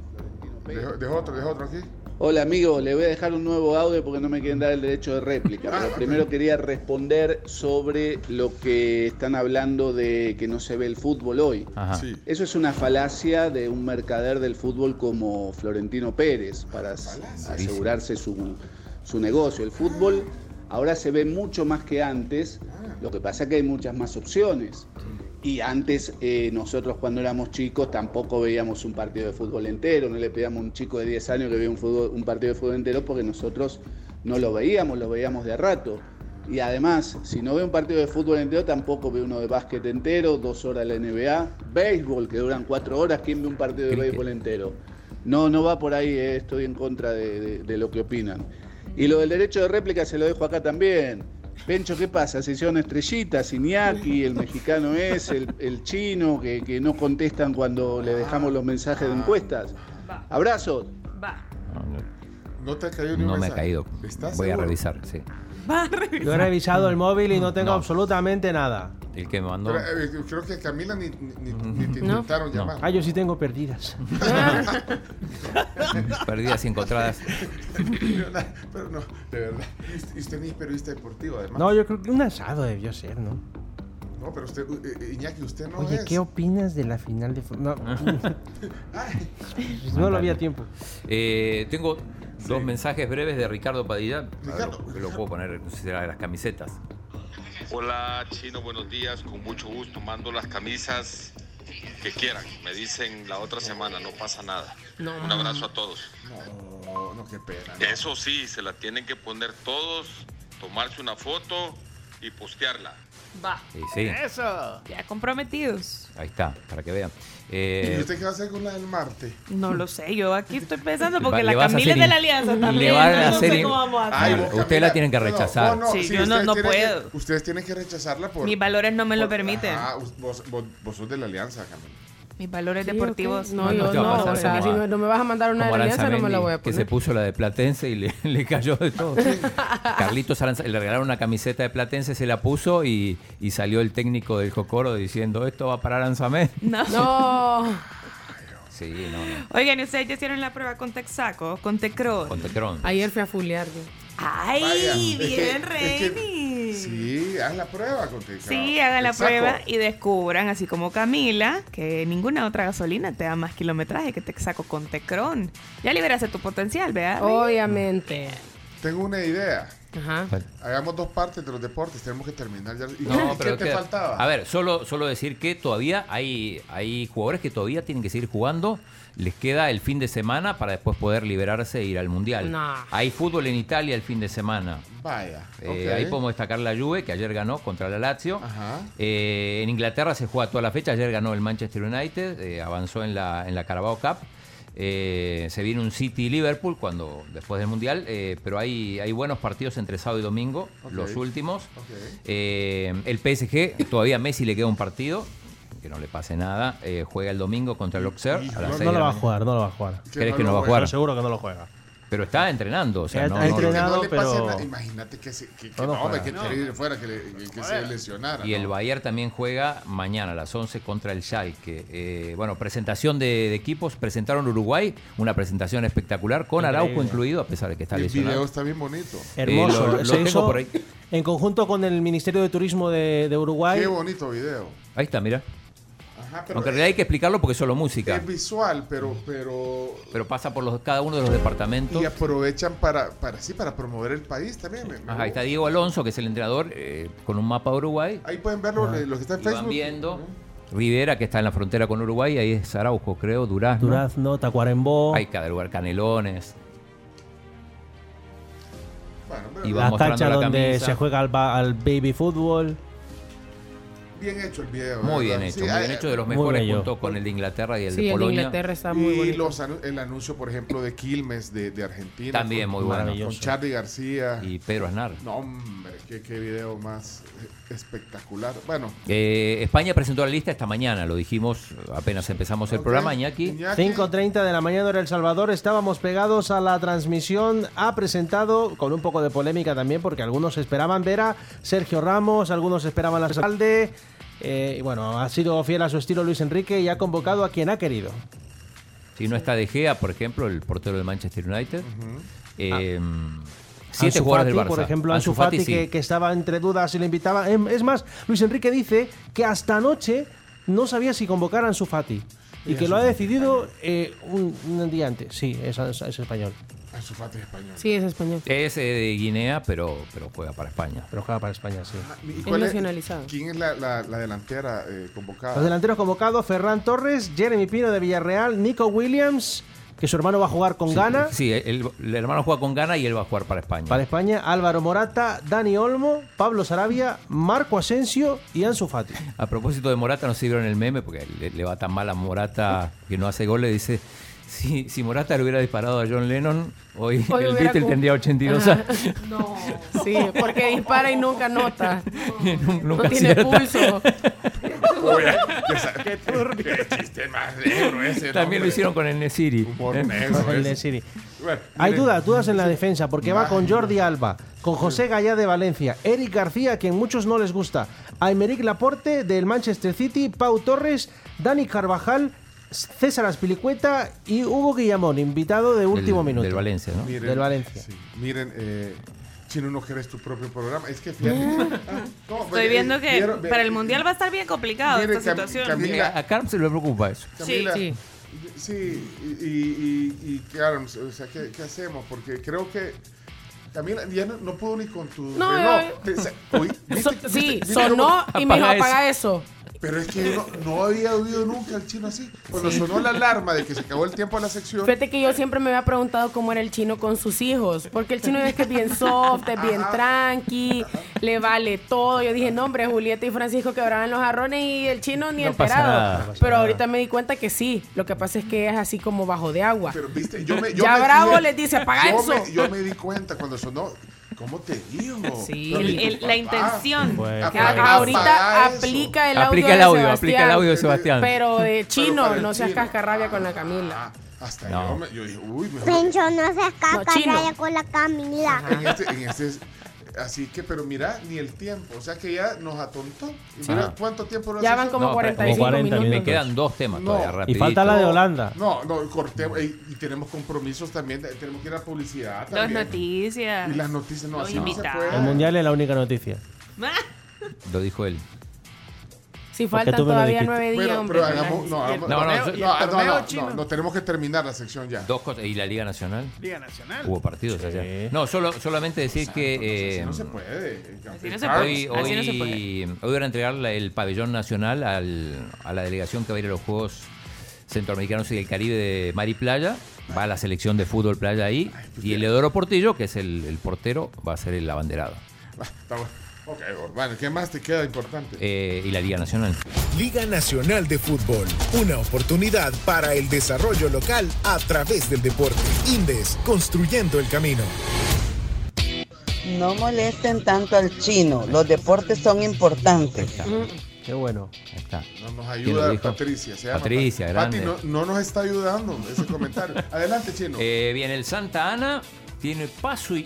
Dejó, dejó otro, dejó otro aquí. Hola amigo, le voy a dejar un nuevo audio porque no me quieren dar el derecho de réplica. Pero primero quería responder sobre lo que están hablando de que no se ve el fútbol hoy. Ajá. Sí. Eso es una falacia de un mercader del fútbol como Florentino Pérez para as- asegurarse su, su negocio. El fútbol ahora se ve mucho más que antes, lo que pasa es que hay muchas más opciones. Y antes eh, nosotros cuando éramos chicos tampoco veíamos un partido de fútbol entero, no le pedíamos a un chico de 10 años que vea un, fútbol- un partido de fútbol entero porque nosotros no lo veíamos, lo veíamos de a rato. Y además, si no ve un partido de fútbol entero, tampoco ve uno de básquet entero, dos horas la NBA, béisbol que duran cuatro horas, ¿quién ve un partido de béisbol entero? No, no va por ahí, eh, estoy en contra de, de- de lo que opinan. Y lo del derecho de réplica se lo dejo acá también. Pencho, ¿qué pasa? Se hicieron estrellitas, Iñaki, el mexicano es, el, el chino, que, que no contestan cuando le dejamos los mensajes de encuestas. Abrazo. No te cayó ni un No me ha caído. ¿Estás Voy a revisar, sí. Yo he revisado el móvil y no tengo No. absolutamente nada. El que me mandó. Pero, eh, creo que Camila ni, ni, ni- te No. intentaron No. llamar. Ah, yo sí tengo perdidas. Perdidas y encontradas. Pero no, de verdad. Y usted- y usted ni es periodista deportivo, además. No, yo creo que un asado debió ser, ¿no? No, pero usted, eh, eh, Iñaki, usted no Oye, es. ¿qué opinas de la final de fútbol? No, no lo había tiempo. Eh, tengo dos mensajes breves de Ricardo Padilla. Ver, Ricardo. Lo, lo puedo poner, no sé si será de las camisetas. Hola Chino, buenos días, con mucho gusto mando las camisas que quieran, me dicen la otra semana, no pasa nada. No. Un abrazo a todos. No, no, qué pena. no. Eso sí, se la tienen que poner todos, tomarse una foto y postearla. Va. Sí. Eso. Ya comprometidos. Ahí está, para que vean. ¿Y Eh, usted qué va a hacer con la del Marte? No lo sé, yo aquí estoy pensando porque le la Camila es hacer de la alianza le también. van a yo no hacer sé cómo vamos a hacer. Ay, Claro, vos, usted la tienen que rechazar. no, no, Sí, sí, yo no- ustedes no tienen que- puedo. ustedes tienen que rechazarla por. Mis valores no me lo permiten. Ah, vos, vos, vos sos de la alianza, Camila. Mis valores Sí, deportivos. No, No, yo O sea, si no, no me vas a mandar una alianza, no me la voy a que poner. se puso la de Platense y le, le cayó de todo. Carlitos Aranza, le regalaron una camiseta de Platense, se la puso y, y salió el técnico del Jocoro diciendo esto va para Aranzamendi. No. No. Sí, no, no. Oigan, ¿y ustedes ya hicieron la prueba con Texaco, con Tecron? Con Tecron. Ayer fui a fulear yo. ¡Ay, Vaya, es que- bien, es que- Reini! Sí, haz la prueba contigo. Sí, hagan la prueba y descubran, así como Camila, que ninguna otra gasolina te da más kilometraje que Texaco con Tecron. Ya liberaste tu potencial, ¿verdad? Obviamente. Tengo una idea. Ajá. Hagamos dos partes de los deportes. Tenemos que terminar ya. ¿Y No, qué pero te queda- faltaba? A ver, solo, solo decir que todavía hay, hay jugadores que todavía tienen que seguir jugando. Les queda el fin de semana para después poder liberarse e ir al Mundial. Hay fútbol en Italia el fin de semana. Vaya. Eh. Ahí podemos destacar la Juve, que ayer ganó contra la Lazio. Ajá. Eh, en Inglaterra se juega toda la fecha. Ayer ganó el Manchester United, eh, avanzó en la, en la Carabao Cup. Eh, se viene un City-Liverpool cuando después del Mundial, eh, pero hay, hay buenos partidos entre sábado y domingo, los últimos. Eh, el PSG, todavía a Messi le queda un partido, que no le pase nada. eh, juega el domingo contra el Auxerre a las No, seis no de lo la va a mañana. jugar, no lo va a jugar. ¿Crees que no va a jugar? Pero seguro que no lo juega. Pero está entrenando, o sea, Ha- no, ha no- entrenado, no le pase pero- nada. Imagínate que se, que, que No, no no, juega. que terrible fuera que, le- que- que se lesionara. Y el ¿no? Bayern también juega mañana a las 11 contra el Schalke. Eh, bueno, presentación de, de equipos. Presentaron Uruguay, una presentación espectacular con Araujo Increíble. incluido, a pesar de que está el lesionado. video está bien bonito. Hermoso. Eh, lo- lo Se tengo hizo por ahí. En conjunto con el Ministerio de Turismo de, de Uruguay. Qué bonito video. Ahí está, mira. Ajá, pero Aunque en realidad hay que explicarlo porque es solo música. es visual, pero, pero Pero pasa por los, cada uno de los departamentos. y aprovechan para, para sí, para promover el país también. Ajá, ahí está Diego Alonso, que es el entrenador, eh, con un mapa de Uruguay. Ahí pueden verlo los que están en Y van Facebook. viendo. Rivera, que está en la frontera con Uruguay, ahí es Araujo, creo, Durazno. Durazno, Tacuarembó. Hay cada lugar, Canelones. Bueno, pero Y va la mostrando cancha la donde camisa. se juega al, ba- al baby fútbol. Bien hecho el video. Muy ¿verdad? bien hecho, Sí, muy bien hecho, de los mejores junto con el de Inglaterra y el Sí, de el de Polonia. Inglaterra está muy y bonito. los el anuncio, por ejemplo, de Quilmes de, de Argentina. También con- muy bueno. Con. Charlie García. Y Pedro Aznar. No, hombre, qué, qué video más eh, espectacular. Bueno, Eh, España presentó la lista esta mañana, lo dijimos apenas empezamos el programa, Iñaki. Iñaki, 5.30 de la mañana hora El Salvador, estábamos pegados a la transmisión, ha presentado, con un poco de polémica también, porque algunos esperaban ver a Sergio Ramos, algunos esperaban a Alcalde, eh, y bueno, ha sido fiel a su estilo Luis Enrique y ha convocado a quien ha querido. Si no está De Gea, por ejemplo, el portero del Manchester United. Eh, siete Ansu jugadores del Fati, Barça. por ejemplo, Ansu Ansu Fati, sí. que, que estaba entre dudas si le invitaba. Em- Es más, Luis Enrique dice que hasta anoche no sabía si convocar a Ansu Fati. Y que lo ha decidido eh, un, un día antes. Sí, es, es- es español. Ansu Fati es español. Sí, es español. Es eh, de Guinea, pero, pero juega para España. Pero juega para España, sí. ¿Y Es nacionalizado. ¿Quién es la, la- la delantera eh, convocada? Los delanteros convocados, Ferran Torres, Jeremy Pino de Villarreal, Nico Williams, que su hermano va a jugar con Sí, Ghana. Sí, el, el hermano juega con Ghana y él va a jugar para España. Para España, Álvaro Morata, Dani Olmo, Pablo Sarabia, Marco Asensio y Ansu Fati. A propósito de Morata, no si vieron el meme, porque le, le va tan mal a Morata que no hace goles. Dice: si, si Morata le hubiera disparado a John Lennon, hoy, Hoy el Beatle tendría 82 Ajá. años. No. Sí, porque dispara y nunca nota. Nunca no tiene acierta. pulso. Uy, qué, qué chiste más negro ese. También hombre. lo hicieron con el Nesiri. Humor ¿eh? negro. El Hay dudas, dudas en la defensa, porque va con Jordi Alba, con José Gallá de Valencia, Eric García, que a muchos no les gusta, Aymeric Laporte del Manchester City, Pau Torres, Dani Carvajal, César Aspilicueta y Hugo Guillamón, invitado de último Del- minuto. Del Valencia, ¿no? miren, Del Valencia. sí, miren, eh, Chino, no querés tu propio programa. Es que fíjate. Ah, no, Estoy eh, viendo que vieron- para el mundial va a estar bien complicado esta Cam- situación. Camila- A Carm se le preocupa eso. Camila, Sí. Sí, y, y, y, y claro, o sea, ¿qué, qué hacemos? Porque creo que Camila ya no, no pudo ni con tu No, reloj. eh, Te- se- oí, ¿viste- So- viste- sí, viste sonó y me dijo, Apaga eso. Pero es que no, no había oído nunca al chino así. Cuando sonó la alarma de que se acabó el tiempo de la sección. Fíjate que yo siempre me había preguntado cómo era el chino con sus hijos, porque el chino es que es bien soft, es bien tranqui, le vale todo. Yo dije, no, hombre, Julieta y Francisco quebraban los jarrones y el chino ni No pasa enterado. nada, no pasa Pero nada. ahorita me di cuenta que sí, lo que pasa es que es así como bajo de agua. Pero viste, yo me, yo Ya me Bravo les dice, apaga yo eso. Me, yo me di cuenta cuando sonó. ¿Cómo te digo? Sí. El- el- la intención. Bueno, ahorita aplica el Aplica audio el audio, aplica el audio de Sebastián. Pero de chino, no seas chino. cascarrabia con la Camila. Ah, hasta No. yo, me, yo dije, uy, mejor. Pencho, no seas No, raya con la Camila. En este, en este es- así que, pero mira, ni el tiempo. O sea que ya nos atontó. Y mira Ajá. cuánto tiempo Ya van como No, pero- 45 como 40 minutos. Me quedan dos temas No. todavía, Y rapidito. falta la de Holanda. No, no, cortemos. Y, y tenemos compromisos también. de- Tenemos que ir a publicidad Las también. noticias. Y las noticias no, Los así no se puede. El Mundial es la única noticia. Lo dijo él. Si faltan todavía nueve días, Pero, hombre. pero hagamos, no, y el hagamos- No, no, torneo- sí. y no, no, torneo no, no, no, tenemos que terminar la sección ya. Dos cosas. ¿Y la Liga Nacional? Liga Nacional. Hubo partidos allá. No, solo, solamente decir que... eh, no se puede. Así no se Hoy, puede. Así no se hoy, puede. hoy van a entregar el pabellón nacional al- a la delegación que va a ir a los Juegos Centroamericanos y del Caribe de Mar y Playa. Va a la selección de fútbol playa ahí. Y el Edoro Portillo, que es el, el portero, va a ser el abanderado. Ah, Está bueno. Ok, bueno, ¿qué más te queda importante? Eh, y la Liga Nacional. Liga Nacional de Fútbol, una oportunidad para el desarrollo local a través del deporte. Indes, construyendo el camino. No molesten tanto al chino, los deportes son importantes. Qué bueno. Ahí está. No nos ¿Quién lo ayuda? Patricia. Se llama Patricia, Pati. grande. Pati no, no nos está ayudando ese comentario. Adelante, chino. Eh, bien, el Santa Ana tiene paso y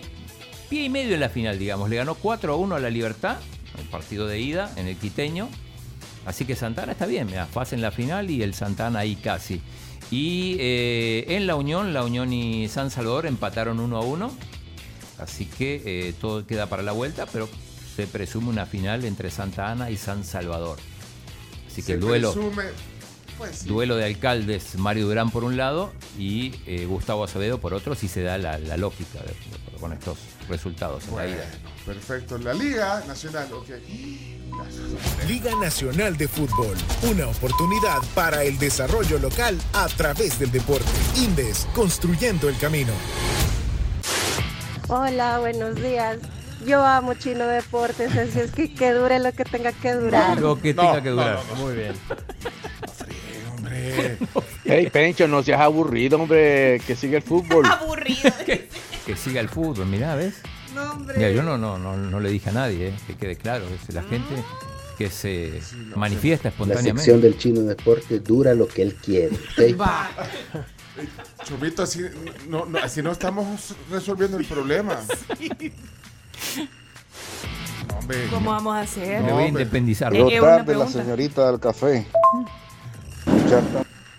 pie y medio en la final, digamos. Le ganó 4 a 1 a la Libertad, el partido de ida en el Quiteño. Así que Santa Ana está bien, mira, fase en la final y el Santa Ana ahí casi. Y eh, en la Unión, la Unión y San Salvador empataron 1 a 1. Así que eh, todo queda para la vuelta, pero se presume una final entre Santa Ana y San Salvador. Así que Se el duelo. presume- pues sí. Duelo de alcaldes, Mario Durán por un lado y eh, Gustavo Acevedo por otro, si se da la, la lógica de- de- con estos resultados en la ida. perfecto. La Liga Nacional, ok. Liga Nacional de Fútbol, una oportunidad para el desarrollo local a través del deporte. Indes, construyendo el camino. Hola, buenos días. Yo amo Chino Deportes, así es que que dure lo que tenga que durar. Lo que tenga que durar. Muy bien. Hombre. Hey, Pencho, no seas aburrido, hombre, que sigue el fútbol. Aburrido. Que siga el fútbol, mirá, ¿ves? No, hombre. Mira, yo no, no, no, no le dije a nadie, eh, que quede claro, es la gente que se manifiesta La espontáneamente. sección del chino deporte dura lo que él quiere. ¿ok? Chomito, así no, no, así no estamos resolviendo el problema. No, hombre. ¿Cómo vamos a hacer? Me voy a independizar. Tarde la señorita del café. Escuchar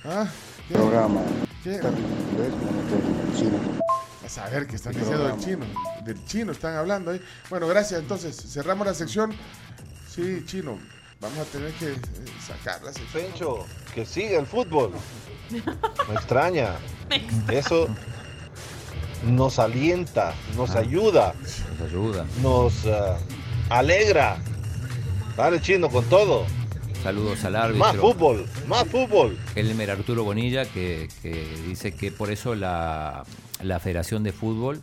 Ah, ¿qué? programa. ¿Qué? Chino. A saber qué están diciendo del chino. Del chino están hablando ahí. Bueno, gracias. Entonces, cerramos la sección. Sí, chino. Vamos a tener que eh, sacar la sección. Pencho, que sigue el fútbol. Me extraña. Eso nos alienta, nos ayuda, Nos ayuda. nos ah, alegra. Dale, chino, con todo. Saludos al Más árbitro. fútbol, más fútbol. Elmer Arturo Bonilla, que, que dice que por eso la, la Federación de Fútbol,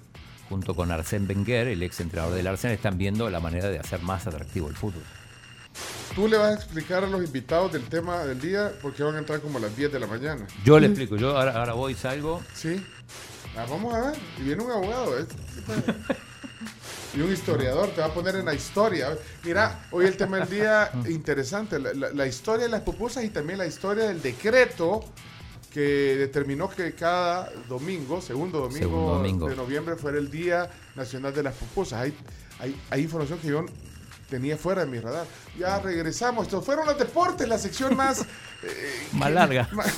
junto con Arsène Wenger, el ex entrenador del Arsenal, están viendo la manera de hacer más atractivo el fútbol. Tú le vas a explicar a los invitados del tema del día porque van a entrar como a las 10 de la mañana. Yo le explico, yo ahora, ahora voy, salgo. Sí. Ah, vamos a ver. Y viene un abogado. ¿eh? Y un historiador. Te va a poner en la historia. Mira, hoy el tema del día interesante. La, la- la historia de las pupusas y también la historia del decreto que determinó que cada domingo, segundo domingo, Segundo domingo. de noviembre, fuera el Día Nacional de las Pupusas. Hay, hay, hay información que yo tenía fuera de mi radar. Ya regresamos. Estos fueron los deportes, la sección más... eh, Más larga. Más,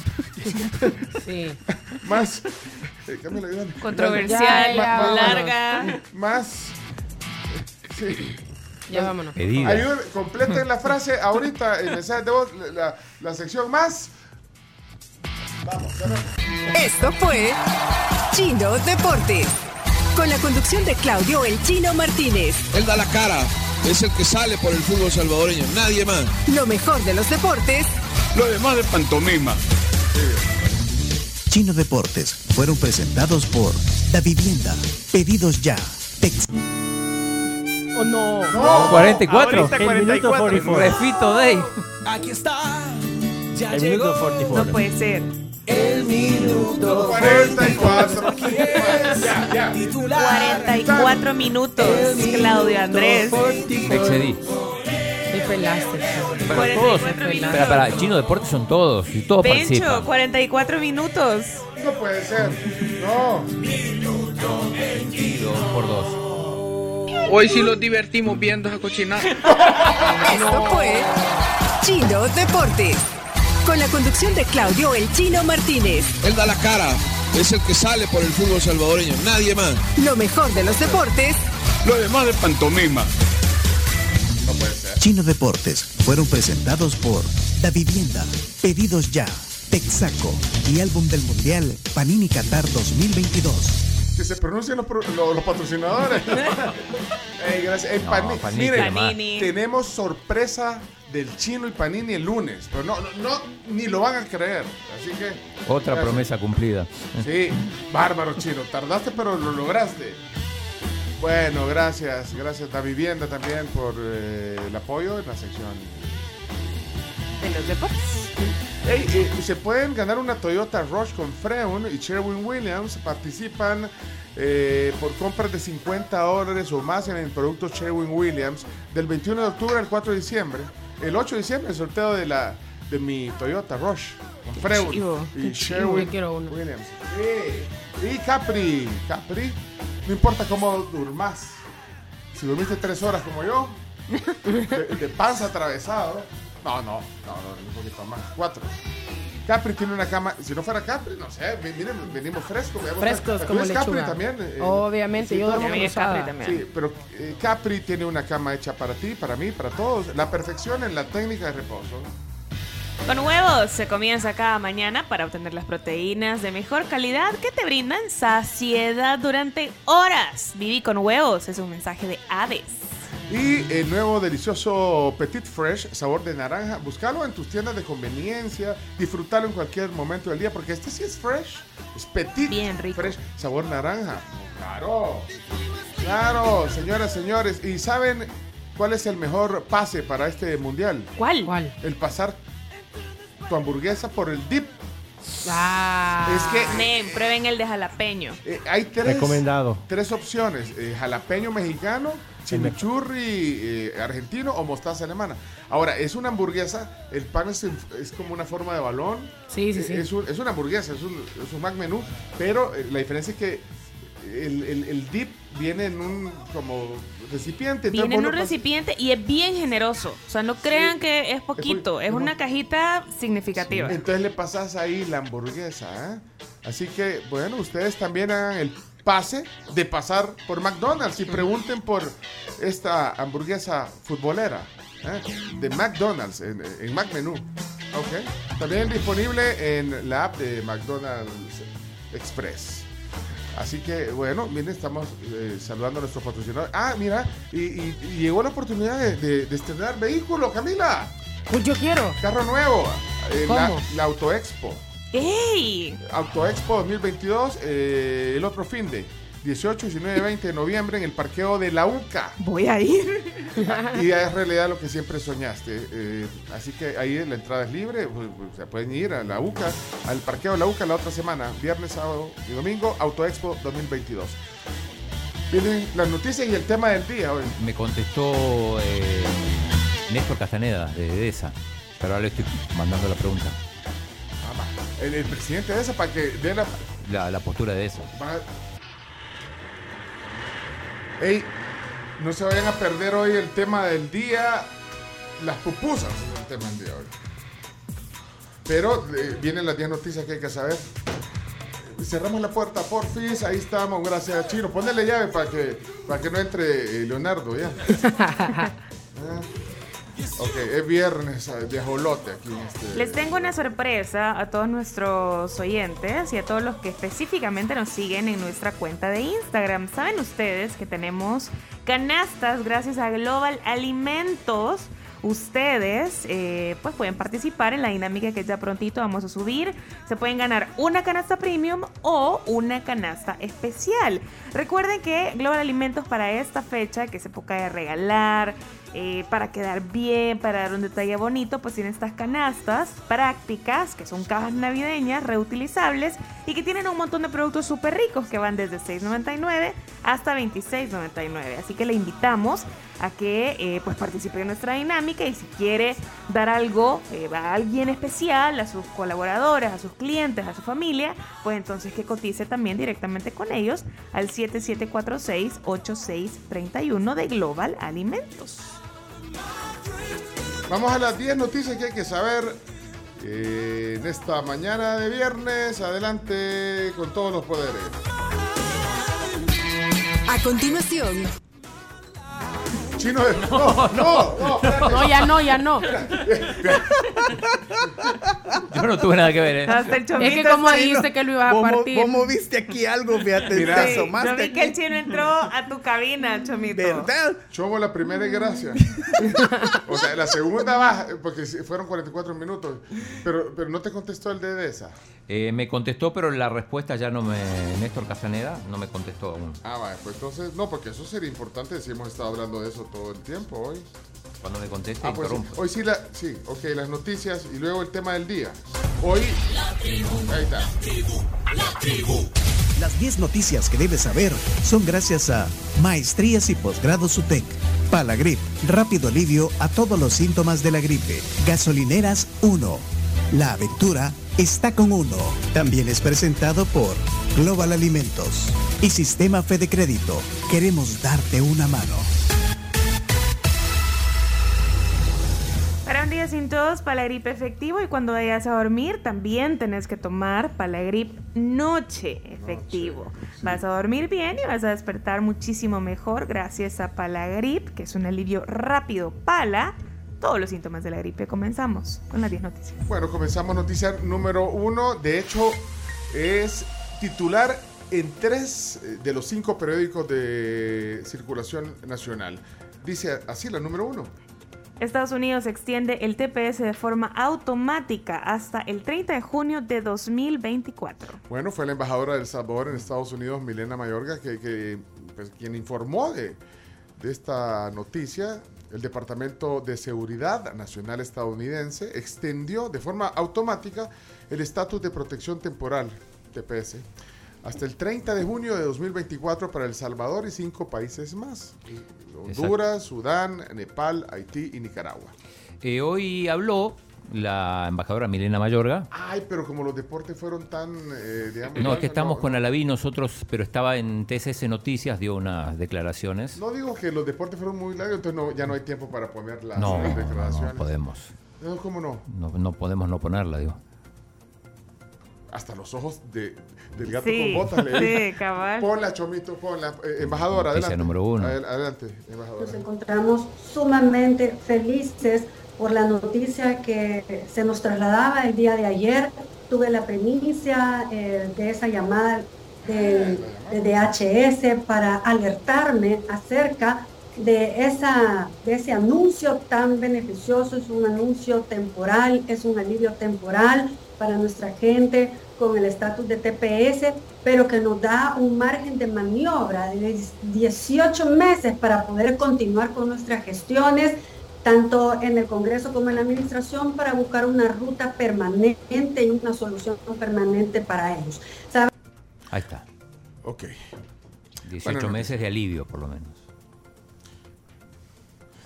Sí. más eh. Controversial, Ya, ya, larga. Más. Sí. Ya vámonos. Medida. Ayúdenme, completen la frase ahorita, el mensaje de voz, la, la- la sección más. Vamos, cerramos. Esto fue Chino Deportes. Con la conducción de Claudio El Chino Martínez. Él da la cara, es el que sale por el fútbol salvadoreño, nadie más. Lo mejor de los deportes Lo demás de pantomima. Chino Deportes fueron presentados por Da Vivienda. Pedidos ya. Tex- Oh, no. No, 44. Ahorita El minuto 44. Refito Day. Aquí está, ya El llegó. minuto 44. No puede ser. El minuto 44. ya, ya. Titular. 44 minutos, Claudio Andrés. Me excedí. Te pelaste. Pero todos. 44 minutos. Espera, espera, Chino Deportes son todos y todos Pencho, participan. 44 minutos. No puede ser. No. Dos por dos. Hoy sí los divertimos viendo esa cochinada. Esto fue Chino Deportes. Con la conducción de Claudio El Chino Martínez. Él da la cara, es el que sale por el fútbol salvadoreño, nadie más. Lo mejor de los deportes Lo demás de pantomima. No puede ser. Chino Deportes fueron presentados por Da Vivienda, Pedidos Ya, Texaco y Álbum del Mundial Panini Qatar 2022. Que se pronuncien los, los patrocinadores. Gracias. No, Panini, Miren, tenemos sorpresa del chino y Panini el lunes. Pero no, no, no, ni lo van a creer. Así que. Otra gracias. promesa cumplida. Sí, bárbaro chino. Tardaste, pero lo lograste. Bueno, gracias. Gracias a Vivienda también por eh, el apoyo en la sección. De los deportes. Ey, eh, se pueden ganar una Toyota Rush con Freun y Sherwin Williams. Participan eh, por compras de 50 dólares o más en el producto Sherwin Williams del 21 de octubre al 4 de diciembre. El 8 de diciembre el sorteo de la de mi Toyota Rush con Freun chivo, y Sherwin. Williams. Sí. Y Capri, Capri, no importa cómo durmas. Si dormiste tres horas como yo, de, de panza atravesado. No, no, no, no, un poquito más. Cuatro. Capri tiene una cama. Si no fuera Capri, no sé. Miren, venimos frescos. veamos. Frescos ¿Tú como eres Capri lechuga. también. eh, Obviamente, sí, yo duermo cruzada. Capri también. Sí, pero eh, Capri tiene una cama hecha para ti, para mí, para todos. La perfección en la técnica de reposo. Con huevos se comienza cada mañana para obtener las proteínas de mejor calidad que te brindan saciedad durante horas. Viví con huevos es un mensaje de Hades. Y el nuevo delicioso Petit Fresh, sabor de naranja. Búscalo en tus tiendas de conveniencia. Disfrútalo en cualquier momento del día, porque este sí es fresh. Es Petit Fresh, sabor naranja. Claro. Claro, señoras, señores. ¿Y saben cuál es el mejor pase para este mundial? ¿Cuál? ¿Cuál? El pasar tu hamburguesa por el dip. Ah. Es que Nem, prueben el de jalapeño. eh, hay tres, Recomendado. tres opciones: eh, jalapeño mexicano, chimichurri eh, argentino o mostaza alemana. Ahora, es una hamburguesa, el pan es, es como una forma de balón. Sí, sí, sí. Es, un- es una hamburguesa, es un, es un Mac menú, pero eh, la diferencia es que el, el- el dip viene en un como recipiente. Viene en un recipiente y es bien generoso. O sea, no crean que es poquito, es, una cajita significativa. Entonces le pasas ahí la hamburguesa. ¿eh? Así que, bueno, ustedes también hagan el pase de pasar por McDonald's y pregunten por esta hamburguesa futbolera ¿eh? de McDonald's en, en McMenú. Ok. También disponible en la app de McDonald's Express. Así que, bueno, miren, estamos eh, saludando a nuestros patrocinadores. Ah, mira, y, y- y llegó la oportunidad de, de- de estrenar vehículo, Camila. Pues yo quiero. Carro nuevo. eh, la, ¿Cómo? la Auto Expo. ¡Ey! Auto Expo 2022, eh, el otro fin de 18, 19, 20 de noviembre en el parqueo de la UCA. Voy a ir. Y es realidad lo que siempre soñaste. eh, así que ahí la entrada es libre. se pueden ir a la UCA, al parqueo de la UCA la otra semana, viernes, sábado y domingo, Auto Expo 2022. Vienen las noticias y el tema del día hoy. Me contestó eh, Néstor Castaneda de EDESA. Pero ahora le estoy mandando la pregunta. Ah, va. El, el presidente de esa para que dé la, La, la postura de EDESA. Va- Ey, no se vayan a perder hoy el tema del día. Las pupusas es el tema del día hoy. Pero eh, vienen las 10 noticias que hay que saber. Cerramos la puerta, porfis. Ahí estamos, gracias a Chino. Ponele llave para que, para que no entre eh, Leonardo, ¿ya? Ah. Ok, es viernes eh, de jolote aquí en este. Les tengo una sorpresa a todos nuestros oyentes y a todos los que específicamente nos siguen en nuestra cuenta de Instagram. ¿Saben ustedes que tenemos canastas gracias a Global Alimentos? Ustedes eh, pues pueden participar en la dinámica que ya prontito vamos a subir. Se pueden ganar una canasta premium o una canasta especial. Recuerden que Global Alimentos para esta fecha, que es época de regalar, eh, para quedar bien, para dar un detalle bonito, pues tiene estas canastas prácticas, que son cajas navideñas reutilizables y que tienen un montón de productos súper ricos que van desde $6.99 hasta $26.99. Así que le invitamos a que eh, pues participe en nuestra dinámica y si quiere dar algo eh, a alguien especial, a sus colaboradores, a sus clientes, a su familia, pues entonces que cotice también directamente con ellos al 7746-8631 de Global Alimentos. Vamos a las 10 noticias que hay que saber eh, en esta mañana de viernes. Adelante con todos los poderes. A continuación, Chino de... No, no, no. No, ya no, ya no. Yo no tuve nada que ver, ¿eh? Hasta el Es que como dijiste que lo ibas a partir. vos moviste aquí algo, fíjate. Mira. Sí, yo vi aquí. que el chino entró a tu cabina, Chomito. ¿Verdad? Chomo, la primera es gracia. o sea, la segunda va, porque fueron 44 minutos. Pero, pero no te contestó el de esa. Eh, me contestó, pero la respuesta ya no me. Néstor Castaneda no me contestó aún. Ah, vale, pues entonces, no, porque eso sería importante si hemos estado hablando de eso todo el tiempo hoy. Cuando me conteste, Ah, pues sí. Hoy sí, la, sí, ok, las noticias y luego el tema del día. Hoy, ahí está. Las 10 noticias que debes saber son gracias a Maestrías y Posgrados UTEC. Palagrip, rápido alivio a todos los síntomas de la gripe. Gasolineras 1. La aventura está con uno. También es presentado por Global Alimentos y Sistema Fede Crédito. Queremos darte una mano. Para un día sin tos, Palagrip efectivo y cuando vayas a dormir también tenés que tomar Palagrip noche efectivo. Vas a dormir bien y vas a despertar muchísimo mejor gracias a Palagrip, que es un alivio rápido. Pala, todos los síntomas de la gripe. Comenzamos con las 10 noticias. Bueno, comenzamos noticia número uno. De hecho, es titular en tres de los cinco periódicos de circulación nacional. Dice así la número uno. Estados Unidos extiende el TPS de forma automática hasta el 30 de junio de 2024. Bueno, fue la embajadora del Salvador en Estados Unidos, Milena Mayorga, que, que, pues, quien informó de, de esta noticia. El Departamento de Seguridad Nacional estadounidense extendió de forma automática el estatus de protección temporal, TPS, hasta el 30 de junio de 2024 para El Salvador y cinco países más. Honduras, Sudán, Nepal, Haití y Nicaragua. Eh, hoy habló la embajadora Milena Mayorga. Ay, pero como los deportes fueron tan, eh, digamos... No, es que estamos con Alaví nosotros, pero estaba en TCS Noticias, dio unas declaraciones. No digo que los deportes fueron muy largos, entonces no- ya no hay tiempo para poner las, No, las declaraciones. no podemos. No, ¿cómo no? No, no podemos no ponerla, digo. Hasta los ojos de, del gato Sí, con botas le sí, cabal. Ponla, Chomito, ponla. Eh, embajadora, Noticia adelante. número uno. Adel- Adelante, Nos embajadora. encontramos sumamente felices por la noticia que se nos trasladaba el día de ayer. Tuve la primicia eh, de esa llamada de, de DHS para alertarme acerca de, esa, de ese anuncio tan beneficioso. Es un anuncio temporal, es un alivio temporal para nuestra gente con el estatus de TPS, pero que nos da un margen de maniobra de 18 meses para poder continuar con nuestras gestiones, tanto en el Congreso como en la Administración, para buscar una ruta permanente y una solución permanente para ellos. ¿Sabe? Ahí está. Ok. 18 Bueno, no. meses de alivio, por lo menos.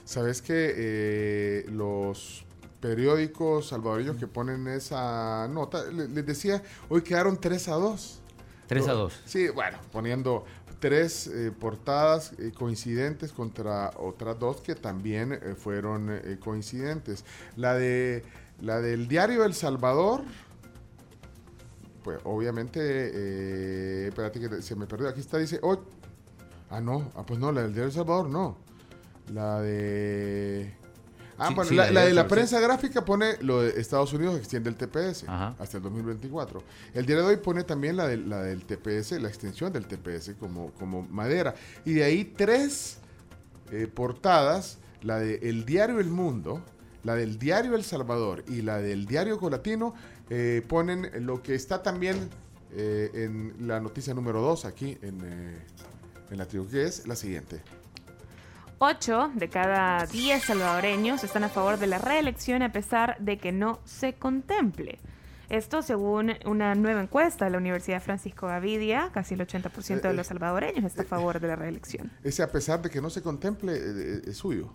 Sabes que eh, los periódicos salvadoreños que ponen esa nota, le- les decía, hoy quedaron 3 a 2. 3 a Lo- 2. Sí, bueno, poniendo tres eh, portadas eh, coincidentes contra otras dos que también eh, fueron coincidentes. La de la del diario El Salvador, pues obviamente, espérate que se me perdió. Aquí está, dice, ah no, ah pues no, la del diario El Salvador no. La de Ah, Sí, bueno, sí, la, de de la prensa gráfica pone lo de Estados Unidos extiende el TPS hasta el 2024. El día de hoy pone también la, del- la del TPS, la extensión del TPS como, como madera. Y de ahí tres eh, portadas, la del El Diario El Mundo, la del Diario El Salvador y la del Diario Colatino, eh, ponen lo que está también eh, en la noticia número 2 aquí en, en la tribu, que es la siguiente. 8 de cada 10 salvadoreños están a favor de la reelección a pesar de que no se contemple. Esto según una nueva encuesta de la Universidad Francisco Gavidia, casi el 80% de los salvadoreños está a favor de la reelección. Ese a pesar de que no se contemple, eh, eh, es suyo.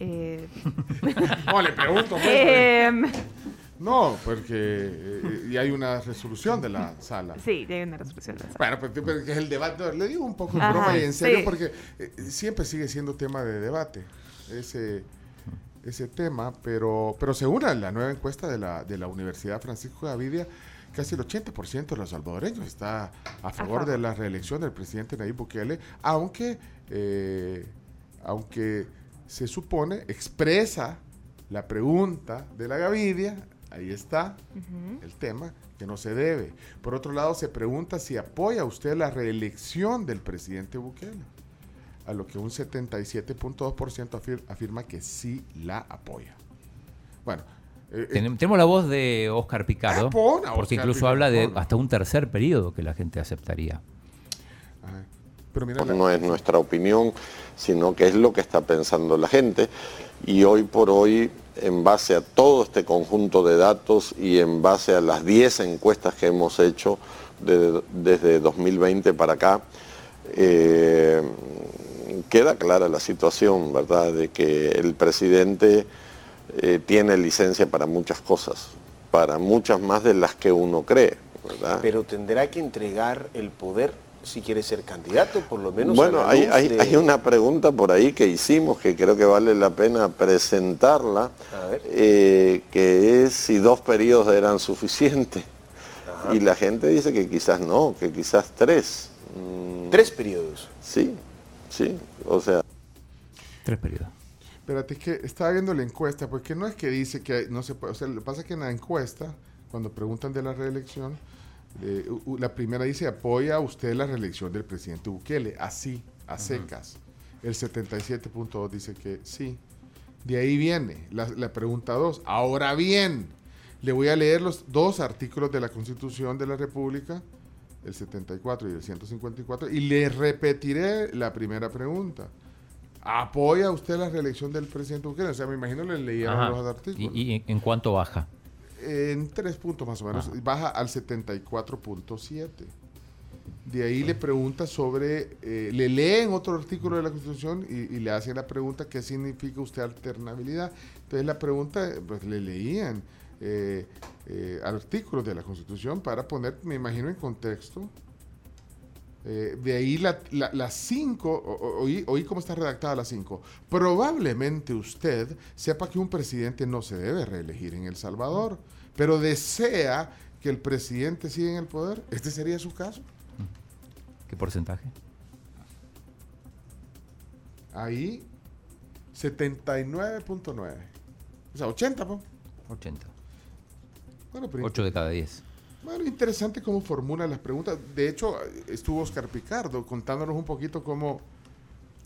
Eh, No, le pregunto. pues, Em, No, porque eh, y hay una resolución de la sala. sí, ya hay una resolución. de esa. Bueno, pues, es el debate. Le digo un poco en Ajá, broma y en serio sí. porque eh, siempre sigue siendo tema de debate ese, ese tema, pero, pero según la, la nueva encuesta de la, de la Universidad Francisco Gavidia, casi el 80% de los salvadoreños está a favor de la reelección del presidente Nayib Bukele, aunque, eh, aunque se supone, expresa la pregunta de la Gavidia, ahí está el tema, que no se debe. Por otro lado, se pregunta si apoya usted la reelección del presidente Bukele, a lo que un 77.2% afir- afirma que sí la apoya. Bueno, eh, eh, Tenem- Tenemos la voz de Oscar Picardo, Ah, porque Oscar incluso Picardo, habla de pon. hasta un tercer periodo que la gente aceptaría. pero mira, la- no es nuestra opinión, sino que es lo que está pensando la gente. Y hoy por hoy, en base a todo este conjunto de datos y en base a las 10 encuestas que hemos hecho de- desde 2020 para acá, eh, queda clara la situación, ¿verdad?, de que el presidente eh, tiene licencia para muchas cosas, para muchas más de las que uno cree, ¿verdad? Pero tendrá que entregar el poder si quiere ser candidato, por lo menos. a Bueno, la hay, luz hay- de- hay una pregunta por ahí que hicimos que creo que vale la pena presentarla, eh, que es si dos periodos eran suficientes. Y la gente dice que quizás no, que quizás tres. Mm, Tres periodos. Sí, sí, o sea... Tres periodos. Espérate, es que estaba viendo la encuesta, porque no es que dice que no se puede, o sea, lo que pasa es que en la encuesta, cuando preguntan de la reelección, eh, la primera dice, ¿apoya usted la reelección del presidente Bukele? Así, a secas. El 77.2 dice que sí. De ahí viene la, la pregunta 2. Ahora bien, le voy a leer los dos artículos de la Constitución de la República, el 74 y el 154, y le repetiré la primera pregunta. ¿Apoya usted la reelección del presidente Bukele? O sea, me imagino le leyeron Ajá. los artículos. ¿Y, y en cuánto baja? En tres puntos más o menos. Baja al 74.7. De ahí le pregunta sobre, eh, le leen otro artículo de la Constitución y, y le hacen la pregunta qué significa usted alternabilidad. Entonces la pregunta, pues le leían eh, eh, artículos de la Constitución para poner, me imagino, en contexto. Eh, de ahí la- la- las cinco, o- o- oí, oí cómo está redactada la cinco. Probablemente usted sepa que un presidente no se debe reelegir en El Salvador, pero desea que el presidente siga en el poder. ¿Este sería su caso? ¿Qué porcentaje? Ahí, 79.9. O sea, 80, ¿no? 80. Bueno, pero 8 de cada 10. Bueno, interesante cómo formula las preguntas. De hecho, estuvo Oscar Picardo contándonos un poquito cómo...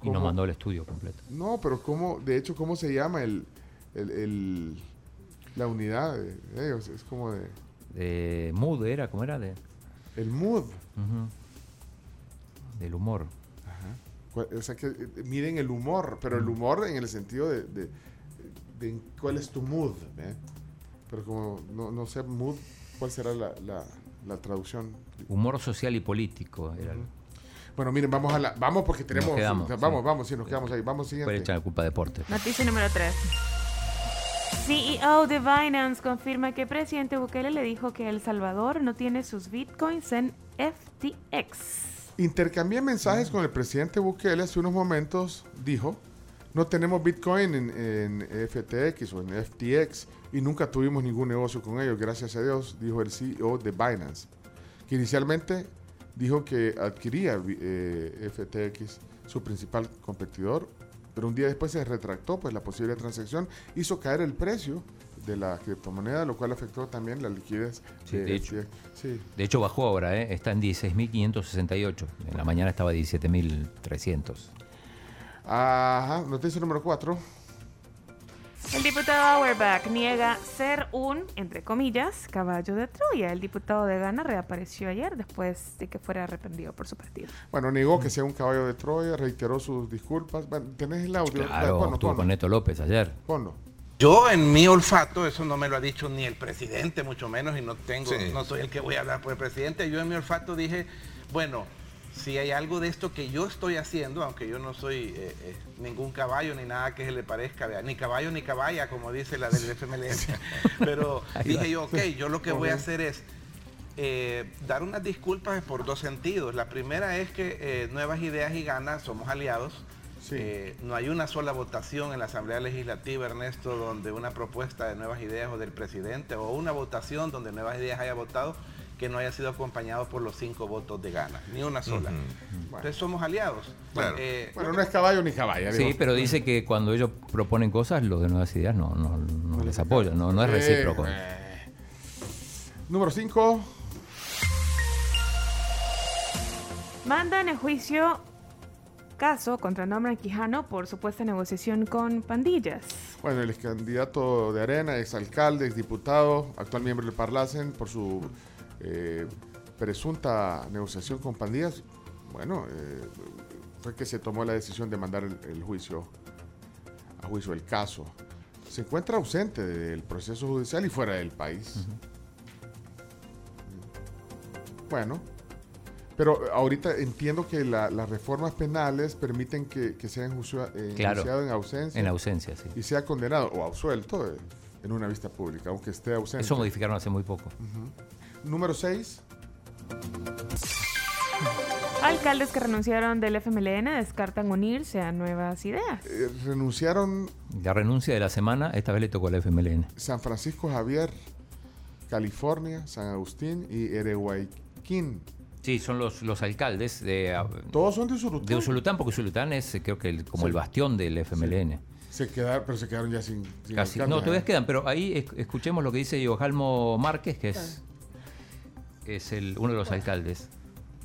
Y nos cómo- mandó el estudio completo. No, pero cómo, de hecho, cómo se llama el, el- el- la unidad de ellos. Es como de... De mood era, ¿cómo era? De, El mood. Ujú. Del humor. Cuál- O sea, que eh, miden el humor, pero el humor en el sentido de, de- de cuál es tu mood. ¿eh? Pero como no, no sé, mood, ¿cuál será la, la- la traducción? Humor social y político era el- Bueno, miren, vamos a la, vamos porque tenemos, quedamos, vamos, sí. vamos, sí, nos quedamos ahí, vamos Puede siguiente. echar la culpa deporte. Noticia número 3. CEO de Binance confirma que presidente Bukele le dijo que El Salvador no tiene sus bitcoins en FTX. Intercambié mensajes con el presidente Bukele hace unos momentos, dijo, no tenemos Bitcoin en, FTX o en FTX y nunca tuvimos ningún negocio con ellos, gracias a Dios, dijo el CEO de Binance, que inicialmente dijo que adquiría eh, FTX, su principal competidor, pero un día después se retractó, pues la posible transacción hizo caer el precio de la criptomoneda, lo cual afectó también la liquidez. Sí, de hecho. FTX. Sí. De hecho bajó ahora, ¿eh? está en 16.568. En la mañana estaba 17.300. Ajá, noticia número 4. El diputado Auerbach niega ser un, entre comillas, caballo de Troya. El diputado de Ghana reapareció ayer después de que fuera arrepentido por su partido. Bueno, negó que sea un caballo de Troya, reiteró sus disculpas. Bueno, ¿Tenés el audio? Claro, Ponlo, estuvo con Neto López ayer. ponlo. Yo en mi olfato, eso no me lo ha dicho ni el presidente, mucho menos, y no tengo, Sí. no soy el que voy a hablar por el presidente. Yo en mi olfato dije, bueno, si hay algo de esto que yo estoy haciendo, aunque yo no soy eh, eh, ningún caballo ni nada que se le parezca, vea, ni caballo ni caballa, como dice la del FMLN, pero dije yo, ok, yo lo que voy a hacer es eh, dar unas disculpas por dos sentidos. La primera es que Nuevas Ideas y Ganas somos aliados. No hay una sola votación en la Asamblea Legislativa, Ernesto, donde una propuesta de Nuevas Ideas o del presidente o una votación donde Nuevas Ideas haya votado que no haya sido acompañado por los cinco votos de gana, ni una sola. Entonces somos aliados. Claro. Eh, Bueno, no es caballo ni caballa. Sí, digo. pero dice que cuando ellos proponen cosas, los de Nuevas Ideas no, no, no les apoyan, no, no es Eh, recíproco. eh. Número 5. Mandan en juicio caso contra Norman Quijano por supuesta negociación con pandillas. Bueno, el ex candidato de Arena, exalcalde, exdiputado, actual miembro del Parlacen, por su eh, presunta negociación con pandillas, bueno, eh, fue que se tomó la decisión de mandar el, el juicio, a juicio el caso. Se encuentra ausente del proceso judicial y fuera del país. Bueno, pero ahorita entiendo que la- las reformas penales permiten que, que sea eh, Claro. enjuiciado en ausencia En ausencia, sí. y sea condenado o absuelto eh, en una vista pública, aunque esté ausente. Eso modificaron hace muy poco. Número 6. Alcaldes que renunciaron del FMLN descartan unirse a nuevas ideas. renunciaron La renuncia de la semana, esta vez le tocó al FMLN. San Francisco Javier, California, San Agustín y Erehuayquín. Sí, son los, los alcaldes de... Todos son de Usulután. De Usulután, porque Usulután es eh, creo que el- como Sí. el bastión del FMLN. Se quedaron, pero se quedaron ya sin, sin Casi. No, todavía ¿eh? quedan, pero ahí es- escuchemos lo que dice Yojalmo Márquez, que es, es el, uno de los alcaldes,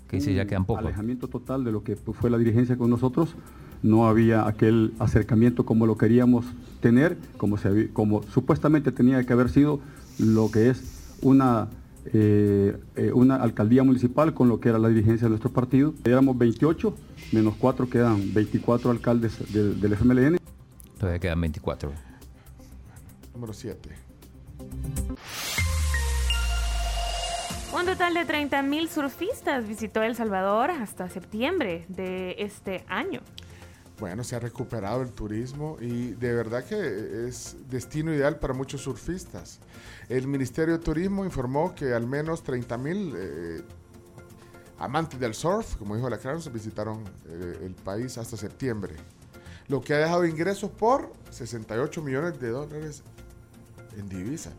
que dice ya quedan pocos. alejamiento total de lo que fue la dirigencia con nosotros. No había aquel acercamiento como lo queríamos tener, como, se, como supuestamente tenía que haber sido lo que es una, eh, eh, una alcaldía municipal con lo que era la dirigencia de nuestro partido. Éramos 28, menos 4 quedan 24 alcaldes del, del FMLN. Todavía quedan 24. Número 7. Un total de 30.000 surfistas visitó El Salvador hasta septiembre de este año. Bueno, se ha recuperado el turismo y de verdad que es destino ideal para muchos surfistas. El Ministerio de Turismo informó que al menos 30 mil eh, amantes del surf, como dijo la Cruz, visitaron eh, el país hasta septiembre. Lo que ha dejado ingresos por 68 millones de dólares en divisa.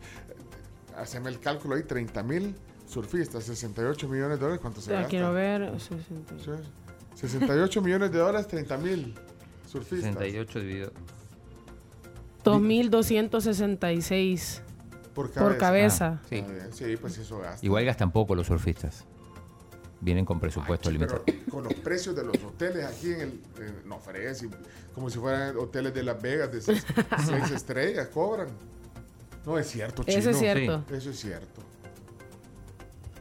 Haceme el cálculo ahí, 30 mil surfistas, 68 millones de dólares, ¿cuánto se Ya gasta? quiero ver. 60. Sí. 68 millones de dólares, 30 mil surfistas. 68 dividido. 2.266 Por por cabeza. Ah, sí. Sí, pues eso gasta. Igual gastan poco los surfistas. Vienen con presupuesto limitado. Pero con los precios de los hoteles aquí en el. en- no, fregues, y como si fueran hoteles de Las Vegas de seis, seis estrellas, cobran. No, es cierto, chino. Eso es cierto. Eso es cierto.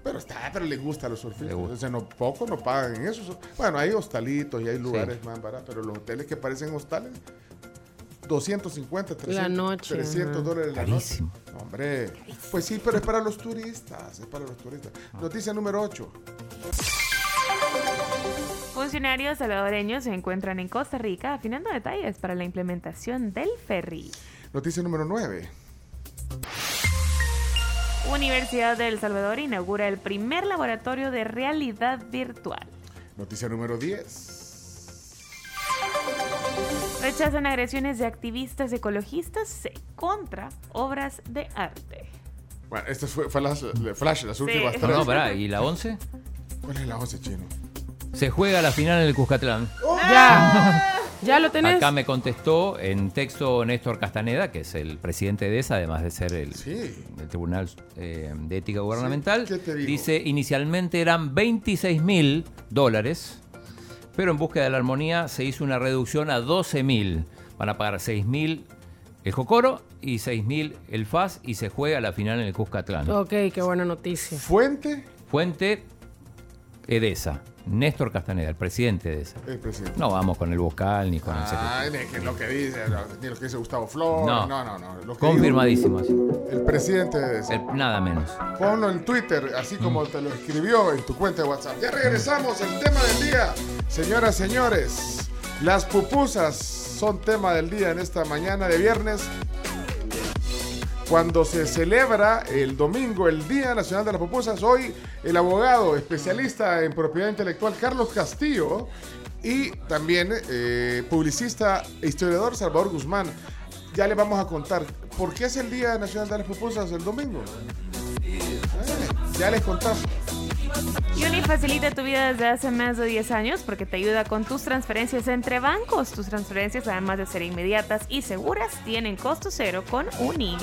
Pero está, pero le gusta a los surfistas. O sea, no, poco no pagan en eso. Bueno, hay hostalitos y hay lugares más baratos, pero los hoteles que parecen hostales, 250, 300, noche, 300 ajá. dólares la Carísimo. noche. No, Hombre, pues sí, pero es para los turistas, es para los turistas. Noticia número 8. Funcionarios salvadoreños se encuentran en Costa Rica afinando detalles para la implementación del ferry. Noticia número 9. Universidad de El Salvador inaugura el primer laboratorio de realidad virtual. Noticia número 10. Rechazan agresiones de activistas ecologistas contra obras de arte. Bueno, esta fue, fue las, la- Flash, las últimas No, tres. no, pará, ¿y la 11? ¿Cuál es la 11, chino? Se juega la final en el Cuscatlán. Ya. ¿Ya lo tenés? Acá me contestó en texto Néstor Castaneda, que es el presidente de esa, además de ser el, Tribunal eh, de Ética Gubernamental. ¿qué te digo? Dice, inicialmente eran 26 mil dólares, pero en búsqueda de la armonía se hizo una reducción a 12 mil. Van a pagar 6 mil el Jocoro y 6 mil el FAS y se juega la final en el Cuscatlán. Ok, qué buena noticia. ¿Fuente? Fuente Edesa. Néstor Castaneda, el presidente de esa. El presidente. No vamos con el vocal ni con el secretario. Ay, que lo que dice, ni lo que dice Gustavo Flores. No. No, no, no. Lo que Confirmadísimo. dijo El presidente de. El- nada menos. Ponlo en Twitter, así como te lo escribió en tu cuenta de WhatsApp. Ya regresamos, el tema del día. Señoras, señores, las pupusas son tema del día en esta mañana de viernes. Cuando se celebra el domingo, el Día Nacional de las Pupusas, hoy el abogado especialista en propiedad intelectual Carlos Castillo y también eh, publicista e historiador Salvador Guzmán. Ya le vamos a contar por qué es el Día Nacional de las Pupusas el domingo. Eh, Ya les contamos. Uni facilita tu vida desde hace más de 10 años porque te ayuda con tus transferencias entre bancos. Tus transferencias, además de ser inmediatas y seguras, tienen costo cero con Uni.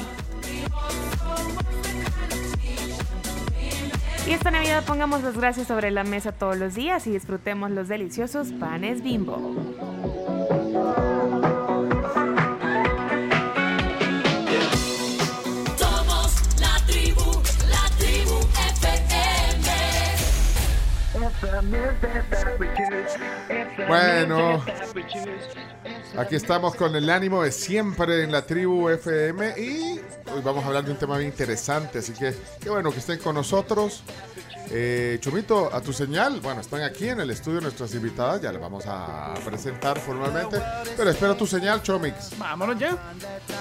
Y esta Navidad pongamos las gracias sobre la mesa todos los días y disfrutemos los deliciosos panes bimbo. Bueno, aquí estamos con el ánimo de siempre en la tribu FM y hoy vamos a hablar de un tema bien interesante, así que qué bueno que estén con nosotros. Eh, Chumito, a tu señal, bueno, están aquí en el estudio nuestras invitadas, ya les vamos a presentar formalmente, pero espero tu señal, Chomix. Vámonos ya.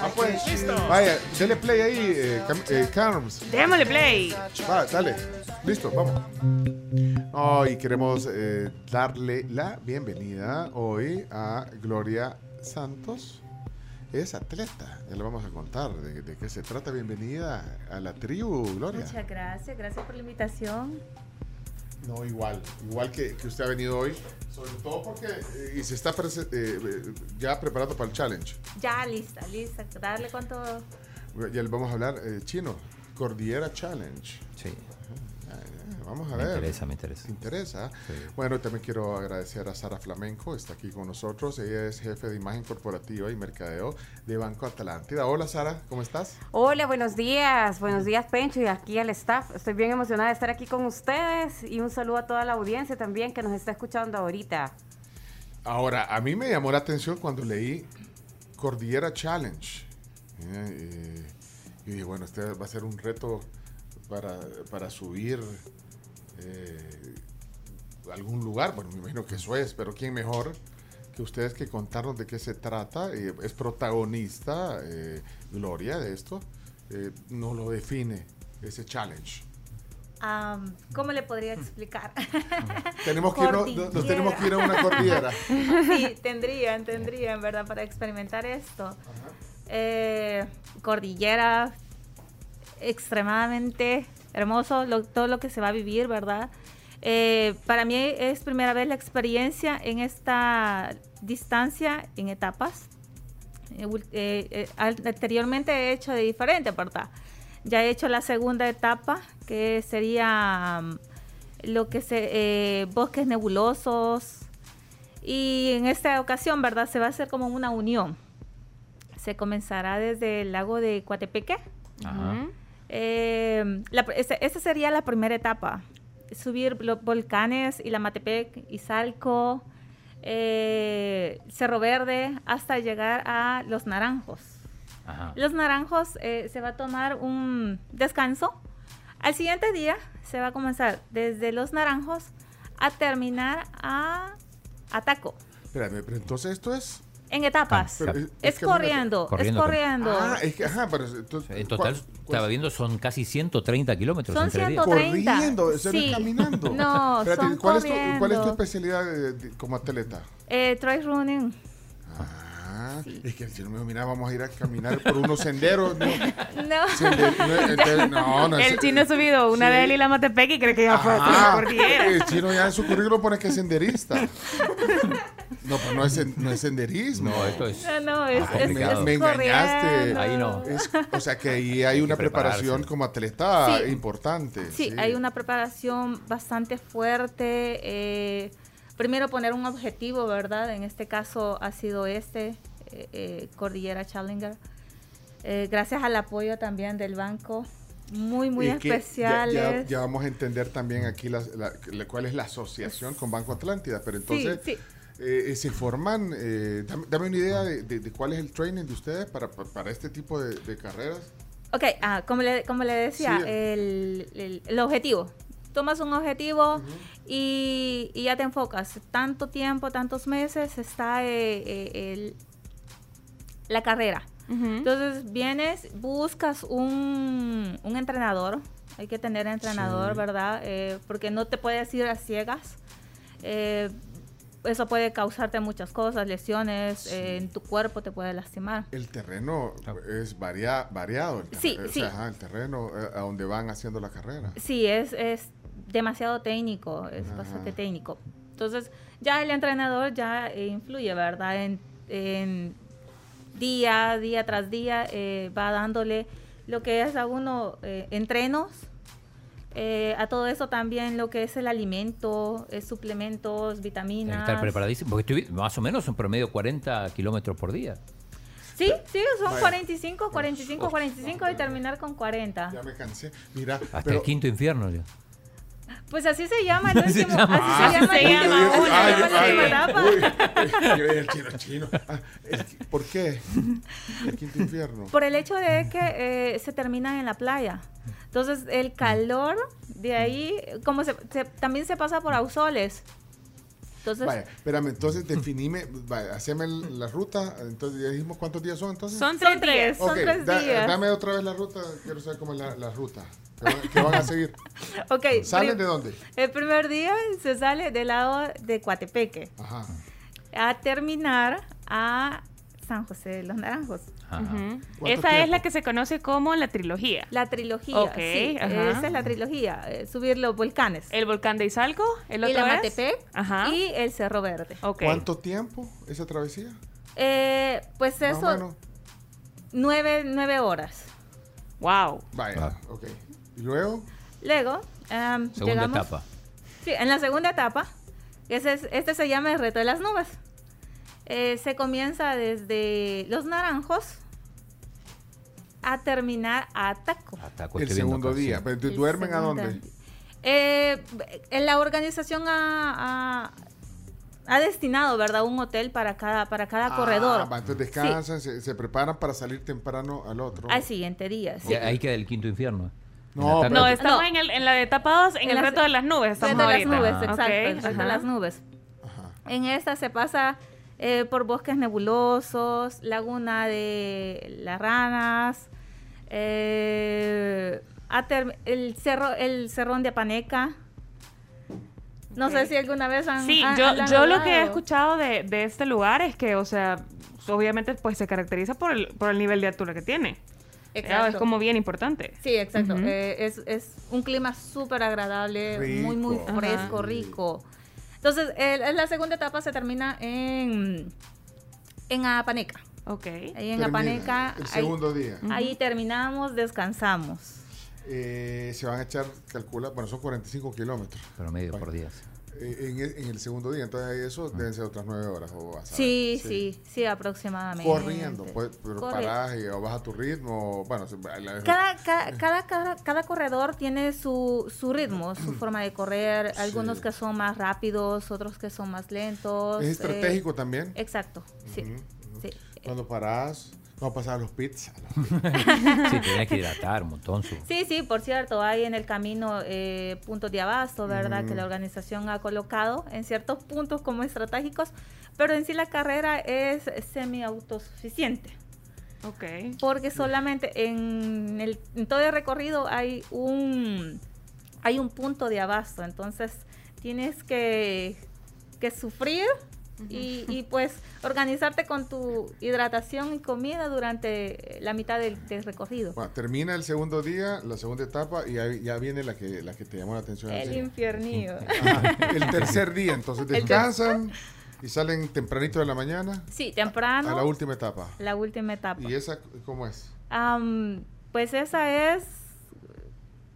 Ah, pues, Listo. vaya, dele play ahí, eh, eh, Carms. Démosle play. Va, dale. Listo, vamos. Hoy queremos eh, darle la bienvenida hoy a Gloria Santos. Es atleta, ya le vamos a contar de, de qué se trata. Bienvenida a la tribu, Gloria. Muchas gracias, gracias por la invitación. No, igual, igual que, que usted ha venido hoy, sobre todo porque eh, y se está eh, ya preparando para el challenge. Ya lista, lista. Darle cuánto. Ya le vamos a hablar eh, chino, Cordillera Challenge. Sí. Vamos a Me ver. interesa, me interesa. ¿Te interesa? Sí. Bueno, también quiero agradecer a Sara Flamenco, está aquí con nosotros. Ella es jefe de imagen corporativa y mercadeo de Banco Atlántida. Hola Sara, ¿cómo estás? Hola, buenos días. Buenos días, Pencho, y aquí al staff. Estoy bien emocionada de estar aquí con ustedes y un saludo a toda la audiencia también que nos está escuchando ahorita. Ahora, a mí me llamó la atención cuando leí Cordillera Challenge. Eh, eh, y dije, bueno, este va a ser un reto para, para subir eh, algún lugar. Bueno, me imagino que eso es, pero ¿quién mejor que ustedes que contarnos de qué se trata? Eh, es protagonista, eh, Gloria, de esto. Eh, no lo define ese challenge. Am, ¿Cómo le podría explicar? Tenemos que irnos- nos- nos tenemos que ir a una cordillera. sí, tendrían, tendrían, ¿verdad? Para experimentar esto. Eh, cordillera, extremadamente hermoso, lo- todo lo que se va a vivir, ¿verdad? Eh, para mí es primera vez la experiencia en esta distancia en etapas. Eh, eh, eh, anteriormente he hecho de diferente, ¿verdad? Ya he hecho la segunda etapa, que sería mm, lo que se eh, bosques nebulosos. Y en esta ocasión, ¿verdad? Se va a hacer como una unión. Se comenzará desde el lago de Coatepeque. Ajá. Eh, la pr- esa, esa sería la primera etapa. Subir los volcanes, Ilamatepec, Izalco, eh, Cerro Verde, hasta llegar a Los Naranjos. Ajá. Los Naranjos eh, se va a tomar un descanso. Al siguiente día se va a comenzar desde Los Naranjos a terminar a Ataco. Espérame, pero entonces esto es... En etapas. Es, es- es que- corriendo, Corriendo, es corriendo. Ah, es que, ajá, pero entonces, En total, estaba viendo, son casi 130 kilómetros Son entre días. 130. Corriendo, eso no es Sí. caminando. No, Espérate, son ¿cuál, es tu, corriendo. ¿Cuál es tu especialidad de- de- como atleta? Eh, trail running. Ah, es que si no me mira, vamos a ir a caminar por unos senderos. No, No. No, entonces, no, no, El chino ha subido una Sí. de él y la Matepec y cree que ya fue a la Ah, cordillera. el chino ya en su currículum pone que es senderista. No, pues no es, no es senderismo. No, esto es. No, no, es, Ah, es, me engañaste. Ahí no. Es- o sea que ahí hay Hay una preparación como atleta Sí. importante. Sí, hay una preparación bastante fuerte. eh, primero poner un objetivo, ¿verdad? En este caso ha sido este, eh, eh, Cordillera Challenger. Eh, gracias al apoyo también del banco. Muy, muy que ya-. Ya, ya vamos a entender también aquí la- la- la- cuál es la asociación con Banco Atlántida, pero entonces sí. Eh, se forman, eh, dame, dame una idea de, de- de cuál es el training de ustedes para, para, para este tipo de, de carreras. Ok, ah, como, le, como le decía, Sí. el, el- el objetivo. Tomas un objetivo y, y ya te enfocas. Tanto tiempo, tantos meses está eh, eh, el- la carrera. Entonces vienes, buscas un, un entrenador. Hay que tener entrenador, Sí. ¿verdad? Eh, porque no te puedes ir a ciegas. Eh, eso puede causarte muchas cosas, lesiones eh, en tu cuerpo, te puede lastimar. El terreno es varia- variado. El Sí, o sí. sea, ajá, el terreno eh, a donde van haciendo la carrera. Sí, es, es demasiado técnico, es bastante técnico. Entonces, ya el entrenador ya eh, influye, ¿verdad? En, en día, día tras día, eh, va dándole lo que es a uno eh, entrenos, eh, a todo eso también lo que es el alimento, eh, suplementos, Hay que vitaminas. estar preparadísimo. Porque estoy más o menos un promedio 40 kilómetros por día. Sí, sí, son Vaya. 45, 45, 45 y terminar con 40. Ya me cansé. Mira, Hasta pero el quinto infierno ya. Pues así se llama el último. llama. Así Ah, se llama así se chino chino. Ah, el- ¿Por qué? El quinto infierno. Por el hecho de que eh, se termina en la playa. Entonces, el calor de ahí, como se, se- también se pasa por Ausoles. Entonces, Vaya, espérame, entonces definime, vaya, haceme la ruta. Entonces, ya dijimos cuántos días son entonces. Son tres días, son tres da- días. Dame otra vez la ruta, quiero saber cómo es la, la ruta. ¿Qué van, a seguir? ok. ¿Salen de dónde? El primer día se sale del lado de Coatepeque Ajá. a terminar a San José de los Naranjos. Ujú. ¿Cuánto Esa es la que se conoce como la trilogía. La trilogía, Ok, sí, ajá. esa es la trilogía, eh, subir los volcanes. El volcán de Izalco, el otro Ajá. y el Cerro Verde. ¿Cuánto tiempo esa travesía? Eh, pues Más eso, nueve, nueve horas. Wow. Vaya, ok. ¿Y luego? Luego, em, Segunda llegamos, etapa. Sí, en la segunda etapa, ese es- este se llama el reto de las nubes. Eh, se comienza desde Los Naranjos a terminar a Taco. Taco, El segundo día. ¿Pero duermen a dónde? Eh, en la organización ha, ha- ha destinado, ¿verdad? Un hotel para cada, para cada corredor. Ah, va, entonces Sí, descansan, se, se preparan para salir temprano al otro. al siguiente día. sí. Ahí queda el quinto infierno. No, En No, estamos No. En, el, en la etapa 2, en, En el reto de las nubes. Estamos Reto de las nubes, exacto, el reto de ajá. las nubes. En esta se pasa eh, por bosques nebulosos, laguna de las ranas, eh, el cerro, el cerrón de Apaneca. No sé si alguna vez han Sí, han- yo, han yo lo que he escuchado de, de este lugar es que, o sea, obviamente pues se caracteriza por el, por el nivel de altura que tiene. Exacto. Es como bien importante. Sí, exacto. Eh, es, es un clima súper agradable, muy, muy fresco, Ajá. rico. Entonces, el- la segunda etapa se termina en, en Apaneca. Ok. Ahí en Termina Apaneca. el ahí- segundo día. Ahí terminamos, descansamos. Eh, se van a echar, calcula, bueno, son 45 kilómetros. Promedio por día. Eh, en, el- en el segundo día, entonces eso deben ser otras nueve horas. O vas a Sí, ver, sí, sí, aproximadamente. Corriendo, pues, pero Corre- parás y, o vas a tu ritmo. Bueno, Cada, cada, cada, cada, cada corredor tiene su, su ritmo, su forma de correr. Algunos que son más rápidos, otros que son más lentos. Es eh, estratégico también. Exacto, sí. sí. Cuando parás, no pasar los pits. Sí, tenés que hidratar un montón. Su... Sí, sí, por cierto, hay en el camino eh, puntos de abasto, ¿verdad? Ujú. Que la organización ha colocado en ciertos puntos como estratégicos, pero en sí la carrera es semi-autosuficiente. Ok. Porque solamente en, el, en todo el recorrido hay un, hay un punto de abasto, entonces tienes que, que sufrir y, y, pues organizarte con tu hidratación y comida durante la mitad del, del recorrido. Bueno, termina el segundo día, la segunda etapa, y ya viene la que, la que te llamó la atención. El. Ajá, El tercer día, entonces descansan y salen tempranito de la mañana Sí, temprano. a la última etapa. La última etapa. ¿Y esa cómo es? Am, pues esa es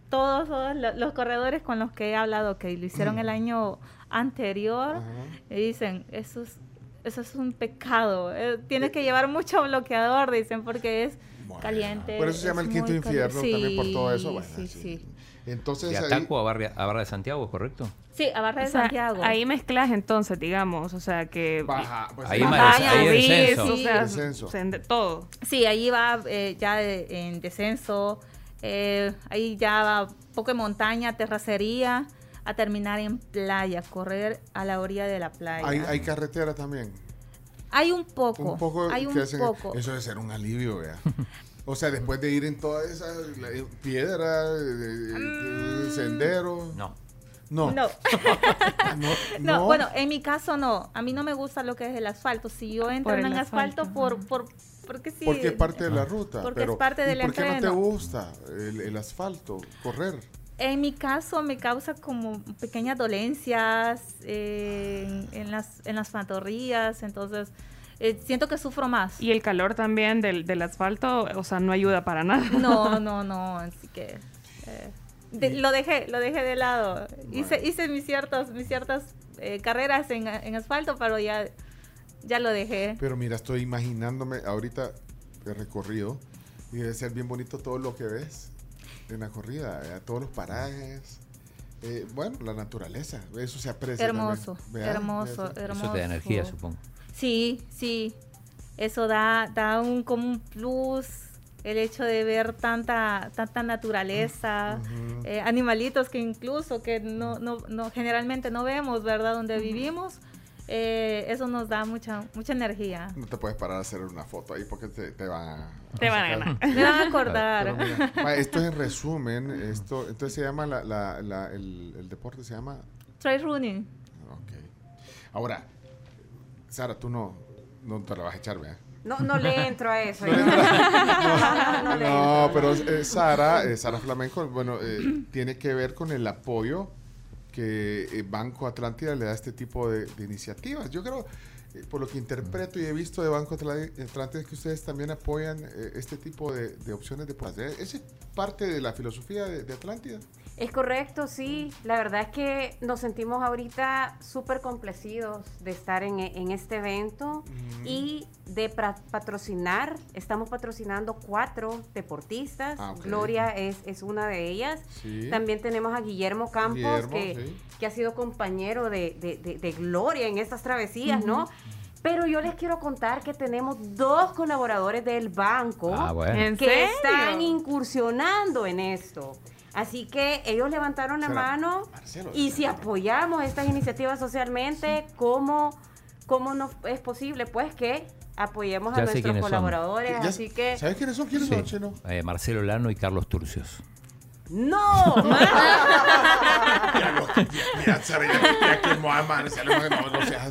todos, todos lo- los corredores con los que he hablado que lo hicieron el año anterior y dicen eso es eso es un pecado eh, tienes que llevar mucho bloqueador dicen porque es caliente Por eso se llama es el quinto infierno, también por todo eso. Sí, Bueno, sí, sí. sí. Entonces De ahí- Ataco a Barra, a Barra de Santiago, ¿correcto? Sí, a Barra de O sea, Santiago. Ahí mezclas entonces, digamos, o sea que... Baja, pues, Ahí Baja, más- ahí subir, descenso. o sea, Descenso. o sea, de todo. Sí, ahí va eh, ya de- en descenso, eh, ahí ya va poco de montaña, terracería, a terminar en playa, correr a la orilla de la playa. hay, hay carretera también. Hay un poco, Un poco hay un hacen- poco. Eso debe ser un alivio, vea. O sea, después de ir en toda esa la- piedra, de- de- de- sendero. No. No. No. no, No, no. bueno, en mi caso no. A mí no me gusta lo que es el asfalto. Si yo entro Por en asfalto, asfalto, por, por, porque sí. Porque es parte de la ruta. Porque pero, es parte del ¿y ¿Por qué no te gusta el, el asfalto? Correr. En mi caso me causa como pequeñas dolencias eh, en, en las, en las pantorrillas, entonces eh, siento que sufro más. Y el calor también del, del asfalto, o sea, no ayuda para nada. No, no, no, así que eh, de- lo dejé, lo dejé de lado. Hice, hice mis ciertas, mis ciertas eh, carreras en, en asfalto, pero ya, ya lo dejé. Pero mira, estoy imaginándome ahorita el recorrido y debe ser bien bonito todo lo que ves en la corrida, eh, todos los parajes. eh, bueno, la naturaleza, eso se aprecia. Hermoso, hermoso, Eso- hermoso. Eso te da energía, supongo. Sí, sí. Eso da, da un como un plus el hecho de ver tanta, tanta naturaleza, eh, animalitos que incluso que no, no, no generalmente no vemos, ¿verdad? Donde vivimos. Eh, eso nos da mucha, mucha energía. No te puedes parar a hacer una foto ahí porque te, te van a... Te van a ganar. Me van a acordar. Mira, ma, esto es en resumen, esto, entonces se llama, la, la- la- el, el deporte se llama... Trail running. Ahora, Sara, tú no, no te la vas a echar, ¿verdad? No, no le entro a eso. No. No No, entro, pero eh, Sara, eh, Sara Flamenco, bueno, eh, tiene que ver con el apoyo que eh, Banco Atlántida le da este tipo de, iniciativas. Yo creo, eh, por lo que interpreto y he visto de Banco Atlántida, que ustedes también apoyan eh, este tipo de, opciones de. ¿Eh? ¿Esa es parte de la filosofía de Atlántida? Es correcto, sí. La verdad es que nos sentimos ahorita súper complacidos de estar en, en este evento y de patrocinar. Estamos patrocinando cuatro deportistas. Ah. Gloria es, es una de ellas. Sí. También tenemos a Guillermo Campos, Guillermo, que, sí. que ha sido compañero de, de- de- de Gloria en estas travesías. ¿no? Pero yo les quiero contar que tenemos dos colaboradores del banco Ah, bueno. ¿En que serio? están incursionando en esto. Así que ellos levantaron la mano Marcelo, y si apoyamos estas iniciativas socialmente, ¿cómo, ¿cómo no es posible? Pues que apoyemos a Ya nuestros colaboradores. Ya- así que... ¿Sabes quiénes son? ¿Quiénes Sí. son, Chino? Eh, Marcelo Lano y Carlos Turcios. ¡No! Ya lo- ya, Sara, ya- ya quemó a Marcelo, no, no seas-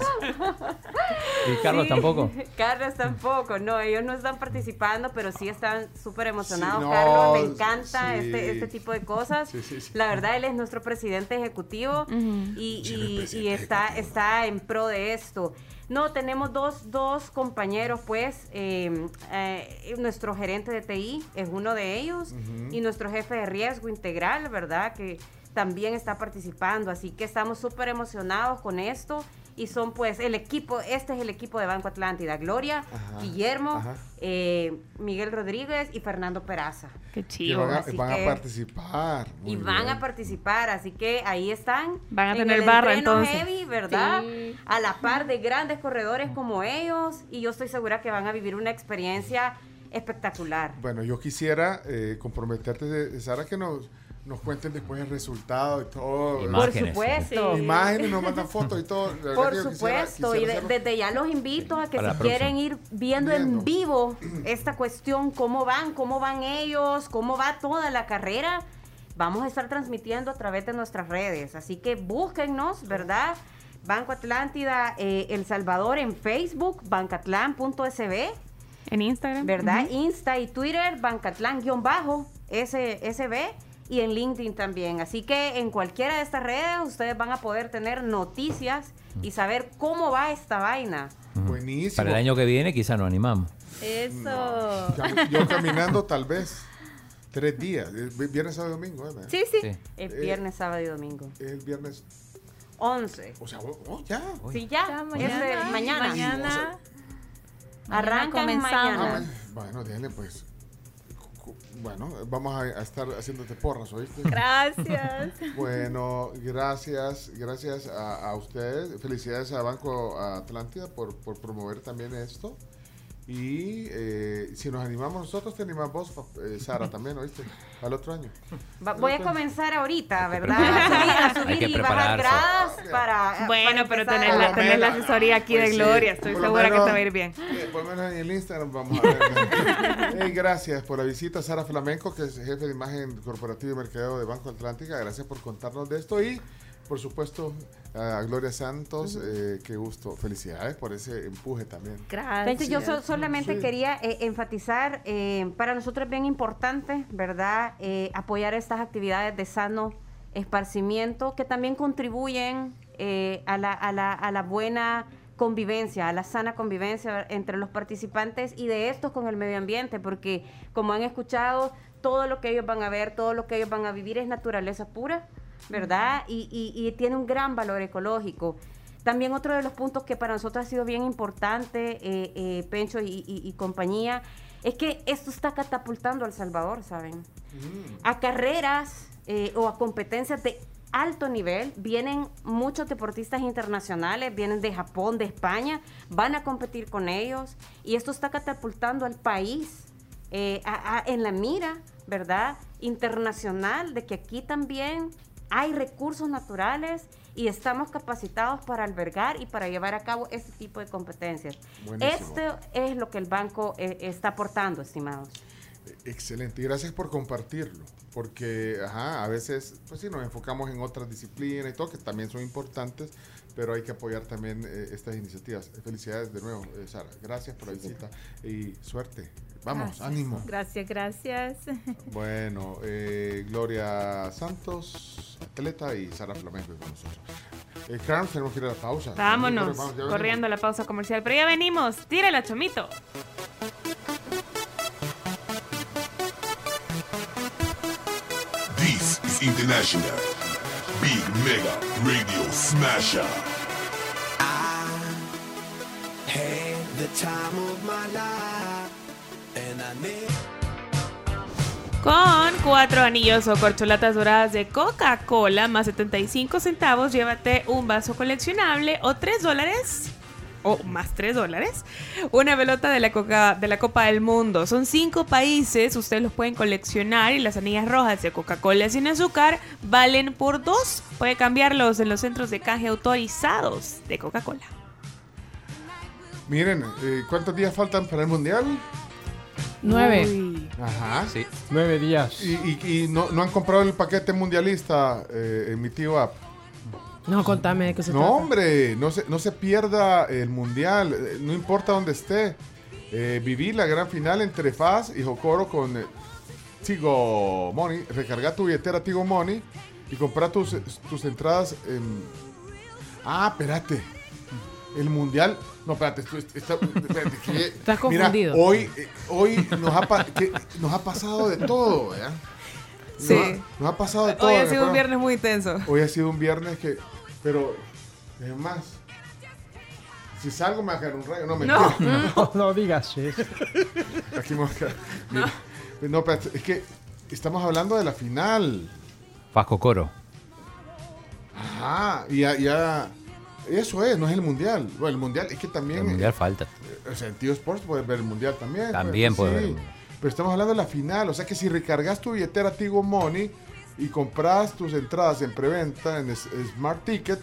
¿Y Carlos Sí, tampoco? Carlos tampoco, no, ellos no están participando, pero sí están súper emocionados. Sí, no, Carlos le encanta sí. este, este tipo de cosas. Sí, sí, sí. La verdad, él es nuestro presidente ejecutivo y, y- y está, está en pro de esto. No, tenemos dos, dos compañeros, pues, eh, eh, nuestro gerente de TI es uno de ellos y nuestro jefe de riesgo integral, ¿verdad? Que también está participando, así que estamos súper emocionados con esto y son pues el equipo, este es el equipo de Banco Atlántida, Gloria, Ajá, Guillermo, ajá. eh, Miguel Rodríguez y Fernando Peraza. Qué Y van a, Así van a que- participar. y van bien. a participar, así que ahí están. Van a en tener el barra, entonces. heavy, ¿verdad? Sí. A la par de grandes corredores como ellos y yo estoy segura que van a vivir una experiencia espectacular. Bueno, yo quisiera eh, comprometerte, Sara, que nos, nos cuenten después el resultado y todo. Imágenes. Por supuesto. Imágenes, nos mandan fotos y todo. La Por quisiera- supuesto, quisiera y de- desde ya los invito a que Para si quieren ir viendo, Viendo. en vivo esta cuestión, cómo van, cómo van ellos, cómo va toda la carrera, vamos a estar transmitiendo a través de nuestras redes. Así que búsquennos, ¿verdad? Banco Atlántida eh, El Salvador en Facebook, bancatlán.sb. En Instagram. ¿Verdad? Insta y Twitter, bancatlán-sb y en LinkedIn también. Así que en cualquiera de estas redes ustedes van a poder tener noticias y saber cómo va esta vaina. Buenísimo. Para el año que viene quizá nos animamos. Eso. Yo caminando tal vez tres días, eh, vi- viernes, sábado y domingo. ¿eh? Sí, sí. Sí. El Eh, viernes, sábado y domingo. El viernes, 11. o sea, oh, oh, ya. Sí, ya. Ya, mañana. mañana. mañana. Mañana. Arrancan comenzamos. mañana. Ah, Bueno, déjenle pues. Bueno, vamos a, a estar haciéndote porras, ¿oíste? Gracias. Bueno, gracias, gracias a, a ustedes. Felicidades a Banco Atlántida por, por promover también esto. Y eh, si nos animamos nosotros, te animas vos, eh, Sara, también, ¿oíste? Al otro año. Va- voy a comenzar ahorita, ¿verdad? A subir, a subir que y bajar gradas para. Bueno, para pero a- la, tenés la asesoría aquí de Pues sí, Gloria. Estoy por lo segura que menos- te va a ir bien. Eh, por lo menos en el Instagram vamos a ver. Hey, gracias por la visita, Sara Flamenco, que es jefe de imagen corporativa y mercadeo de Banco Atlántica. Gracias por contarnos de esto y por supuesto, a Gloria Santos, eh, qué gusto. Felicidades por ese empuje también. Entonces, yo so- solamente Sí. quería eh, enfatizar, eh, para nosotros es bien importante, ¿verdad? Eh, apoyar estas actividades de sano esparcimiento que también contribuyen eh, a, la, a la- a la buena convivencia, a la sana convivencia entre los participantes y de estos con el medio ambiente, porque como han escuchado, todo lo que ellos van a ver, todo lo que ellos van a vivir es naturaleza pura, ¿verdad? Y, y- y tiene un gran valor ecológico. También otro de los puntos que para nosotros ha sido bien importante, eh, eh, Pencho y, y- compañía, es que esto está catapultando a El Salvador, ¿saben? A carreras eh, o a competencias de alto nivel, vienen muchos deportistas internacionales, vienen de Japón, de España, van a competir con ellos y esto está catapultando al país eh, a- a- en la mira, ¿verdad? Internacional, de que aquí también hay recursos naturales y estamos capacitados para albergar y para llevar a cabo este tipo de competencias. Buenísimo. Esto es lo que el banco eh, está aportando, estimados. Excelente, y gracias por compartirlo, porque ajá, a veces, pues sí, nos enfocamos en otras disciplinas y todo, que también son importantes, pero hay que apoyar también eh, estas iniciativas. Felicidades de nuevo, eh, Sara. Gracias por la visita y suerte. Vamos, Gracias. ánimo. Gracias, gracias. Bueno, eh, Gloria Santos, atleta, y Sara Flamengo con nosotros. Eh, Carlos, tenemos que ir a la pausa. Vámonos, Vamos, corriendo a la pausa comercial. Pero ya venimos, tírala, chomito. This is International Big Mega Radio Smasher. Con cuatro anillos o corcholatas doradas de Coca-Cola más 75 centavos, llévate un vaso coleccionable o 3 dólares o más 3 dólares, una pelota de la, Copa del Mundo. Son cinco países, ustedes los pueden coleccionar y las anillas rojas de Coca-Cola sin azúcar valen por dos. Puede cambiarlos en los centros de canje autorizados de Coca-Cola. Miren, eh, ¿cuántos días faltan para el Mundial? Nueve. Ajá. Sí. Nueve días. ¿Y, y- y no, no han comprado el paquete mundialista eh, en mi tío app? No, contame de qué se No, trata. hombre, no se, no se pierda el mundial, eh, no importa dónde esté. Eh, viví la gran final entre FAS y Jocoro con eh, Tigo Money. Recarga tu billetera Tigo Money y compra tus, tus entradas en... Ah, espérate. El mundial. No, espérate. esto- esto- está- espérate, que- Estás Mira, confundido. hoy, eh, hoy nos, ha pa- que- nos ha pasado de todo, ¿verdad? Nos Sí. ha- Nos ha pasado de todo. Hoy ha sido un viernes muy intenso. Hoy ha sido un viernes que. Pero. Es más. Si salgo me va a caer un rayo. No, No. mentira. No, no digas eso. Aquí me va a caer. Mira. No, espérate, es que estamos hablando de la final. Pasco Coro. Ajá. Y ya, ya- Eso es, no es el mundial. Bueno, el mundial es que también. El mundial falta. eh, O sea, en Tío Sports puedes ver el mundial también. También pues, puedes sí. ver. Pero estamos hablando de la final. O sea que si recargas tu billetera Tigo Money y compras tus entradas en preventa en Smart Ticket,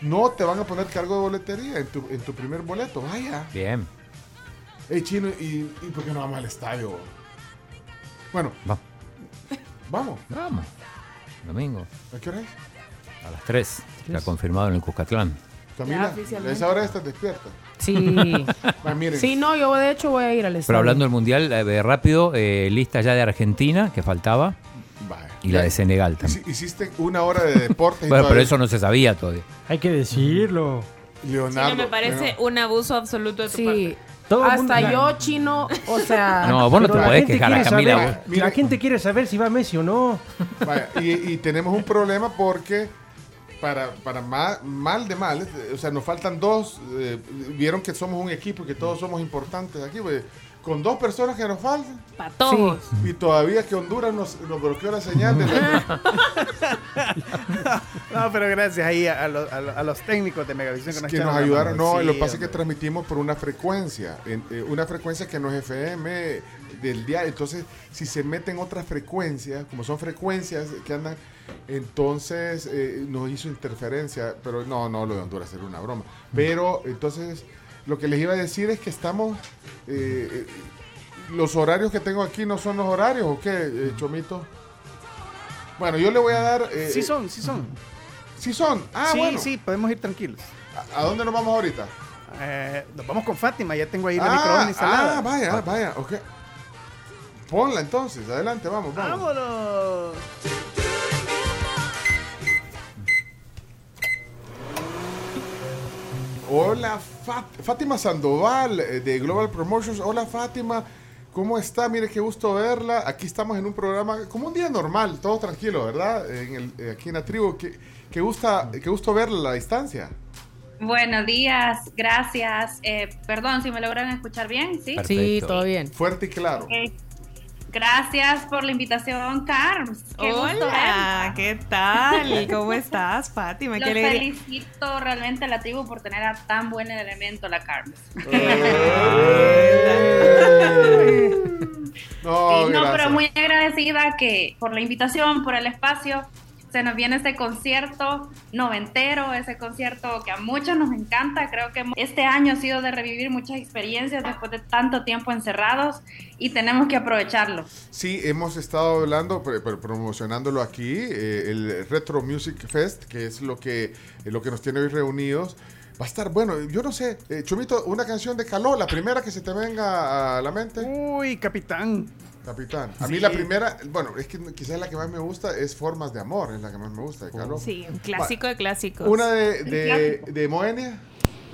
no te van a poner cargo de boletería en tu, en tu primer boleto. Vaya. Bien. Hey, chino, ¿y, ¿y por qué no vamos al estadio? Bueno, Va. vamos. Vamos. Domingo. ¿A qué hora es? A las 3. Ya confirmado en el Cuscatlán. Camila, oficialmente. a esa hora estás despierta. Sí. Va, miren. Sí, no, yo de hecho voy a ir al Pero estadio. hablando del mundial, eh, rápido, eh, lista ya de Argentina, que faltaba. Vaya. Y la de Senegal también. Hici- Hiciste una hora de deporte. y Bueno, pero todavía- eso no se sabía todavía. Hay que decirlo. Leonardo. No me parece un abuso absoluto de tu Sí. Todo el Hasta mundo- yo, chino, o sea... No, vos no Pero te la podés gente quejar a quiere Camila. saber- vos. La gente quiere saber si va Messi o no. Vaya, y, y tenemos un problema porque para, para ma- mal de mal, eh, o sea, nos faltan dos, eh, vieron que somos un equipo y que todos somos importantes aquí, pues, con dos personas que nos faltan. Para todos. Y todavía que Honduras nos, nos bloqueó la señal de la- No, pero gracias ahí a, a los- a los- a los técnicos de Megavisión que nos, que nos ayudaron. No, Sí, lo que pasa es que transmitimos por una frecuencia, en- eh, una frecuencia que no es FM del día. Entonces, si se meten otras frecuencias, como son frecuencias que andan, entonces eh, nos hizo interferencia. Pero no, no, lo de Honduras era una broma. Pero entonces, lo que les iba a decir es que estamos. eh, eh, los horarios que tengo aquí no son los horarios, ¿o qué, Chomito? Bueno, yo le voy a dar. Sí son, sí son. Sí son. Ah, sí, bueno. sí, podemos ir tranquilos. ¿A, a dónde nos vamos ahorita? Eh, nos vamos con Fátima, ya tengo ahí la ah, microonda instalada. ah, vaya, vaya, ok. Ponla entonces, adelante, vamos, vamos. Vámonos. Hola, Fat- Fátima Sandoval eh, de Global Promotions. Hola, Fátima. ¿Cómo está? Mire, qué gusto verla. Aquí estamos en un programa como un día normal, todo tranquilo, ¿verdad? En el- eh, aquí en la tribu. Qué, qué gusta, qué gusto verla a la distancia. Buenos días, gracias. Eh, perdón si me logran escuchar bien, ¿sí? Sí, todo bien. Fuerte y claro. Gracias por la invitación, Carms. Qué gusto Hola, verla. ¿qué tal? ¿Cómo estás, Fátima? Los Qué alegría. felicito realmente a la tribu por tener a tan buen elemento la Carms. No, Sí, no, gracias. pero muy agradecida que por la invitación, por el espacio. Se nos viene este concierto noventero, ese concierto que a muchos nos encanta. Creo que este año ha sido de revivir muchas experiencias después de tanto tiempo encerrados y tenemos que aprovecharlo. Sí, hemos estado hablando, pr- pr- promocionándolo aquí, eh, el Retro Music Fest, que es lo que, eh, lo que nos tiene hoy reunidos. Va a estar bueno, yo no sé, eh, Chumito, una canción de Caló, la primera que se te venga a la mente. Uy, capitán. Capitán. A mí Sí. la primera, bueno, es que quizás la que más me gusta es Formas de Amor, es la que más me gusta de Caló. Sí, un clásico de clásicos. Una de, de, de Moenia.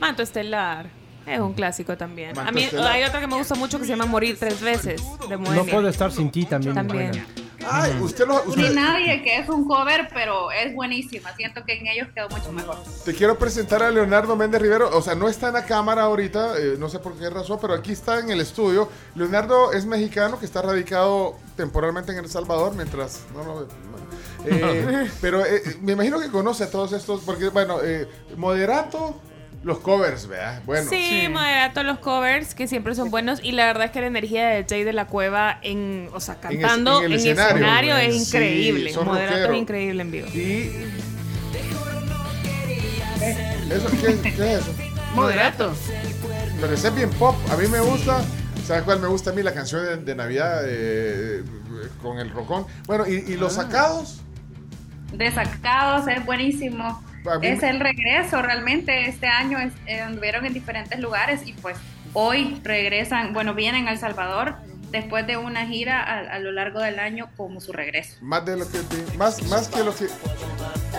Manto Estelar. Es un clásico también. Manto a mí Estelar. hay otra que me gusta mucho que se llama Morir tres veces, de No Moenia. puedo estar sin ti también. También. buena. Ay, usted lo. Ni nadie, que es un cover, pero es buenísima. Siento que en ellos quedó mucho mejor. Te quiero presentar a Leonardo Méndez Rivero. O sea, no está en la cámara ahorita, eh, no sé por qué razón, pero aquí está en el estudio. Leonardo es mexicano que está radicado temporalmente en El Salvador, mientras. No, no, no. Eh, pero eh, me imagino que conoce a todos estos, porque, bueno, eh, Moderato, los covers, ¿verdad? Bueno. sí, moderato los covers que siempre son buenos y la verdad es que la energía de Jay de la Cueva en, o sea, En es- cantando en escenario, sí, es increíble. son moderato rockeros. es increíble en vivo. Y ¿Eso, qué, qué es eso? Moderato. Pero ese es bien pop. A mí me gusta. ¿Sabes cuál me gusta a mí? La canción de, de Navidad eh, con el rocón. Bueno, ¿y, y los Ah. sacados? Desacados es buenísimo. Es el regreso realmente. Este año es- eh, anduvieron en diferentes lugares y pues hoy regresan, bueno, vienen a El Salvador después de una gira a, a lo largo del año como su regreso. Más de lo que te- más, más que lo que.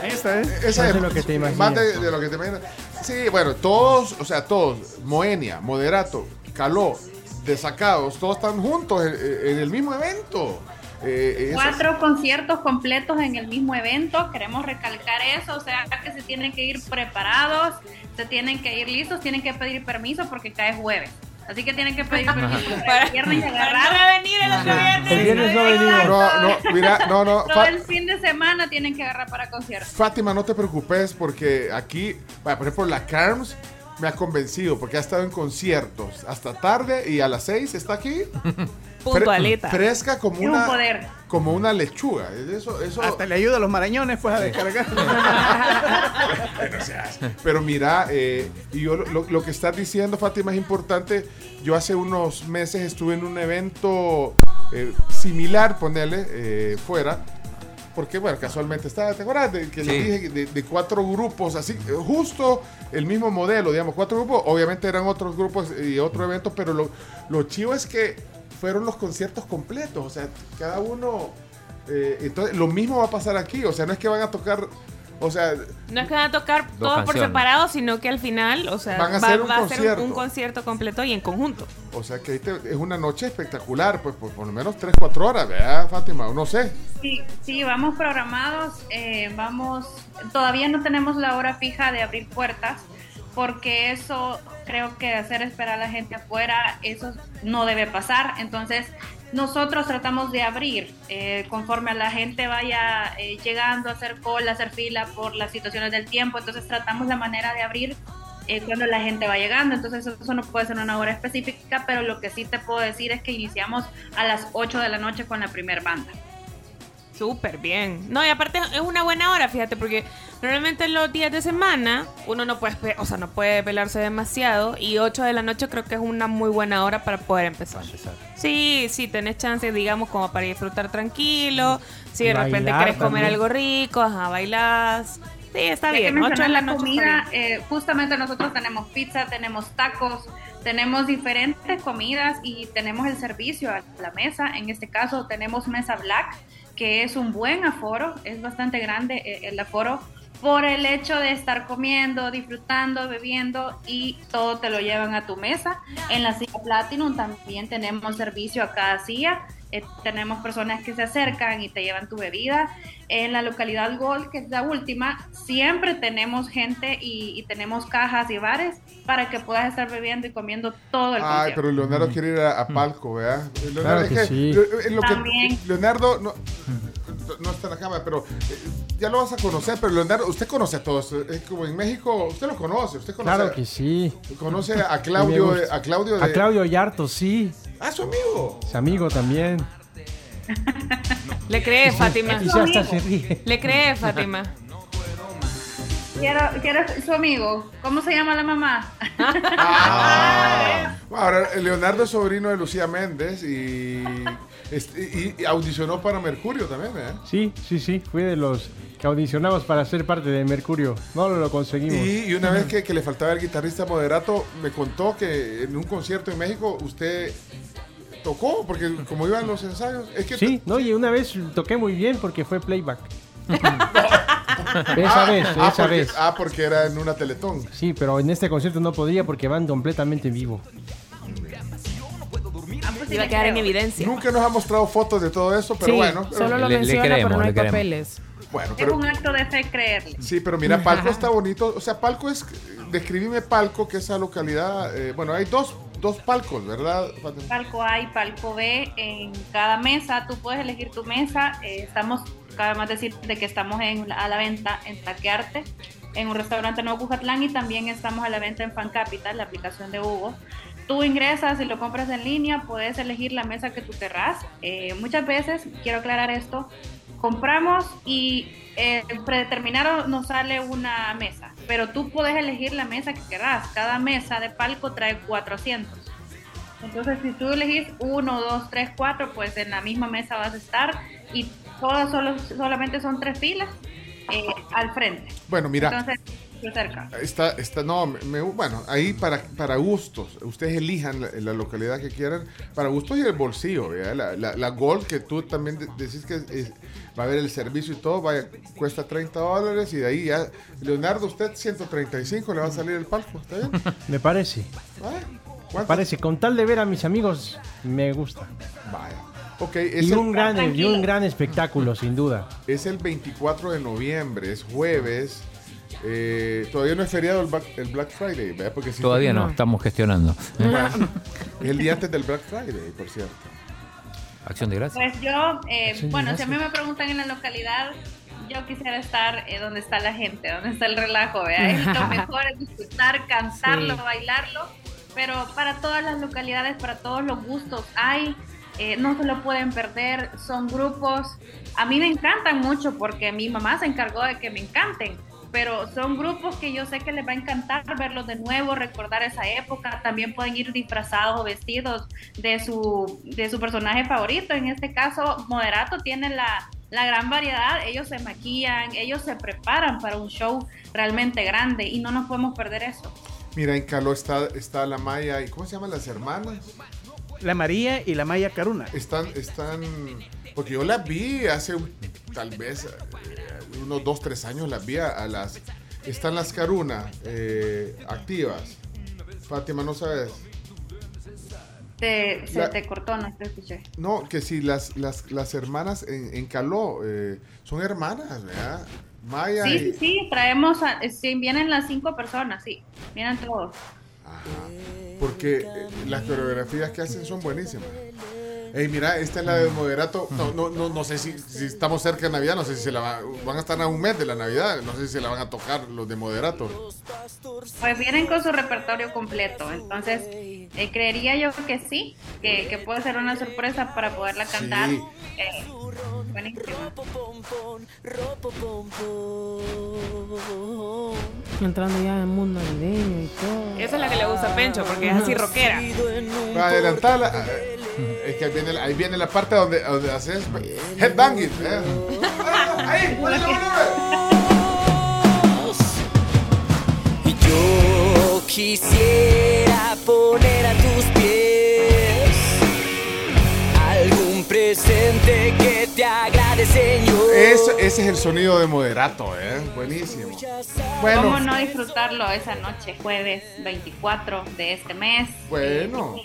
Esa es. Esa Más es de lo que te imaginas. Más de, de lo que te imaginas. Sí, bueno, todos, o sea, todos, Moenia, Moderato, Caló, Desacados, todos están juntos en, en el mismo evento. Eh, Cuatro conciertos completos en el mismo evento. Queremos recalcar eso, o sea que se tienen que ir preparados, se tienen que ir listos, tienen que pedir permiso porque cae jueves. Así que tienen que pedir permiso para el viernes y agarrar. Para no venir el otro viernes. El viernes no venimos. No, no, mira, no, no. Todo Fa- el fin de semana tienen que agarrar para conciertos. Fátima, no te preocupes porque aquí, por ejemplo, la Carms me ha convencido porque ha estado en conciertos hasta tarde y a las 6 está aquí. Puntualita. Fre- fresca como Es un una, poder. como una lechuga. Eso, eso, Hasta le ayuda a los marañones pues a descargar. Pero mira, eh, y yo lo, lo que estás diciendo, Fátima, es importante. Yo hace unos meses estuve en un evento eh, similar, ponele, eh, fuera. Porque, bueno, casualmente estaba, ¿te acuerdas? De, que les Sí. dije de, de cuatro grupos, así, eh, justo el mismo modelo, digamos, cuatro grupos. Obviamente eran otros grupos y otro evento, pero lo, lo chivo es que fueron los conciertos completos. O sea, cada uno. eh, entonces, lo mismo va a pasar aquí. O sea, no es que van a tocar. O sea, No es que van a tocar Dos todos por separado, sino que al final, o sea, Van a va, hacer un va a ser concierto. un, un concierto completo y en conjunto. O sea que ahí te- es una noche espectacular, pues por, por lo menos 3, 4 horas, ¿verdad, Fátima? No sé. Sí, sí, vamos programados, eh, vamos, todavía no tenemos la hora fija de abrir puertas, porque eso creo que hacer esperar a la gente afuera, eso no debe pasar. Entonces, nosotros tratamos de abrir eh, conforme a la gente vaya eh, llegando a hacer cola, a hacer fila por las situaciones del tiempo. Entonces, tratamos la manera de abrir eh, cuando la gente va llegando. Entonces, eso no puede ser una hora específica, pero lo que sí te puedo decir es que iniciamos a las 8 de la noche con la primera banda. Súper bien. No, y aparte es una buena hora, fíjate, porque normalmente los días de semana uno no puede, o sea, no puede pelarse demasiado y 8 de la noche creo que es una muy buena hora para poder empezar. Sí, sí, tenés chance, digamos, como para disfrutar tranquilo. Si de repente Bailar querés comer también. algo rico, ajá, bailás. Sí, está Ya bien. mencionas 8 de la la noche. comida, eh, justamente nosotros tenemos pizza, tenemos tacos, tenemos diferentes comidas y tenemos el servicio a la mesa. En este caso tenemos mesa black, que es un buen aforo, es bastante grande eh, el aforo por el hecho de estar comiendo, disfrutando, bebiendo y todo te lo llevan a tu mesa. En la silla Platinum también tenemos servicio a cada silla. Eh, tenemos personas que se acercan y te llevan tu bebida. En la localidad Gold, que es la última, siempre tenemos gente y, y tenemos cajas y bares para que puedas estar bebiendo y comiendo todo el Ay, concierto. pero Leonardo quiere ir a, a palco, ¿verdad? Leonardo, Claro es que sí. lo- es lo que- También. Leonardo no, no está en la cámara, pero eh, ya lo vas a conocer. Pero Leonardo, usted conoce a todos. Es como en México, usted lo conoce. Usted conoce, Claro que sí. conoce a Claudio, a Claudio de. A Claudio Yarto, sí. Ah, su amigo. Es amigo también. Le cree, Fátima. Y ya hasta se ríe. Le cree, Fátima. Quiero, quiero su amigo. ¿Cómo se llama la mamá? Ah. Ahora, Leonardo es sobrino de Lucía Méndez y, y- y audicionó para Mercurio también, ¿eh? Sí, sí, sí. Fui de los que audicionamos para ser parte de Mercurio. No lo conseguimos. Y, y una vez que, que le faltaba el guitarrista moderato, me contó que en un concierto en México usted tocó, porque como iban los ensayos, es que Sí, no, y una vez toqué muy bien porque fue playback. esa vez, ah, esa porque, vez. ah, porque era en una teletón. Sí, pero en este concierto no podía porque van completamente en vivo. Iba a quedar en evidencia. Nunca nos ha mostrado fotos de todo eso, pero sí, bueno. pero- solo lo Le- le menciona, creemos, pero no hay le creemos. papeles. bueno, Es un acto de fe creerle. sí, pero mira, Palco está bonito. O sea, Palco es, describime Palco, que esa localidad, eh, bueno, hay dos, dos palcos, ¿verdad? Palco A y palco B en cada mesa. Tú puedes elegir tu mesa. Eh, estamos, cabe más decir de que estamos en, a la venta en Taquearte, en un restaurante Nuevo Cujatlán y también estamos a la venta en Fan Capital, la aplicación de Hugo. Tú ingresas y lo compras en línea, puedes elegir la mesa que tú querrás. Eh, muchas veces, quiero aclarar esto, compramos y eh, predeterminado nos sale una mesa, pero tú puedes elegir la mesa que querrás. Cada mesa de palco trae 400. Entonces, si tú elegís 1, 2, 3, 4, pues en la misma mesa vas a estar y todas solo, solamente son tres filas eh, al frente. Bueno, mira. Entonces, se acerca. Está, está, no, me- bueno, ahí para, para gustos, ustedes elijan la, la localidad que quieran, para gustos y el bolsillo. La, la, la Gold, que tú también de- decís que es- va a haber el servicio y todo, vaya, cuesta 30 dólares y de ahí ya, Leonardo, usted 135 le va a salir el palco, ¿está bien? Me parece. Ah, Me ¿Cuánto? parece. Con tal de ver a mis amigos, me gusta. Vaya. Ok, es Y el, un gran, y un gran espectáculo, sin duda. es el 24 de noviembre, es jueves. eh, todavía no es feriado el, Black- el Black Friday, ¿verdad? Porque si Todavía no, estamos gestionando. Es el día antes del Black Friday, por cierto. Acción de gracias. Pues yo, eh, bueno, si a mí me preguntan en la localidad, yo quisiera estar eh, donde está la gente, donde está el relajo, ¿vea? Es lo mejor es disfrutar, cantarlo, Sí. bailarlo, pero para todas las localidades, para todos los gustos hay, eh, no se lo pueden perder, son grupos, a mí me encantan mucho porque mi mamá se encargó de que me encanten. Pero son grupos que yo sé que les va a encantar verlos de nuevo, recordar esa época. También pueden ir disfrazados o vestidos de su, de su personaje favorito. En este caso, Moderato tiene la, la gran variedad. Ellos se maquillan, ellos se preparan para un show realmente grande y no nos podemos perder eso. Mira, en Caló está, está la Maya y ¿cómo se llaman las hermanas? La María y la Maya Caruna. Están, están, porque yo las vi hace tal vez eh, unos dos, tres años las vi a, las, están las Caruna eh, activas. Fátima, ¿no sabes? Te, se La- te cortó, no te escuché. No, que si las, las, las hermanas en, en Caló eh, son hermanas, ¿verdad? Maya Sí, y... sí, sí, traemos, a, sí, vienen las cinco personas, sí, vienen todos. Porque eh, las coreografías que hacen son buenísimas. Ey, mira, esta es la de moderato. No, no, no, no sé si, si estamos cerca de Navidad, no sé si se la va- van a estar a un mes de la Navidad, no sé si se la van a tocar los de moderato. Pues vienen con su repertorio completo, entonces eh, creería yo que sí, que, que puede ser una sorpresa para poderla cantar. Sí. Eh. Entrando ya en el mundo navideño y todo. Esa es la que le gusta a Pencho, porque es así rockera. Para adelantarla, eh, es que ahí viene, la- ahí viene la parte donde, donde haces headbanging. ¿eh? Ahí, ponle el volumen. Yo quisiera poner a tus pies algún presente que Señor. Ese, es el sonido de moderato, ¿eh? Buenísimo. Bueno, ¿Cómo no disfrutarlo esa noche, jueves 24 de este mes? bueno.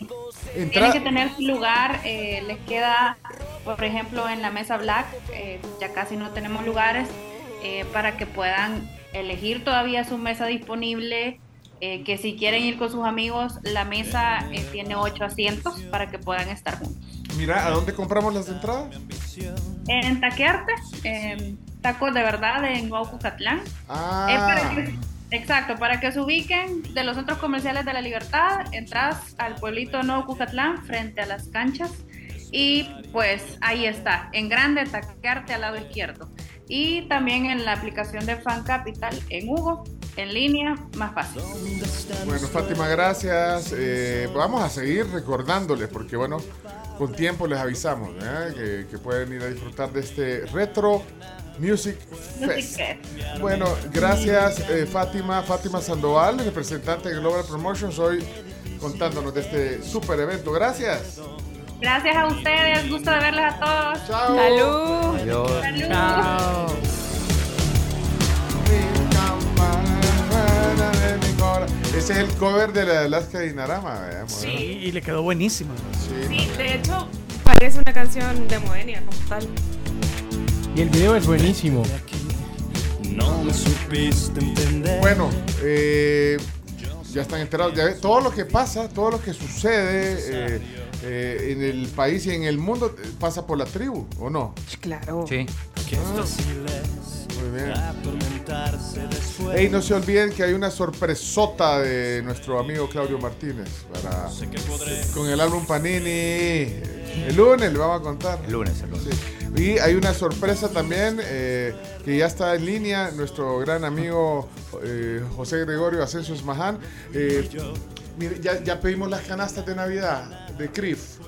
Tienen Entra- que tener su lugar, eh, les queda, por ejemplo, en la mesa Black, eh, ya casi no tenemos lugares, eh, para que puedan elegir todavía su mesa disponible, eh, que si quieren ir con sus amigos, la mesa eh, tiene ocho asientos para que puedan estar juntos. Mira, ¿a dónde compramos las entradas? En Taquearte, eh, tacos de verdad en Cucatlán. Ah. Que- exacto, para que se ubiquen de los centros comerciales de la Libertad, entras al pueblito Nuevo Cucatlán frente a las canchas y pues ahí está, en grande taquearte al lado izquierdo. Y también en la aplicación de Fan Capital en Hugo, en línea, más fácil. Bueno, Fátima, gracias. Eh, vamos a seguir recordándoles, porque bueno, con tiempo les avisamos ¿eh? que, que pueden ir a disfrutar de este Retro Music Fest. Bueno, gracias eh, Fátima, Fátima Sandoval, representante de Global Promotions, hoy contándonos de este super evento. Gracias. Gracias a ustedes, gusto de verles a todos. Chao. Salud. Adiós. Salud. Chao. Ese es el cover de la de Alaska Dinarama. ¿verdad? Sí, y le quedó buenísimo. Sí, de hecho, parece una canción de Moenia como tal. Y el video es buenísimo. No me supiste entender. Bueno, eh, ya están enterados. Ya ves, todo lo que pasa, todo lo que sucede eh, eh, en el país y en el mundo eh, pasa por la tribu, ¿o no? Claro. Sí. Muy bien. Ey, no se olviden que hay una sorpresota de nuestro amigo Claudio Martínez para, con el álbum Panini. El lunes le vamos a contar. El lunes, el lunes. Sí. Y hay una sorpresa también eh, que ya está en línea, nuestro gran amigo eh, José Gregorio Asensio Esmaján. Eh, mire, ya, ya pedimos las canastas de Navidad de CRIF.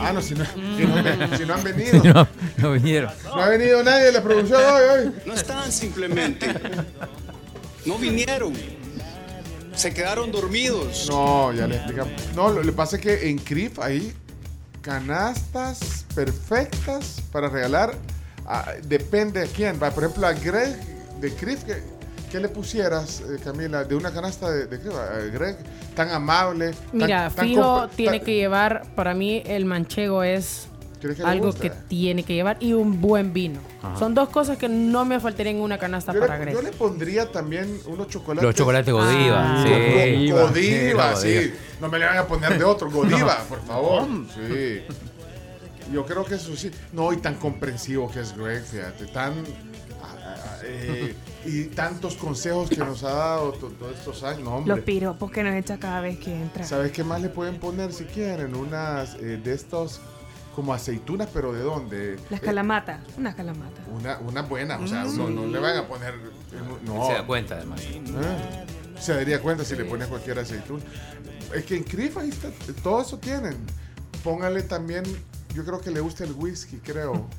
Ah, no, si no, si no si no han venido. No, no vinieron. No ha venido nadie de la producción hoy, hoy. No estaban simplemente. No vinieron. Se quedaron dormidos. No, ya le explicamos. No, lo que pasa es que en CRIF hay canastas perfectas para regalar. Depende de quién. Por ejemplo, a Greg de CRIF, ¿qué, qué le pusieras, eh, Camila, de una canasta de, de CRIF? A Greg, tan amable. Mira, tan fijo, tiene que llevar, para mí el manchego es ¿Quieres que le algo que tiene que llevar y un buen vino. Ajá. Son dos cosas que no me faltarían en una canasta Yo para le, Greg. yo le pondría también unos chocolates. Los chocolates Godiva, Ah. sí. Go- Godiva, Sí. Godiva. No me le van a poner de otro. Godiva, No. por favor. Sí. Yo creo que eso sí. No, y tan comprensivo que es Greg, fíjate. Tan. ah, ah, eh, y tantos consejos que nos ha dado to- todos estos años. No, hombre. Los piropos que nos echa cada vez que entra. ¿Sabes qué más le pueden poner si quieren? Unas eh, de estos como aceitunas, pero ¿de dónde? Las Eh, calamatas, unas calamatas. una, una buena, o sea, Mm. no, no le van a poner. No. Se da cuenta, además. Ah, Se daría cuenta si le pones cualquier aceituna. Es que en CRIF ahí está, todo eso tienen. Póngale también, yo creo que le gusta el whisky, creo.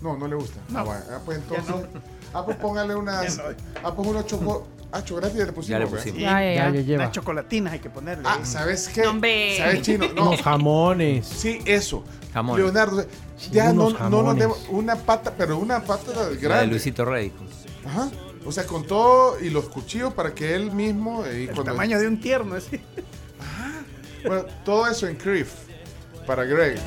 No, no le gusta. No. Ah, bueno, ah, pues Ya entonces. Ah, pues póngale unas. Ah, pues unos choco. Ah, chocolate ya le pusimos. Ya le pusimos. Ya, ya, ya. Lleva. Las chocolatinas hay que ponerle. Ah, ¿sabes qué? Hombre. ¿Sabes chino? No. Unos jamones. Sí, eso. Jamones. Leonardo, ya no, unos no nos demos una pata, pero una pata La de grande. Luisito Rey. Ajá. O sea, con todo y los cuchillos para que él mismo. eh, y El cuando- tamaño de un tierno, así. Bueno, todo eso en CRIF para Greg.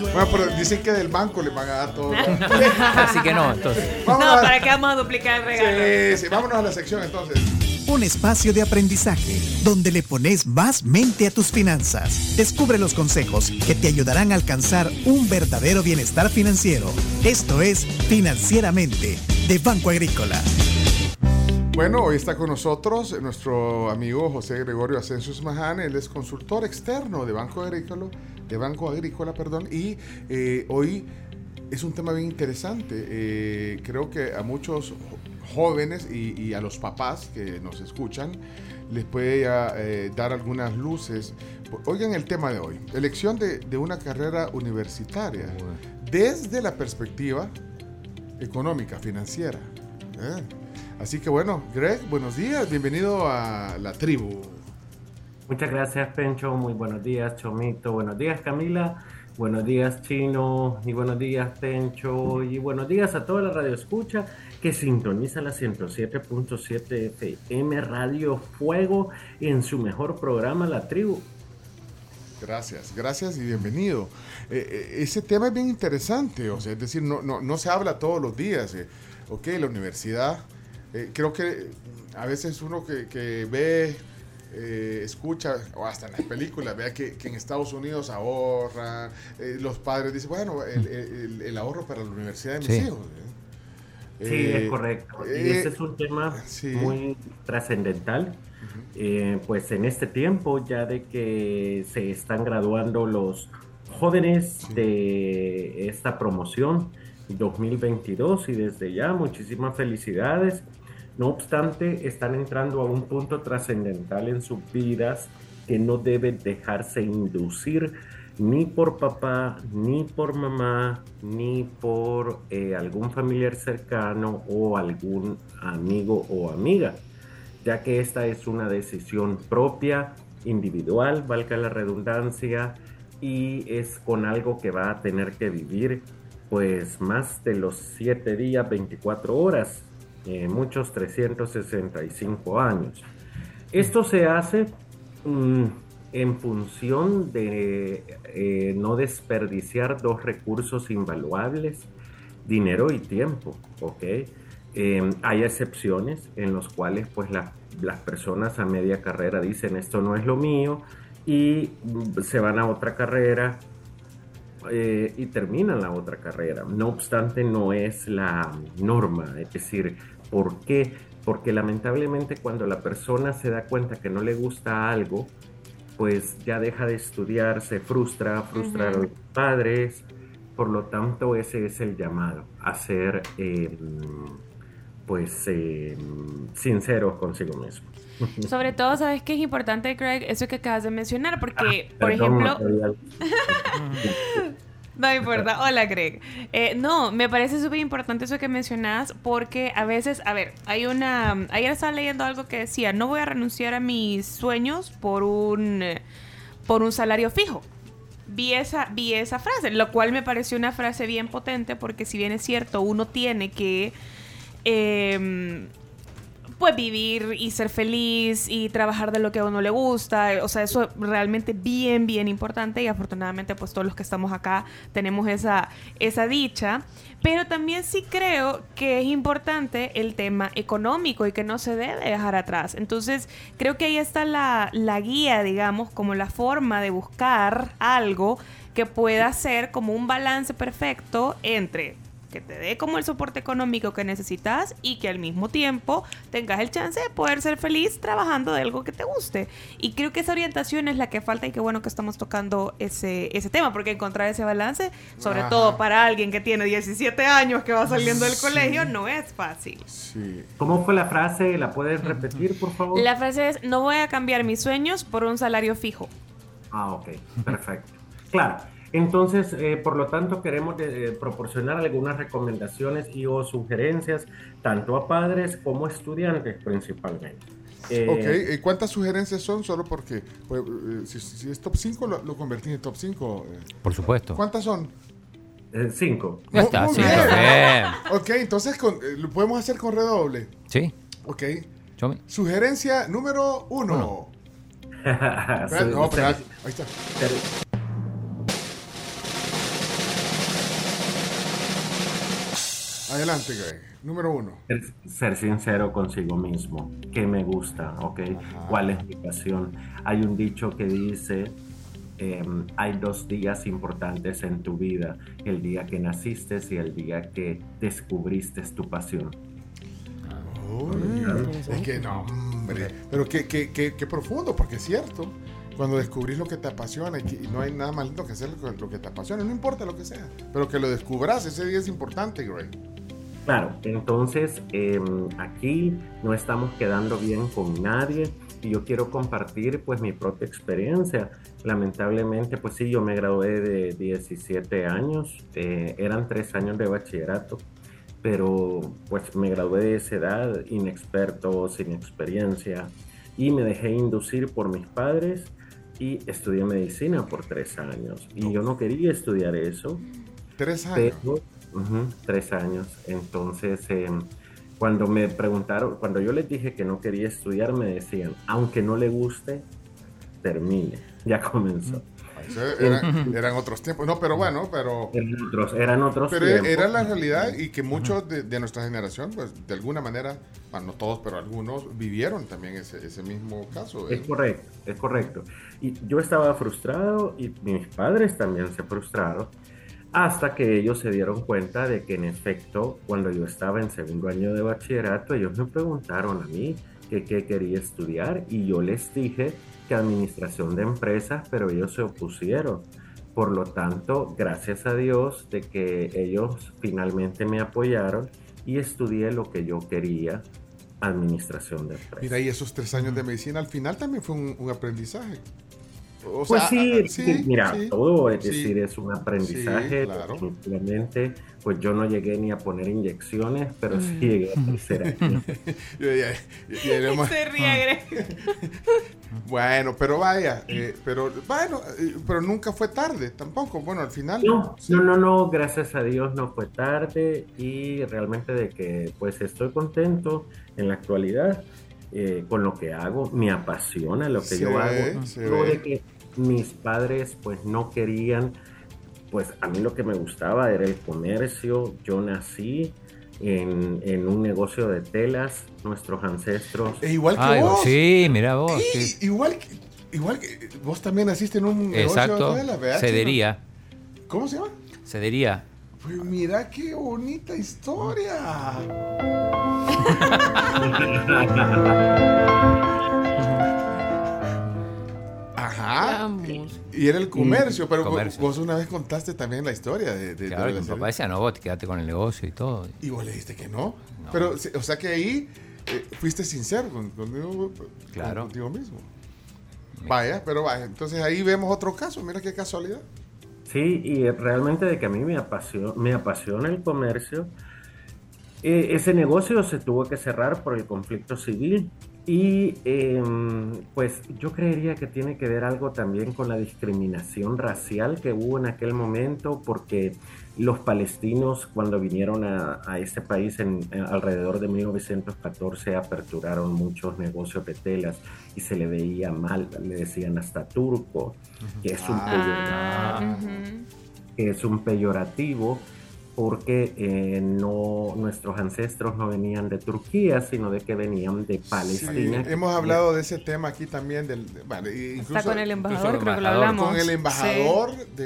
Bueno, pero dicen que del banco le van a dar todo. Así que no, entonces. Vámonos No, a- ¿para qué vamos a duplicar el regalo? Sí, sí, vámonos a la sección entonces. Un espacio de aprendizaje donde le pones más mente a tus finanzas. Descubre los consejos que te ayudarán a alcanzar un verdadero bienestar financiero. Esto es Financieramente de Banco Agrícola. Bueno, hoy está con nosotros nuestro amigo José Gregorio Asensio Esmaján. Él es consultor externo de Banco Agrícola, de Banco Agrícola, perdón, y eh, hoy es un tema bien interesante. Eh, creo que a muchos jóvenes y, y a los papás que nos escuchan les puede ya, eh, dar algunas luces. Oigan el tema de hoy, elección de, de una carrera universitaria desde la perspectiva económica, financiera. ¿eh? Así que bueno, Greg, buenos días, bienvenido a la tribu. Muchas gracias, Pencho. Muy buenos días, Chomito. Buenos días, Camila. Buenos días, Chino. Y buenos días, Pencho. Y buenos días a toda la radio escucha que sintoniza la 107.7 FM Radio Fuego en su mejor programa, La Tribu. Gracias, gracias y bienvenido. Eh, eh, ese tema es bien interesante, o sea, es decir, no, no, no se habla todos los días. eh. Ok, la universidad, eh, creo que a veces uno que, que ve, eh, escucha, o hasta en las películas, vea que, que en Estados Unidos ahorran, eh, los padres dicen, bueno, el, el- el ahorro para la universidad de mis Sí. hijos. ¿eh? Sí, Eh, es correcto. Y ese es un tema sí. muy trascendental. Eh, pues en este tiempo, ya de que se están graduando los jóvenes de esta promoción 2022 y desde ya muchísimas felicidades. No obstante, están entrando a un punto trascendental en sus vidas que no debe dejarse inducir ni por papá, ni por mamá, ni por eh, algún familiar cercano o algún amigo o amiga, ya que esta es una decisión propia, individual, valga la redundancia, y es con algo que va a tener que vivir pues más de los 7 días, 24 horas, eh, muchos 365 años. Esto se hace mm, en función de eh, no desperdiciar dos recursos invaluables, dinero y tiempo. Eh, hay excepciones en los cuales pues la- las personas a media carrera dicen esto no es lo mío y mm, se van a otra carrera eh, y terminan la otra carrera. No obstante, no es la norma. Es decir, ¿por qué? Porque lamentablemente cuando la persona se da cuenta que no le gusta algo, pues ya deja de estudiar, se frustra, frustra a los padres. Por lo tanto, ese es el llamado, a ser eh, pues eh, sinceros consigo mismo. Sobre todo, ¿sabes qué es importante, Craig? Eso que acabas de mencionar, porque, por Perdón, ejemplo... No importa. Hola, Greg. Eh, no, me parece súper importante eso que mencionas porque a veces, a ver, hay una... Ayer estaba leyendo algo que decía, no voy a renunciar a mis sueños por un, eh, por un salario fijo. Vi esa, vi esa frase, lo cual me pareció una frase bien potente porque si bien es cierto, uno tiene que... em, pues vivir y ser feliz y trabajar de lo que a uno le gusta, o sea, eso es realmente bien, bien importante y afortunadamente pues todos los que estamos acá tenemos esa, esa dicha, pero también sí creo que es importante el tema económico y que no se debe dejar atrás. Entonces, creo que ahí está la, la guía, digamos, como la forma de buscar algo que pueda ser como un balance perfecto entre que te dé como el soporte económico que necesitas y que al mismo tiempo tengas el chance de poder ser feliz trabajando de algo que te guste. Y creo que esa orientación es la que falta y qué bueno que estamos tocando ese, ese tema, porque encontrar ese balance, sobre Ajá. todo para alguien que tiene 17 años que va saliendo del Sí. colegio, no es fácil. ¿Cómo fue la frase? ¿La puedes repetir, por favor? La frase es, no voy a cambiar mis sueños por un salario fijo. Ah, ok, perfecto. Claro, entonces, eh, por lo tanto, queremos eh, proporcionar algunas recomendaciones y o sugerencias, tanto a padres como a estudiantes principalmente. Eh, Ok, ¿y cuántas sugerencias son? Solo porque pues, eh, si, si es top 5, lo, lo convertí en top 5. Por supuesto. ¿Cuántas son? eh, cinco. Ya está, Muy cinco, bien. bien. Ok, entonces con- eh, lo podemos hacer con redoble. Sí. Ok. Chomi. Sugerencia número uno. Espera, no, espera, ahí está. Adelante, Greg. Número uno. Ser, ser sincero consigo mismo. ¿Qué me gusta? ¿Ok? ¿Cuál es mi pasión? Hay un dicho que dice, em, hay dos días importantes en tu vida, el día que naciste y el día que descubriste tu pasión. Uy, es que no, hombre. Pero qué, qué, qué, qué profundo, porque es cierto. Cuando descubrís lo que te apasiona y, que- y no hay nada más lindo que hacer con lo que te apasiona, no importa lo que sea. Pero que lo descubras, ese día es importante, Greg. Claro, entonces em, aquí no estamos quedando bien con nadie y yo quiero compartir pues mi propia experiencia. Lamentablemente pues sí, yo me gradué de 17 años, eh, eran tres años de bachillerato pero pues me gradué de esa edad, inexperto, sin experiencia, y me dejé inducir por mis padres y estudié medicina por tres años. Y yo no quería estudiar eso. Tres años. Pero, tres años. Entonces, em, cuando me preguntaron, cuando yo les dije que no quería estudiar, me decían, aunque no le guste, termine. Ya comenzó. Era- eran otros tiempos. No, pero bueno, pero. Eran otros, eran otros Pero tiempos. era la realidad y que muchos de, de nuestra generación, pues de alguna manera, bueno, no todos, pero algunos vivieron también ese, ese mismo caso. Es correcto, es correcto. Y yo estaba frustrado y mis padres también se frustraron hasta que ellos se dieron cuenta de que en efecto, cuando yo estaba en segundo año de bachillerato, ellos me preguntaron a mí que qué quería estudiar y yo les dije que administración de empresas, pero ellos se opusieron. Por lo tanto, gracias a Dios de que ellos finalmente me apoyaron y estudié lo que yo quería, administración de empresas. Mira, y esos tres años de medicina al final también fue un, un aprendizaje. O Pues sea, sí, ah, sí, mira, sí, todo es sí. decir, es un aprendizaje. Sí, claro. Definitivamente, pues yo no llegué ni a poner inyecciones, pero sí Mm. llegué a tercer año. Se ríe. Bueno, pero vaya, eh, pero bueno, eh, pero nunca fue tarde tampoco. Bueno, al final. No, no, no, no, gracias a Dios no fue tarde y realmente de que pues estoy contento en la actualidad eh, con lo que hago, me apasiona lo que Se yo ve, hago. Luego de que mis padres pues no querían, pues a mí lo que me gustaba era el comercio, yo nací en, en un negocio de telas, nuestros ancestros. E igual que Ay, vos. sí, mira vos. Sí, sí. Igual que, igual que vos también naciste en un negocio Exacto. de telas, ¿verdad, Cedería. ¿Cómo se llama? Cedería. Pues mira qué bonita historia. Ajá. Y era el comercio, pero Comercio. vos una vez contaste también la historia de, de- de Claro, la mi serie. papá decía, no, vos quédate con el negocio y todo. Y vos le dijiste que no. Pero, o sea que ahí eh, fuiste sincero con- contigo, Claro. contigo mismo. Vaya, pero vaya. Entonces ahí vemos otro caso. Mira qué casualidad. Sí, y realmente de que a mí me apasiona, me apasiona el comercio. Eh, ese negocio se tuvo que cerrar por el conflicto civil y em, pues yo creería que tiene que ver algo también con la discriminación racial que hubo en aquel momento porque los palestinos cuando vinieron a, a este país en, en alrededor de 1914 aperturaron muchos negocios de telas y se le veía mal, le decían hasta turco, que es un Ah, ujú. que es un peyorativo porque eh, no nuestros ancestros no venían de Turquía, sino de que venían de Sí, Palestina. hemos hablado de ese tema aquí también. Del, bueno, incluso, con el embajador, creo que lo hablamos. Con el Sí. embajador de,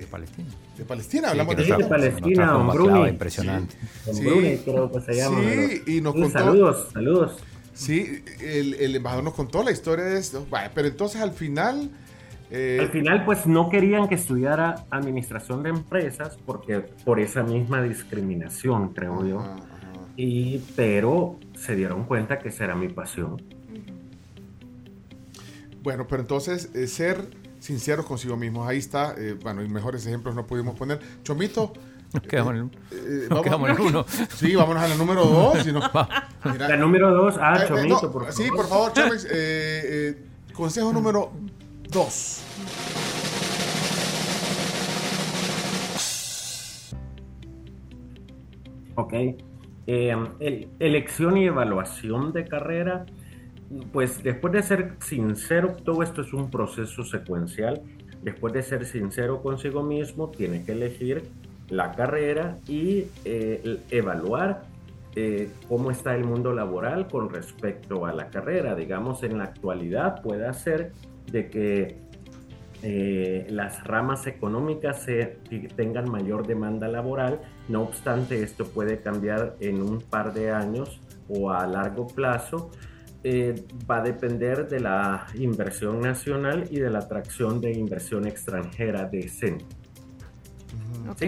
De Palestina. de Palestina. Hablamos de Sí, de trajo- Palestina, Don baclava Bruni. impresionante. Don Sí. Bruni, creo que se llama. Y nos Sí, contó- Saludos, saludos. Sí, el, el embajador nos contó la historia de esto. Pero entonces al final. Eh, Al final, pues no querían que estudiara administración de empresas porque por esa misma discriminación, creo yo. ajá, ajá. Y pero se dieron cuenta que esa era mi pasión. Bueno, pero entonces eh, ser sinceros consigo mismos. Ahí está. eh, bueno, y mejores ejemplos no pudimos poner. Chomito. Nos quedamos en el, eh, nos quedamos en uno. Sí, vámonos a la número dos. si no- Mira. La número dos, ah, Eh, eh, Chomito, no, por favor. Sí, por favor, Chomix. eh, eh, consejo número Ok. El- elección y evaluación de carrera. Pues después de ser sincero, todo esto es un proceso secuencial. Después de ser sincero consigo mismo, tiene que elegir la carrera y eh, evaluar eh, cómo está el mundo laboral con respecto a la carrera. Digamos, en la actualidad puede ser de que eh, las ramas económicas se, tengan mayor demanda laboral. No obstante, esto puede cambiar en un par de años o a largo plazo. Eh, va a depender de la inversión nacional y de la atracción de inversión extranjera decente. Ok.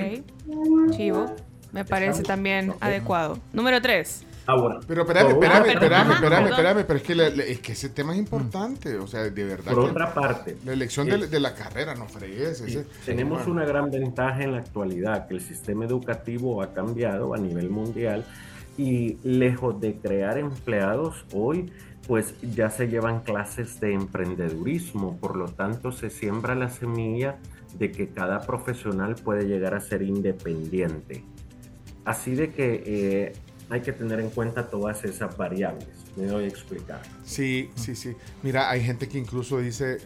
Chivo. Me parece también adecuado. Número 3. Ahora, Pero espérame, espérame, espérame, espérame, espérame, pero es que, la- la- es que ese tema es importante, o sea, de verdad. Por otra parte, La elección es- de, de la carrera, no fregues. ese- Tenemos bueno. una gran ventaja en la actualidad, que el sistema educativo ha cambiado a nivel mundial y lejos de crear empleados hoy, pues ya se llevan clases de emprendedurismo, por lo tanto se siembra la semilla de que cada profesional puede llegar a ser independiente. Así de que eh, hay que tener en cuenta todas esas variables. Me doy a explicar. Sí, sí, sí. Mira, hay gente que incluso dice,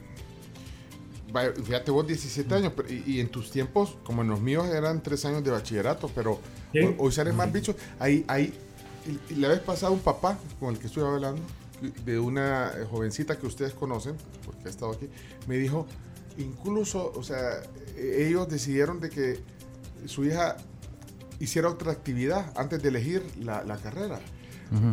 fíjate vos 17 años, pero- y, y en tus tiempos, como en los míos, eran 3 años de bachillerato, pero Sí. hoy, hoy salen más bichos. Ahí, ahí, y, y la vez pasada un papá con el que estuve hablando, de una jovencita que ustedes conocen, porque ha estado aquí, me dijo, incluso, o sea, e- ellos decidieron de que su hija hiciera otra actividad antes de elegir la, la carrera.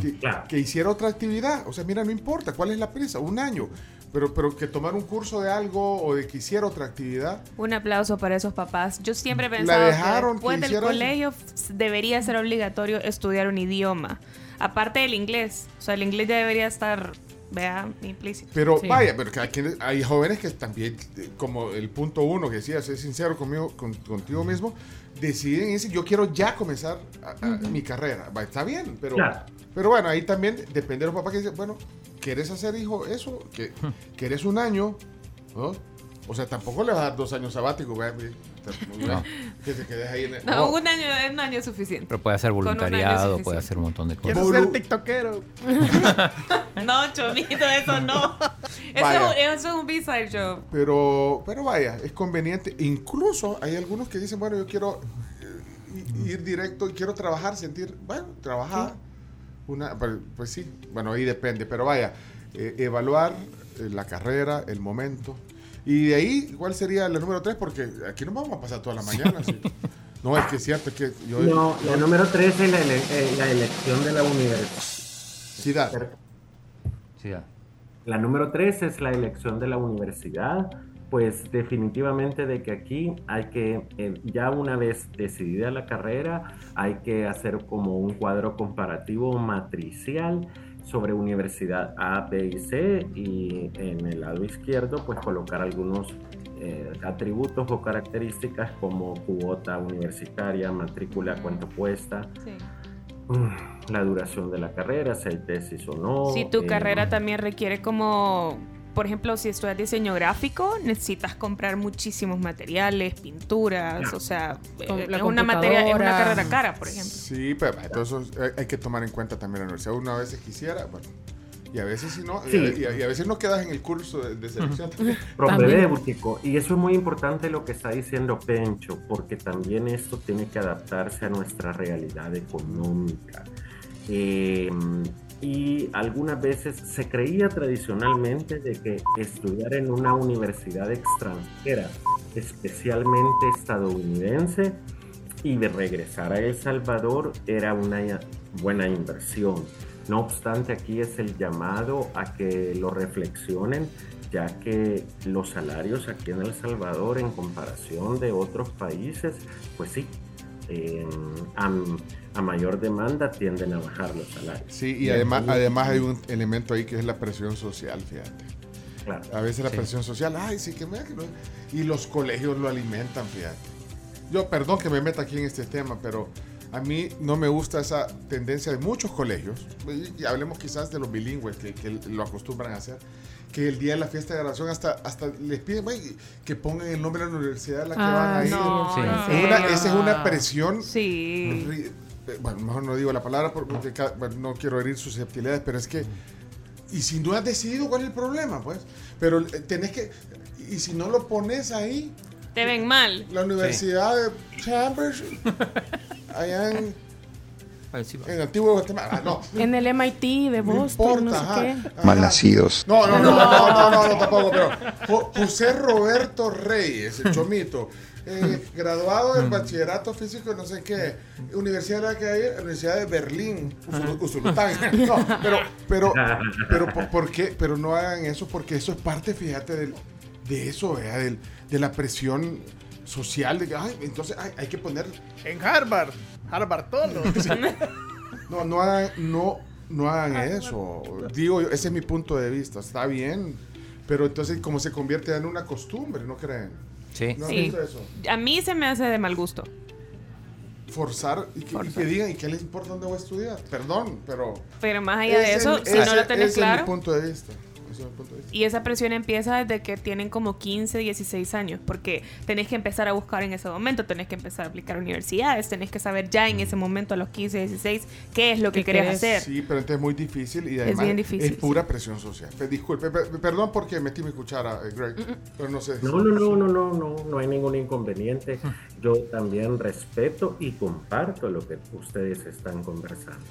Que, que hiciera otra actividad. O sea, mira, no importa, ¿cuál es la prisa? Un año. Pero, pero que tomar un curso de algo o de que hiciera otra actividad. Un aplauso para esos papás. Yo siempre he La pensado dejaron que después que del colegio debería ser obligatorio estudiar un idioma. Aparte del inglés. O sea, el inglés ya debería estar, vea, implícito. Pero Sí. vaya, pero que hay jóvenes que también, eh, como el punto uno que decía, ser sincero conmigo, con- contigo mismo, deciden y dicen, yo quiero ya comenzar a- a- mi carrera. Va, está bien, pero, Claro. pero bueno, ahí también depende de los papás que dicen, bueno, ¿quieres hacer, hijo, eso? ¿Quieres un año? ¿no? O sea, tampoco le vas a dar dos años sabáticos, ¿verdad? No. que te quedes ahí en el... No, no. un año, un año es suficiente. Pero puede hacer voluntariado, puede hacer un montón de cosas. Quiero ser tiktokero. No, chomito, eso no. Eso, es un B-side show. Pero, pero vaya, es conveniente. Incluso hay algunos que dicen, bueno, yo quiero eh, ir directo y quiero trabajar, sentir, bueno, trabajar. Una, pues, pues sí, bueno, ahí depende, pero vaya, eh, evaluar eh, la carrera, el momento. Y de ahí, ¿cuál sería la número tres? Porque aquí no vamos a pasar toda la mañana. ¿sí? No, es que es cierto, es que yo... No, yo- la número 3 es la, ele- eh, la elección de la universidad. La número 3 es la elección de la universidad. Pues definitivamente de que aquí hay que, eh, ya una vez decidida la carrera, hay que hacer como un cuadro comparativo matricial sobre universidad A, B y C y en el lado izquierdo pues colocar algunos eh, atributos o características como cuota universitaria, matrícula, cuánto cuesta, mm, la duración de la carrera, si hay tesis o no. Si tu eh, carrera también requiere como, por ejemplo, si estudias diseño gráfico, necesitas comprar muchísimos materiales, pinturas, o sea, eh, la es una materia, es una carrera cara, por ejemplo. Sí, pero entonces hay- hay que tomar en cuenta también la universidad. Uno a veces quisiera, bueno, y a veces si no, y- Sí. y, a, y a veces no quedas en el curso de, de selección. Propedéutico. Y eso es muy importante lo que está diciendo Pencho, porque también esto tiene que adaptarse a nuestra realidad económica. Eh, y algunas veces se creía tradicionalmente de que estudiar en una universidad extranjera, especialmente estadounidense, y de regresar a El Salvador era una buena inversión. No obstante, aquí es el llamado a que lo reflexionen, ya que los salarios aquí en El Salvador, en comparación de otros países, pues sí, eh, a, a mayor demanda tienden a bajar los salarios. Sí, y además, además hay un elemento ahí que es la presión social, fíjate. Claro. A veces la Sí. presión social, ay, sí, que me... que no- Y los colegios lo alimentan, fíjate. Yo, perdón que me meta aquí en este tema, pero a mí no me gusta esa tendencia de muchos colegios, y hablemos quizás de los bilingües que, que lo acostumbran a hacer, que el día de la fiesta de graduación hasta, hasta les piden que pongan el nombre de la universidad a la que Ah, van a ir. no, Sí. Es ¿en una- serio? esa es una presión Sí. Eh, bueno, mejor no digo la palabra porque bueno, no quiero herir susceptibilidades, pero es que, y si no has decidido cuál es el problema, pues, pero eh, tenés que, y si no lo pones ahí, Te ven mal. la Universidad de Chambers, allá en, en Antiguo Guatemala, ah, no. En el MIT de Boston, no, importa, sé ajá. qué. Malnacidos. No, no, no, no, no, no, no, tampoco, pero Jo- José Roberto Reyes, el chomito, eh, graduado en bachillerato físico, no sé qué, Universidad de la que hay, Universidad de Berlín, Usul- Usulután. No, pero, pero, pero, ¿por, por qué? Pero no hagan eso porque eso es parte, fíjate, del- de eso, de la presión social, de que, ay, entonces ay, hay que poner En Harvard. Harvard todo. No, no hagan, no, no hagan eso. Digo, yo, ese es mi punto de vista. Está bien, pero entonces como se convierte en una costumbre, ¿no creen? Sí. ¿No han Sí. visto eso? A mí se me hace de mal gusto. Forzar y que, y que digan, ¿y qué les importa dónde voy a estudiar? Perdón, pero... Pero más allá de eso, si ese- no lo tenés ese es claro. mi punto de vista. Ese es mi punto de vista. Y esa presión empieza desde que tienen como 15, 16 años, porque tenés que empezar a buscar en ese momento, tenés que empezar a aplicar a universidades, tenés que saber ya en ese momento a los 15, 16 qué es lo que ¿Qué querés hacer. Sí, pero entonces es muy difícil y Es además bien difícil, es pura presión social. Pe- Disculpe, pe- perdón porque metí mi cuchara, eh, Greg, pero no sé. No, no, no, no, no, no, no hay ningún inconveniente. Yo también respeto y comparto lo que ustedes están conversando.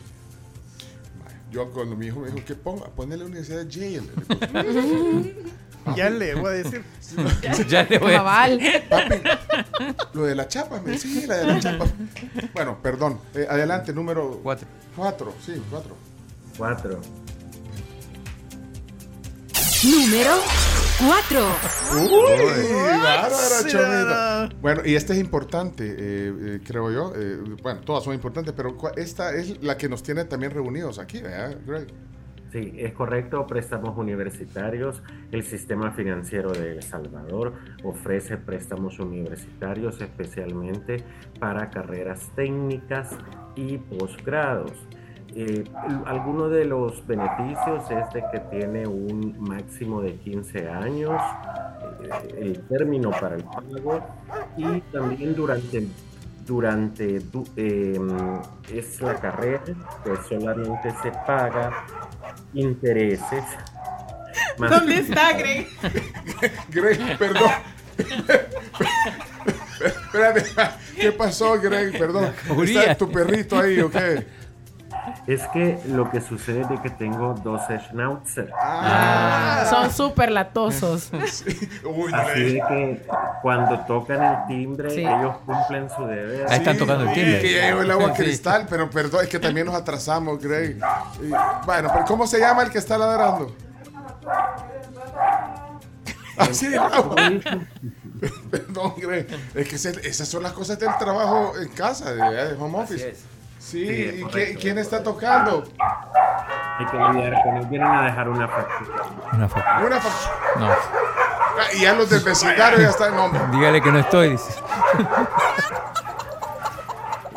Yo cuando mi hijo me dijo que ponga, ponle la universidad de Yale. Ya le voy a decir. Ya le voy a. Papi, lo de la chapa, me sí, la de la chapa. Bueno, perdón. Eh, adelante, número Cuatro. Cuatro, sí, cuatro. Cuatro. Número 4. Uy, bárbara. Bueno, y esta es importante, eh, eh, creo yo. Eh, bueno, todas son importantes, pero esta es la que nos tiene también reunidos aquí, ¿verdad, Greg? Sí, es correcto, préstamos universitarios. El sistema financiero de El Salvador ofrece préstamos universitarios especialmente para carreras técnicas y posgrados. Eh, alguno de los beneficios es de que tiene un máximo de 15 años, eh, el término para el pago y también durante durante du- eh, es la carrera que solamente se paga intereses. más- ¿Dónde está, Greg? Greg, perdón. Espérate, ¿qué pasó, Greg? Perdón. ¿Está tu perrito ahí o qué? Es que lo que sucede es de que tengo dos schnauzer. Ah. Son súper latosos. Uy, no Así de que cuando tocan el timbre, Sí. ellos cumplen su deber. Ahí están tocando el Sí, timbre. llegó el agua Sí. cristal, pero perdón, es que también nos atrasamos, Greg. Y, bueno, pero ¿cómo se llama el que está ladrando? Así de agua. Perdón, Greg. Es que esas son las cosas del trabajo en casa, de, de home office. Sí, Sí, ¿y correcto. quién está tocando? Hay que lidiar con ellos. Vienen a dejar una factura. Una foto. Una fa- No. Ah, Y ya los del vecindario ya están. No, Dígale que no estoy. dice.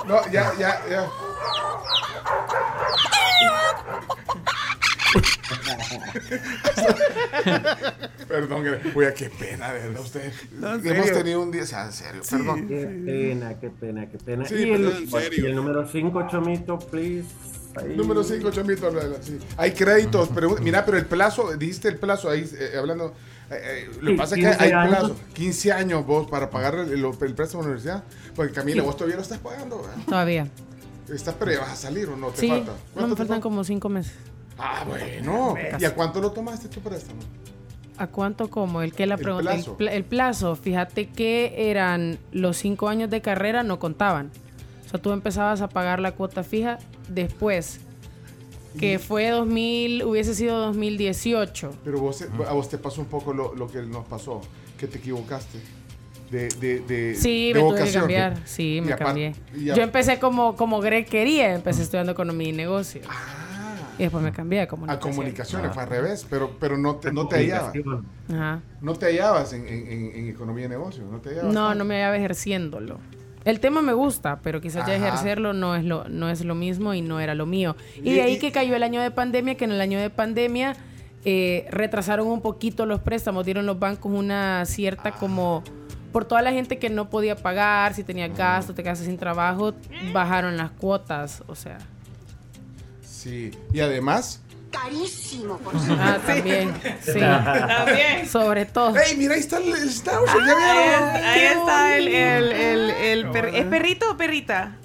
no ya, ya, ya. Perdón. Oye, qué pena, de verdad. No, en Hemos serio. tenido un día. O sea, en serio, perdón. Qué pena, qué pena, qué pena. Sí, y, el, en serio. y el número 5, Chomito, please. Ahí. Número 5, Chomito. sí. Hay créditos, pero mira, pero el plazo, dijiste el plazo ahí, eh, hablando. eh, eh, lo que Sí, pasa es que 15 hay años. plazo. 15 años vos para pagar el, el- el préstamo de la universidad. Porque Camila, vos todavía lo estás pagando. ¿verdad? Todavía. Estás, pero ya vas a salir o no te Sí, falta. no ¿Cuánto me te faltan falta? como cinco meses. Ah, bueno. ¿Y a cuánto lo tomaste tu préstamo? ¿A cuánto como? El que la pregunta. El plazo. pla- el plazo, fíjate que eran los cinco años de carrera, no contaban. O sea, tú empezabas a pagar la cuota fija después. Que fue 2000, hubiese sido 2018. Pero vos, a vos te pasó un poco lo, lo que nos pasó, que te equivocaste. De, de, de, Sí, de me tuve que vocación. cambiar. Sí, me cambié. Yo empecé como, como Greg quería, empecé estudiando economía y negocios. Y después me cambié a a comunicación. comunicaciones, fue al revés, pero, pero no te, no te hallabas. Ajá. No te hallabas en, en, en- en economía y negocios, no te hallabas. No, tanto. no me hallaba ejerciéndolo. El tema me gusta, pero quizás ya ejercerlo no es lo, no es lo mismo y no era lo mío. Y, Y- de ahí y- que cayó el año de pandemia, que en el año de pandemia eh, retrasaron un poquito los préstamos, dieron los bancos una cierta como... Por toda la gente que no podía pagar, si tenía gasto, te quedaste sin trabajo, bajaron las cuotas, o sea... Sí, y además. Carísimo, por Ah, también, sí. También. Sobre todo. ¡Ey, mira, ahí está el, el Schnauzer! ¿Ya vieron? es- ahí está el, el, el, el per- ¿Es perrito o perrita?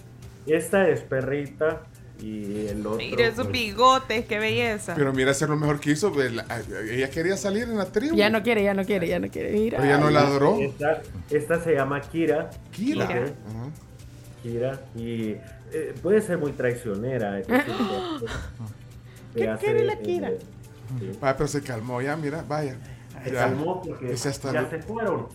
Esta es perrita y el otro. Mira esos pues, bigotes, qué belleza. Pero mira, hacer lo mejor que hizo. pues, la- ella quería salir en la tribu. Ya no quiere, ya no quiere, ya no quiere. Mira. Pero ya no ladró. Esta, esta se llama Kira. Kira. Kira. Y eh, puede ser muy traicionera. es decir, que- que ¿Qué quiere la eh, Kira? sí. Vaya, pero se calmó ya, mira, vaya. Se Ya. calmó porque ya se fueron.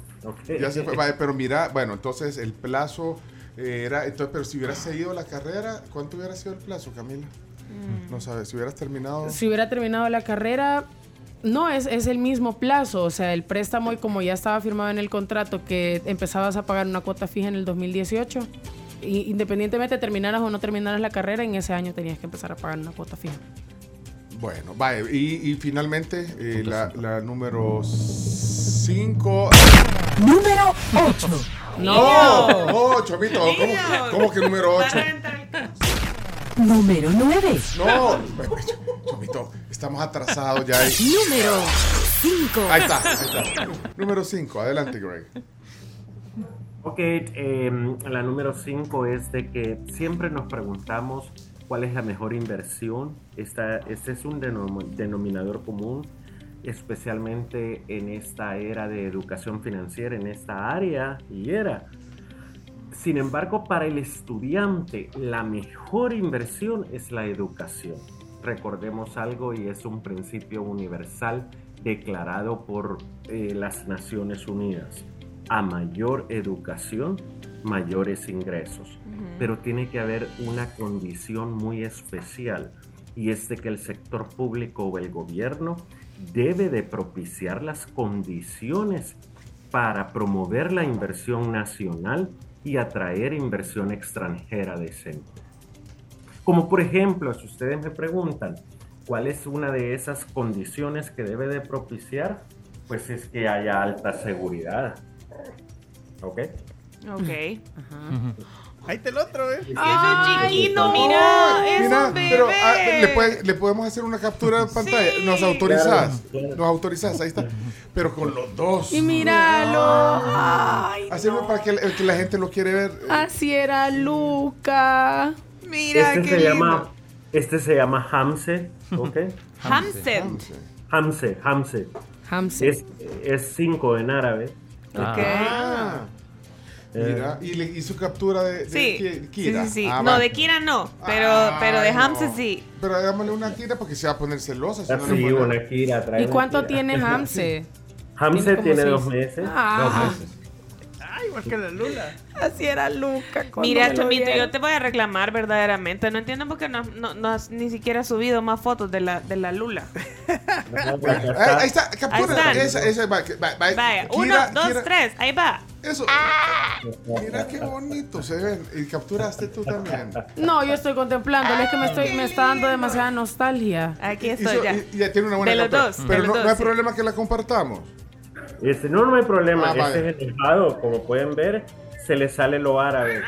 Ya se fue, vaya, pero mira, bueno, entonces el plazo Eh, Era, entonces, pero si hubieras seguido la carrera, ¿cuánto hubiera sido el plazo, Camila? Mm. No sabes, si hubieras terminado. Si hubiera terminado la carrera, no, es, es el mismo plazo. O sea, el préstamo, y como ya estaba firmado en el contrato, que empezabas a pagar una cuota fija en el 2018, y independientemente terminaras o no terminaras la carrera, en ese año tenías que empezar a pagar una cuota fija. Bueno, vaya, y, y finalmente eh, la, la número 5. Número 8. No, no, Chomito, ¿cómo, cómo que número 8? Número 9. No, Chomito, estamos atrasados ya. ahí. Número 5. Ahí está, ahí está. Número 5, adelante, Greg. Ok, em, la número 5 es de que siempre nos preguntamos cuál es la mejor inversión. Esta, este es un denom- denominador común, especialmente en esta era de educación financiera, en esta área y era. Sin embargo, para el estudiante, la mejor inversión es la educación. Recordemos algo y es un principio universal declarado por eh, las Naciones Unidas. A mayor educación, mayores ingresos. Pero tiene que haber una condición muy especial y es de que el sector público o el gobierno debe de propiciar las condiciones para promover la inversión nacional y atraer inversión extranjera decente. Como por ejemplo, si ustedes me preguntan cuál es una de esas condiciones que debe de propiciar, pues es que haya alta seguridad. ¿Ok? Ok. Ahí está el otro, ¿eh? Ay, chiquito, mira, es Mira, un bebé. pero ah, le, puede- le podemos hacer una captura de pantalla. Sí. Nos autorizás. Claro, claro. Nos autorizás, ahí está. Pero con los dos. Y míralo. Ay, Hacerlo para que, el que la gente lo quiere ver. así era Luca. Mira, este qué se lindo. llama, este se llama Hamse, ¿ok? Hamset. Hamse, Hamse. Hamse. Es, es cinco en árabe. Ah. Eh, Mira, y le hizo captura de, de Sí, Ki- sí, Kira. sí, sí. Ah, no, va. de Kira no, pero, Ay, pero de no. Hamse sí. Pero hagámosle una Kira porque se va a poner celosa. si no Así, le pone- una Kira. trae ¿Y cuánto Kira. tiene Hamse? Hamse Tiene dos meses. Ah. Dos meses. Igual que la Lula. Así era Luca. Mira, Chomito, yo te voy a reclamar verdaderamente. No entiendo por qué no, no, no has ni siquiera subido más fotos de la, de la Lula. Ahí, ahí está, captura. Ahí. Esa, esa, va, va- va- Vaya, Kira- uno, dos, Kira- tres, ahí va. Eso. Mira qué bonito se ven. Y capturaste tú también. No, yo estoy contemplándolo. Es que me, estoy, me está dando demasiada nostalgia. Aquí Hizo- y- y ya tiene una buena De los Pero los no, dos, no hay sí. problema que la compartamos. Este, no, no hay problema. Ah, vale. este es enojado, como pueden ver, se le sale lo árabe.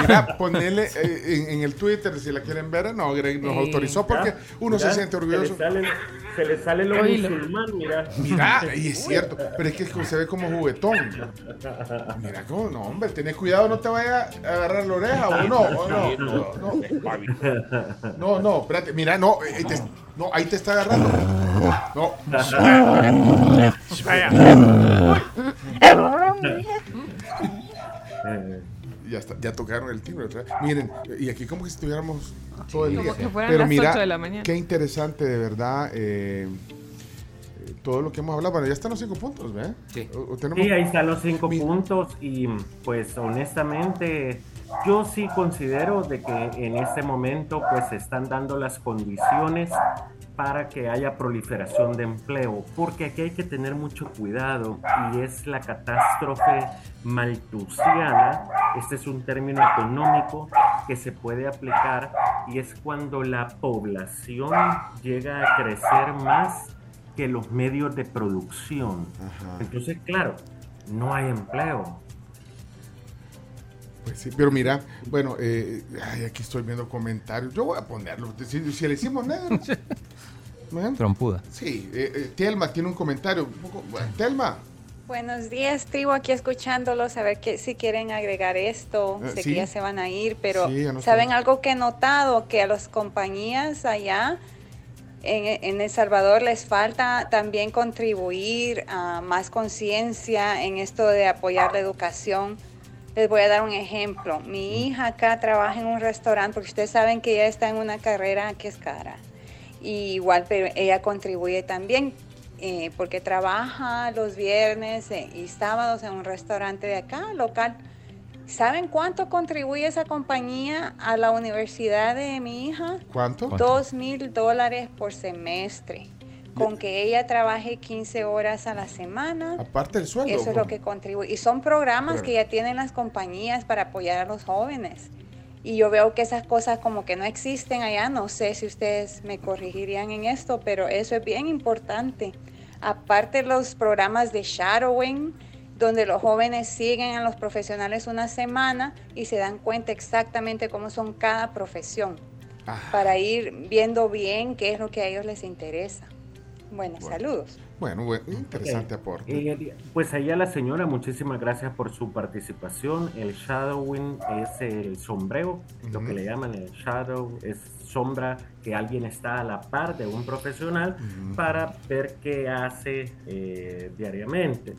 Mira, ponele eh, en, en el Twitter si la quieren ver. No, Greg nos Sí. autorizó porque Mira, uno se siente orgulloso. Se le sale, se le sale lo Oílo. musulmán, mira. Mira, y es cierto, pero es que se ve como juguetón. Mira cómo, no, hombre, tenés cuidado, no te vaya a agarrar la oreja o no, o no, no, no, no, no, espérate, mira, no, eh, te- no, ahí te está agarrando. No. Ya está, ya tocaron el timbre. Miren, y aquí como que si estuviéramos todo el Como día. que fueran Pero las mira, de la mañana. qué interesante de verdad eh, eh, todo lo que hemos hablado. Bueno, ya están los cinco puntos, ¿ve? Sí. O- o tenemos- Sí, ahí están los cinco puntos y pues honestamente yo sí considero de que en este momento pues se están dando las condiciones para que haya proliferación de empleo, porque aquí hay que tener mucho cuidado y es la catástrofe maltusiana, este es un término económico que se puede aplicar y es cuando la población llega a crecer más que los medios de producción. Entonces, claro, no hay empleo. Pues sí, pero mira, bueno, eh, ay, aquí estoy viendo comentarios. Yo voy a ponerlo. Si, si le hicimos negro. ¿ven? Trompuda. Sí, eh, eh, Telma tiene un comentario. un poco- bueno, Telma. Buenos días, tribu, aquí escuchándolos, a ver que, si quieren agregar esto, Eh, sé sí. que ya se van a ir, pero Sí, ya no ¿saben sé. algo que he notado? Que a las compañías allá en, en El Salvador les falta también contribuir a más conciencia en esto de apoyar la educación. Les voy a dar un ejemplo. Mi hija acá trabaja en un restaurante porque ustedes saben que ella está en una carrera que es cara. Y igual, pero ella contribuye también eh, porque trabaja los viernes eh, y sábados en un restaurante de acá, local. ¿Saben cuánto contribuye esa compañía a la universidad de mi hija? ¿Cuánto? Dos mil dólares por semestre. Con que ella trabaje 15 horas a la semana. Aparte del sueldo. Eso es lo que contribuye. Y son programas que ya tienen las compañías para apoyar a los jóvenes. Y yo veo que esas cosas como que no existen allá. No sé si ustedes me corregirían en esto, pero eso es bien importante. Aparte los programas de shadowing, donde los jóvenes siguen a los profesionales una semana y se dan cuenta exactamente cómo son cada profesión, para ir viendo bien qué es lo que a ellos les interesa. Bueno, saludos. Bueno, bueno, interesante aporte. Eh, pues ahí a la señora, muchísimas gracias por su participación. El shadowing es el sombreo, lo que le llaman el shadow, es sombra que alguien está a la par de un profesional para ver qué hace eh, diariamente.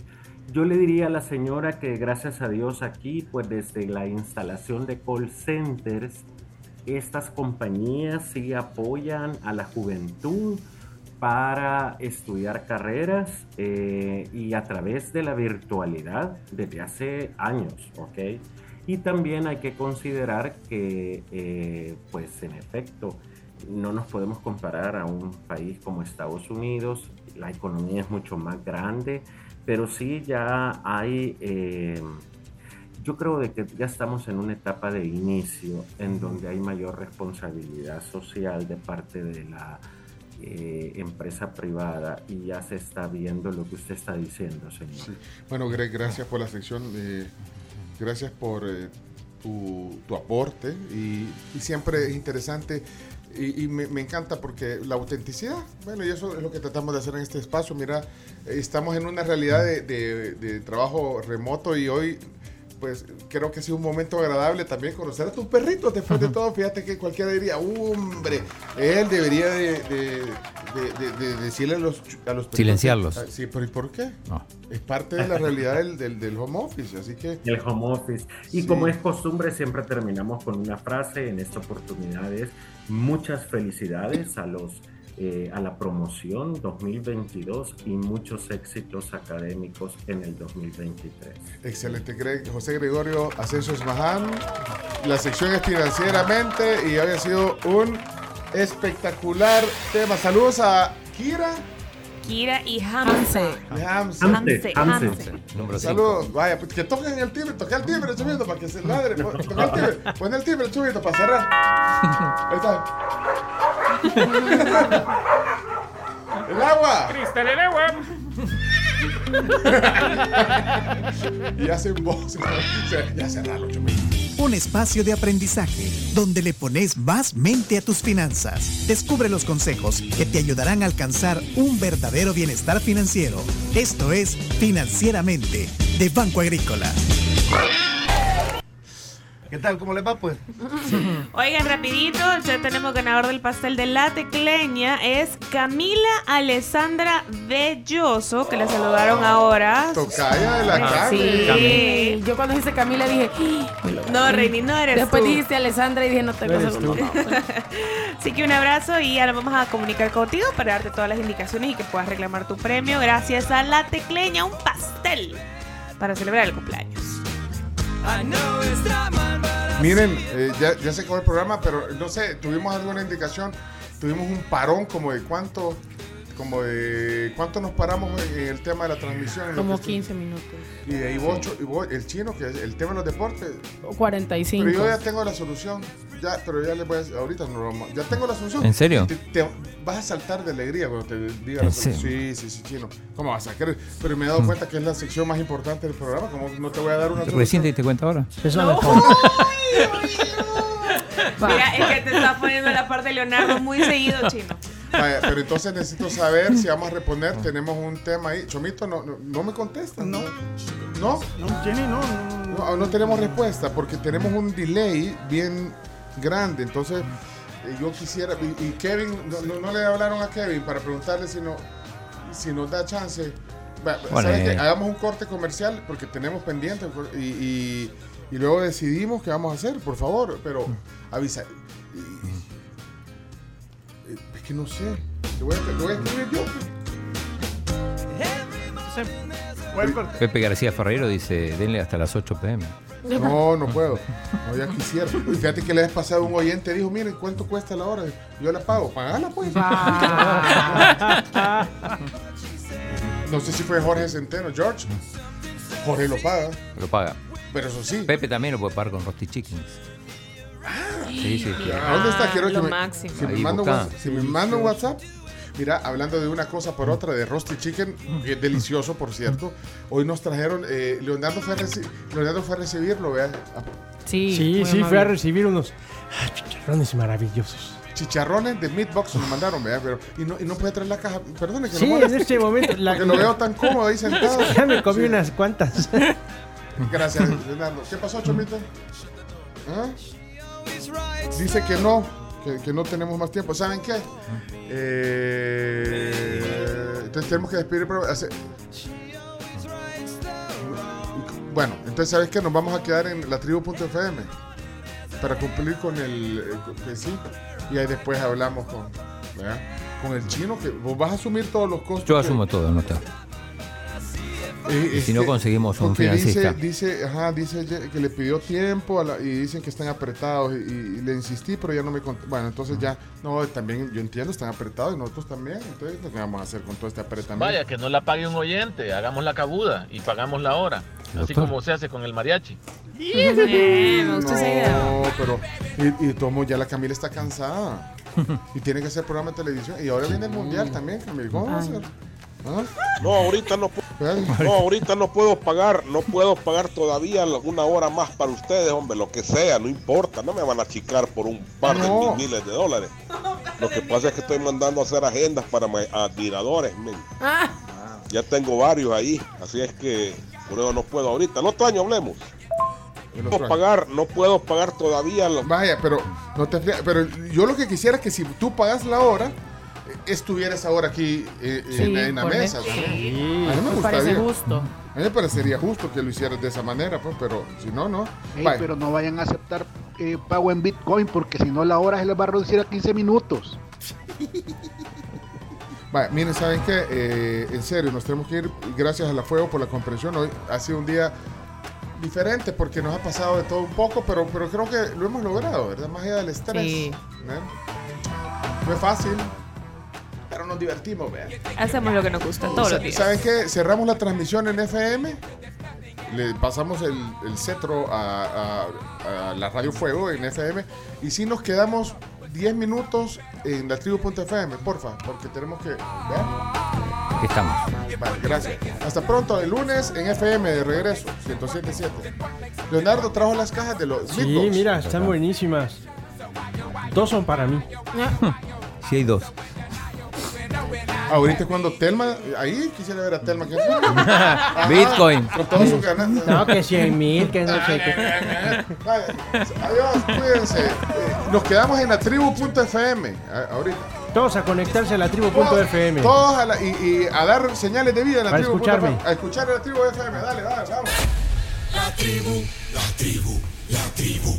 Yo le diría a la señora que gracias a Dios aquí, pues desde la instalación de call centers, estas compañías sí apoyan a la juventud para estudiar carreras eh, y a través de la virtualidad desde hace años, ¿ok? Y también hay que considerar que, eh, pues en efecto, no nos podemos comparar a un país como Estados Unidos, la economía es mucho más grande, pero sí ya hay, eh, yo creo de que ya estamos en una etapa de inicio en donde hay mayor responsabilidad social de parte de la eh, empresa privada y ya se está viendo lo que usted está diciendo, señor. Bueno, Greg, gracias por la sección. eh, gracias por eh, tu, tu aporte. Y, y siempre es interesante. Y, y me, me encanta porque la autenticidad, bueno, y eso es lo que tratamos de hacer en este espacio. Mira, estamos en una realidad de, de- de trabajo remoto y hoy, pues creo que ha sido un momento agradable también conocer a tus perritos después de todo. Fíjate que cualquiera diría, hombre, él debería de, de- de- de- de decirle a los, a los perritos Silenciarlos. que- ah, Sí, pero ¿y por qué? No. Es parte de la realidad del, del, del home office, así que... El home office. Y Sí. como es costumbre, siempre terminamos con una frase. En esta oportunidad es muchas felicidades a los eh, a la promoción 2022 y muchos éxitos académicos en el 2023. Excelente, Greg. José Gregorio Asensio Esmaján. La sección es financieramente y hoy ha sido un espectacular tema. Saludos a Kira Kira y Hamse. Hamse. Hamse, Hamse. Saludos. Vaya, pues que toquen el timbre, toca el timbre, chubito, para que se ladre. Pon- Toca el timbre, pon el timbre, chubito, para cerrar. Ahí está. El agua. Cristal el agua. y hacen voz. Ya cerralo. Un espacio de aprendizaje donde le pones más mente a tus finanzas. Descubre los consejos que te ayudarán a alcanzar un verdadero bienestar financiero. Esto es Financieramente de Banco Agrícola. ¿Qué tal? ¿Cómo le va, pues? Oigan, rapidito, ya tenemos ganador del pastel de la tecleña. Es Camila Alessandra Belloso, que la saludaron ahora. Tocaya de la Ah, Cami. Sí. Yo cuando dice Camila dije, No, Reini, no eres después tú. dijiste Alessandra y dije, no tengo segundo nombre. Así que un abrazo y ahora vamos a comunicar contigo para darte todas las indicaciones y que puedas reclamar tu premio gracias a la tecleña, un pastel para celebrar el cumpleaños. Miren, eh, ya, ya se acabó el programa, pero no sé, tuvimos alguna indicación, tuvimos un parón como de cuánto, como de cuánto nos paramos en el tema de la transmisión. Como que 15 minutos. Y de ahí vos, y vos, el chino, que es el tema de los deportes. O 45. Pero yo ya tengo la solución, ya, pero ya les voy a decir, ahorita no lo vamos, ya tengo la solución. ¿En serio? Te, te vas a saltar de alegría cuando te diga ¿En la solución. Sí, sí, sí, chino. ¿Cómo vas a querer? Pero me he dado cuenta que es la sección más importante del programa, como no te voy a dar una solución. Recién te diste cuenta ahora. Eso No. mejor. Mira, es que te está poniendo la parte de Leonardo muy seguido, chino. Vaya, pero entonces necesito saber si vamos a responder. Tenemos un tema ahí. Chomito, no, no, no me contesta. No. ¿No? No, Jenny, no, no, no. No, no tenemos respuesta porque tenemos un delay bien grande. Entonces, eh, yo quisiera. Y, y Kevin, no, no- no le hablaron a Kevin para preguntarle si, no, si nos da chance. Va, Bueno, ¿Sabes eh. qué? Hagamos un corte comercial porque tenemos pendiente y, y- y luego decidimos qué vamos a hacer, por favor. Pero avisa. Y- y- es que no sé. Te voy a, te voy a escribir yo. Corte. Pepe García Ferreiro dice, denle hasta las 8 pm. No, no puedo. No, ya quisiera. Y fíjate que le has pasado un oyente dijo, miren, ¿cuánto cuesta la hora? Yo la pago. Pagala, pues. no sé si fue Jorge Centeno. George. Jorge lo paga. Lo paga. Pero eso sí. Pepe también lo puede pagar con Rusty Chickens. Sí, sí, sí. ¿A dónde está? Quiero que lo me, máximo. si me Ahí manda un busca. WhatsApp- si me manda un WhatsApp, mira, hablando de una cosa por otra, de Rusty Chicken, que es delicioso, por cierto. Hoy nos trajeron, eh, Leonardo, fue a Leonardo fue a recibirlo, vea. Sí, Sí, sí, fui a recibir unos ah, chicharrones maravillosos. Chicharrones de Meatbox nos mandaron, vea, pero y no, y no puede traer la caja. Perdone que Sí, no en este momento. la- Porque lo veo tan cómodo ahí sentado. Ya me comí unas cuantas. Gracias, Leonardo. ¿Qué pasó, Chomito? ¿Ah? Dice que no, que, que no tenemos más tiempo. ¿Saben qué? Eh, entonces tenemos que despedir. Hace- Bueno, entonces ¿sabes qué? Nos vamos a quedar en la tribu.fm para cumplir con el... eh, que sí. Y ahí después hablamos con, ¿verdad? con el chino, que vos vas a asumir todos los costos. Yo que- asumo todo, no está. Eh, Y si no conseguimos un financista. Dice, dice, ajá, dice que le pidió tiempo a la- y dicen que están apretados y, y le insistí, pero ya no me cont- Bueno, entonces ya, no, también yo entiendo, están apretados y nosotros también. Entonces, ¿qué vamos a hacer con todo este apretamiento? Vaya, que no la pague un oyente, hagamos la cabuda y pagamos la hora. Así Doctor. como se hace con el mariachi. No, pero. Y, y tomo, ya la Camila está cansada. y tiene que hacer programa de televisión. Y ahora viene el mundial también, Camila. ¿Cómo va a ser? ¿Ah? No, ahorita no puedo. No, ahorita no puedo pagar, no puedo pagar todavía una hora más para ustedes, hombre, lo que sea, no importa, no me van a achicar por un par de No. mil miles de dólares. Lo que pasa es que estoy mandando a hacer agendas para mis admiradores, men. Ah, Ya tengo varios ahí, así es que por eso no puedo ahorita. Otro año hablemos. No puedo pagar, no puedo pagar todavía. lo- Vaya, pero no te Pero yo lo que quisiera es que si tú pagas la hora, estuvieras ahora aquí eh, Sí, en, en la mesa. Sí. A mí me gustaría. parece justo. A mí me parecería justo que lo hicieras de esa manera, pues, pero si no, no. Pero no vayan a aceptar eh, pago en Bitcoin porque si no la hora se les va a reducir a 15 minutos. Vaya, miren, ¿saben qué? Eh, en serio, nos tenemos que ir. Gracias a la Fuego por la comprensión. Hoy ha sido un día diferente porque nos ha pasado de todo un poco, pero, pero creo que lo hemos logrado, ¿verdad? Más allá del estrés. Sí. ¿eh? No es fácil, pero nos divertimos, vean. Hacemos lo que nos gusta todos los días. ¿Saben qué? Cerramos la transmisión en FM. Le pasamos el, el cetro a, a- a la Radio Fuego en FM. Y si nos quedamos 10 minutos en la tribu.fm, porfa, porque tenemos que. ¿vean? Aquí estamos. Vale, gracias. Hasta pronto, el lunes en FM de regreso, 107.7. Leonardo trajo las cajas de los Sí, mira, están buenísimas. Dos son para mí. Sí hay dos. Ahorita cuando Telma, ahí quisiera ver a Telma. Que, Bitcoin. Con todas sus ganas. No, que 100 mil, que no sé qué. Adiós, cuídense. Eh, Nos quedamos en la tribu.fm a- ahorita. Todos a conectarse a la tribu.fm. Todos a la- y, y a dar señales de vida en la Para tribu. escucharme. A escuchar a la tribu FM. Dale, dale, vamos. La tribu, la tribu, la tribu.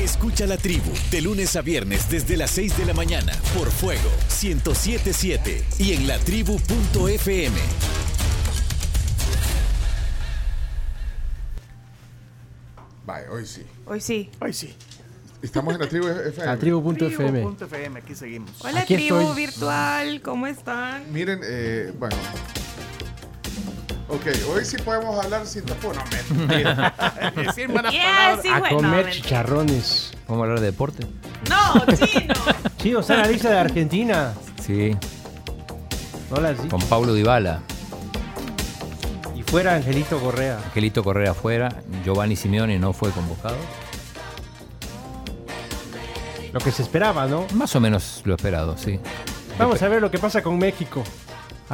Escucha la tribu de lunes a viernes desde las 6 de la mañana por Fuego 1077 y en latribu.fm. Vale, hoy sí. Hoy sí. Hoy sí. Estamos en la tribu FM. La tribu.fm. Tribu.fm, aquí seguimos. Hola Aquí tribu estoy. virtual, ¿cómo están? Miren, eh, bueno. Ok, hoy sí podemos hablar sin tapón. No, mentira. Decir malas Yes, palabras. sí, A comer mentira. chicharrones. ¿Vamos a hablar de deporte? No, chino. Sí, o sea, la lista de Argentina. Sí. Hola, sí. Con Paulo Dybala. Y fuera Angelito Correa. Angelito Correa afuera. Giovanni Simeone no fue convocado. Lo que se esperaba, ¿no? Más o menos lo esperado, sí. Vamos a ver lo que pasa con México.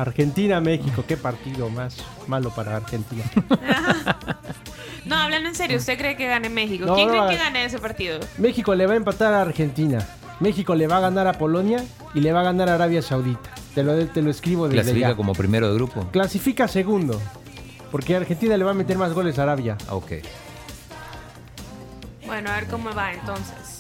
Argentina-México. Qué partido más malo para Argentina. No, hablando en serio, ¿usted cree que gane México? No, ¿Quién no, cree que gane ese partido? México le va a empatar a Argentina. México le va a ganar a Polonia y le va a ganar a Arabia Saudita. Te lo, te lo escribo desde Clasifica ya. como primero de grupo. Clasifica segundo. Porque Argentina le va a meter más goles a Arabia. Ah, Ok. Bueno, a ver cómo va entonces.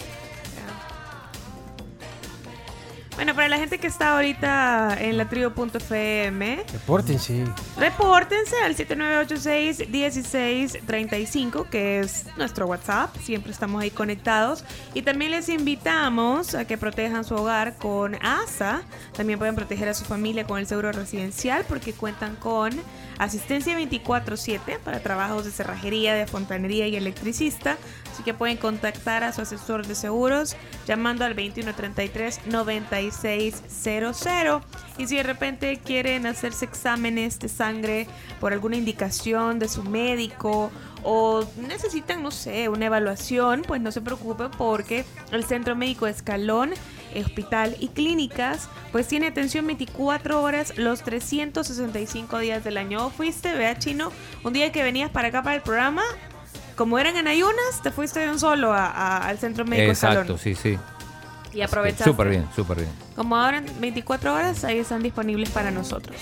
Bueno, para la gente que está ahorita en la tribu.fm, Repórtense. repórtense al 7986-1635, que es nuestro WhatsApp. Siempre estamos ahí conectados. Y también les invitamos a que protejan su hogar con ASA. También pueden proteger a su familia con el seguro residencial porque cuentan con asistencia 24/7 para trabajos de cerrajería, de fontanería y electricista. Así que pueden contactar a su asesor de seguros llamando al 2133-9600. Y si de repente quieren hacerse exámenes de sangre por alguna indicación de su médico o necesitan, no sé, una evaluación, pues no se preocupen porque el Centro Médico Escalón, Hospital y Clínicas, pues tiene atención 24 horas los 365 días del año. ¿O fuiste, vea chino, un día que venías para acá para el programa, como eran en ayunas, te fuiste de un solo a- a- al Centro Médico Exacto, sí, sí. Y aprovechaste. Súper bien, súper bien. Como ahora en 24 horas, ahí están disponibles para nosotros.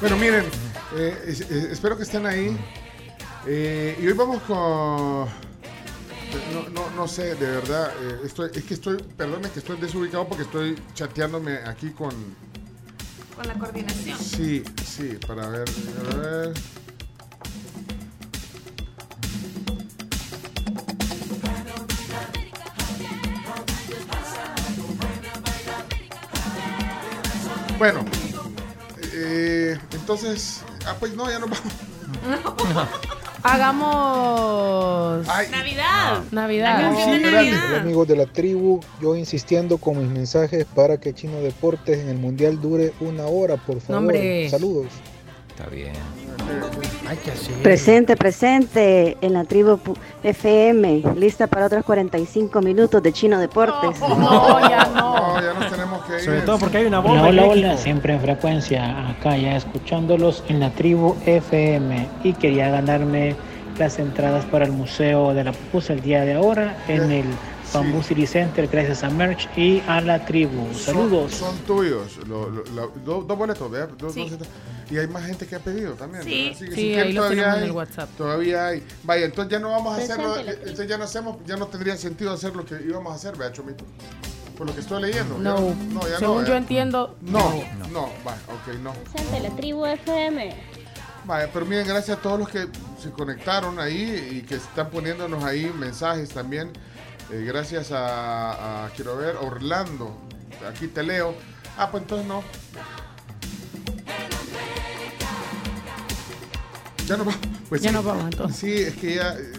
Bueno, miren, eh, eh, espero que estén ahí. Eh, y hoy vamos con... No, no, no sé, de verdad. eh, estoy, es que estoy, perdónme que estoy desubicado porque estoy chateándome aquí con... Con la coordinación. Sí, sí, para ver. A ver. Bueno, eh, entonces, ah, pues no, ya nos vamos. Hagamos Navidad. Navidad. Hola, amigos de la tribu, yo insistiendo con mis mensajes para que Chino Deportes en el Mundial dure una hora, por favor. hombre. Saludos. Está bien. Presente, presente en la tribu FM, lista para otros 45 minutos de Chino Deportes. No, ya no. ya nos tenemos que ir. Sobre todo porque hay una bomba. hola, hola, siempre en frecuencia, acá ya escuchándolos en la tribu FM y quería ganarme las entradas para el Museo de la Pupusa el día de ahora en el Bamboo City Center gracias a Merch y a la tribu. Saludos. Son, son tuyos. lo- lo- la- do- dos boletos, ¿verdad? Dos- dos- y hay más gente que ha pedido también. Sí. ¿verdad? Así que Sí, si quieren, ahí lo todavía tenemos en hay, el WhatsApp. Todavía hay. Vaya, entonces ya no vamos a Presente hacerlo. eh, Entonces ya no hacemos, ya no tendría sentido hacer lo que íbamos a hacer, ¿verdad, Chomito? Por lo que estoy leyendo. ya No, no, ya según no, yo ¿eh? entiendo. No, no, va, ok, no. de la tribu FM. Vaya, pero miren, gracias a todos los que se conectaron ahí y que están poniéndonos ahí mensajes también. Eh, gracias a, a, quiero ver, Orlando. Aquí te leo. Ah, pues entonces no. Ya no vamos. Pues Ya sí. nos vamos, entonces. Sí, es que ya eh,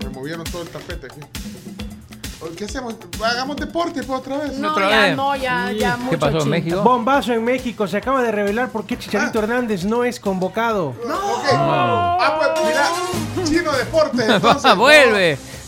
me, me movieron todo el tapete aquí. ¿Qué hacemos? Hagamos deporte pues, otra vez. No, Otra ya vez. no, ya- ya ¿Qué pasó en México? Bombazo en México. Se acaba de revelar por qué Ah. Chicharito Hernández no es convocado. Ok. Ah, pues mira, Chino Deportes. Entonces, Vuelve.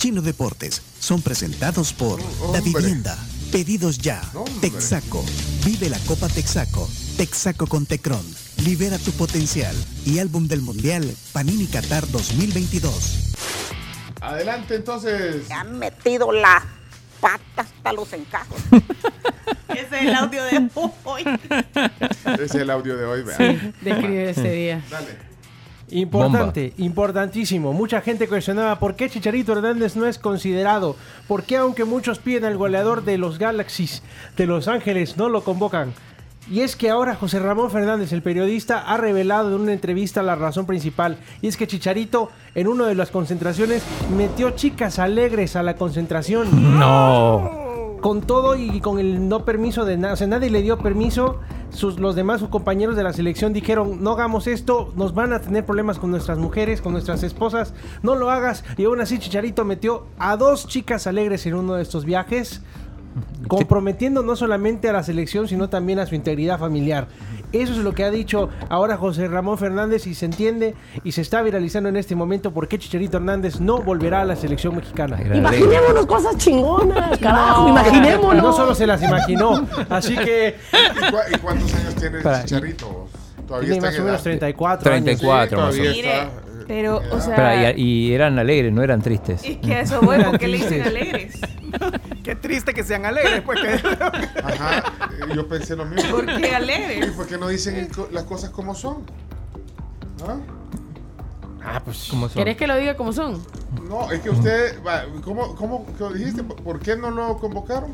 Chino Deportes son presentados por La Vivienda. Pedidos ya. Texaco. Vive la Copa Texaco. Texaco con Tecron. Libera tu potencial. Y álbum del Mundial Panini Qatar 2022. Adelante entonces. Han metido las patas hasta los encajos. Ese es el audio de hoy. Ese es el audio de hoy, vean. describe ese día. Dale. Importante, importantísimo. Mucha gente cuestionaba por qué Chicharito Hernández no es considerado. ¿Por qué aunque muchos piden al goleador de los Galaxies de Los Ángeles no lo convocan? Y es que ahora José Ramón Fernández, el periodista, ha revelado en una entrevista la razón principal. Y es que Chicharito, en una de las concentraciones, metió chicas alegres a la concentración. No. Con todo y con el no permiso de nada. O sea, nadie le dio permiso. Sus, los demás sus compañeros de la selección dijeron, no hagamos esto, nos van a tener problemas con nuestras mujeres, con nuestras esposas, no lo hagas. Y aún así Chicharito metió a dos chicas alegres en uno de estos viajes. comprometiendo no solamente a la selección, sino también a su integridad familiar. Eso es lo que ha dicho ahora José Ramón Fernández y se entiende y se está viralizando en este momento por qué Chicharito Hernández no volverá a la selección mexicana. Imaginémonos cosas chingonas, carajo, No, imaginémonos. No solo se las imaginó, así que ¿Y, cuántos años tiene Chicharito? Todavía tiene está más o menos edad. 34 años. 34 más o todavía menos. Pero, o sea. Espera, y, y eran alegres, no eran tristes. Es que a eso voy, Eran porque le dicen alegres. Qué triste que sean alegres, pues. Que... Ajá, eh, yo pensé lo mismo. ¿Por qué alegres? ¿Y por qué no dicen las cosas como son? ¿Ah? Ah, pues. ¿Cómo son? ¿Querés que lo diga como son? No, es que usted, ¿cómo, cómo qué dijiste? ¿Por qué no lo convocaron?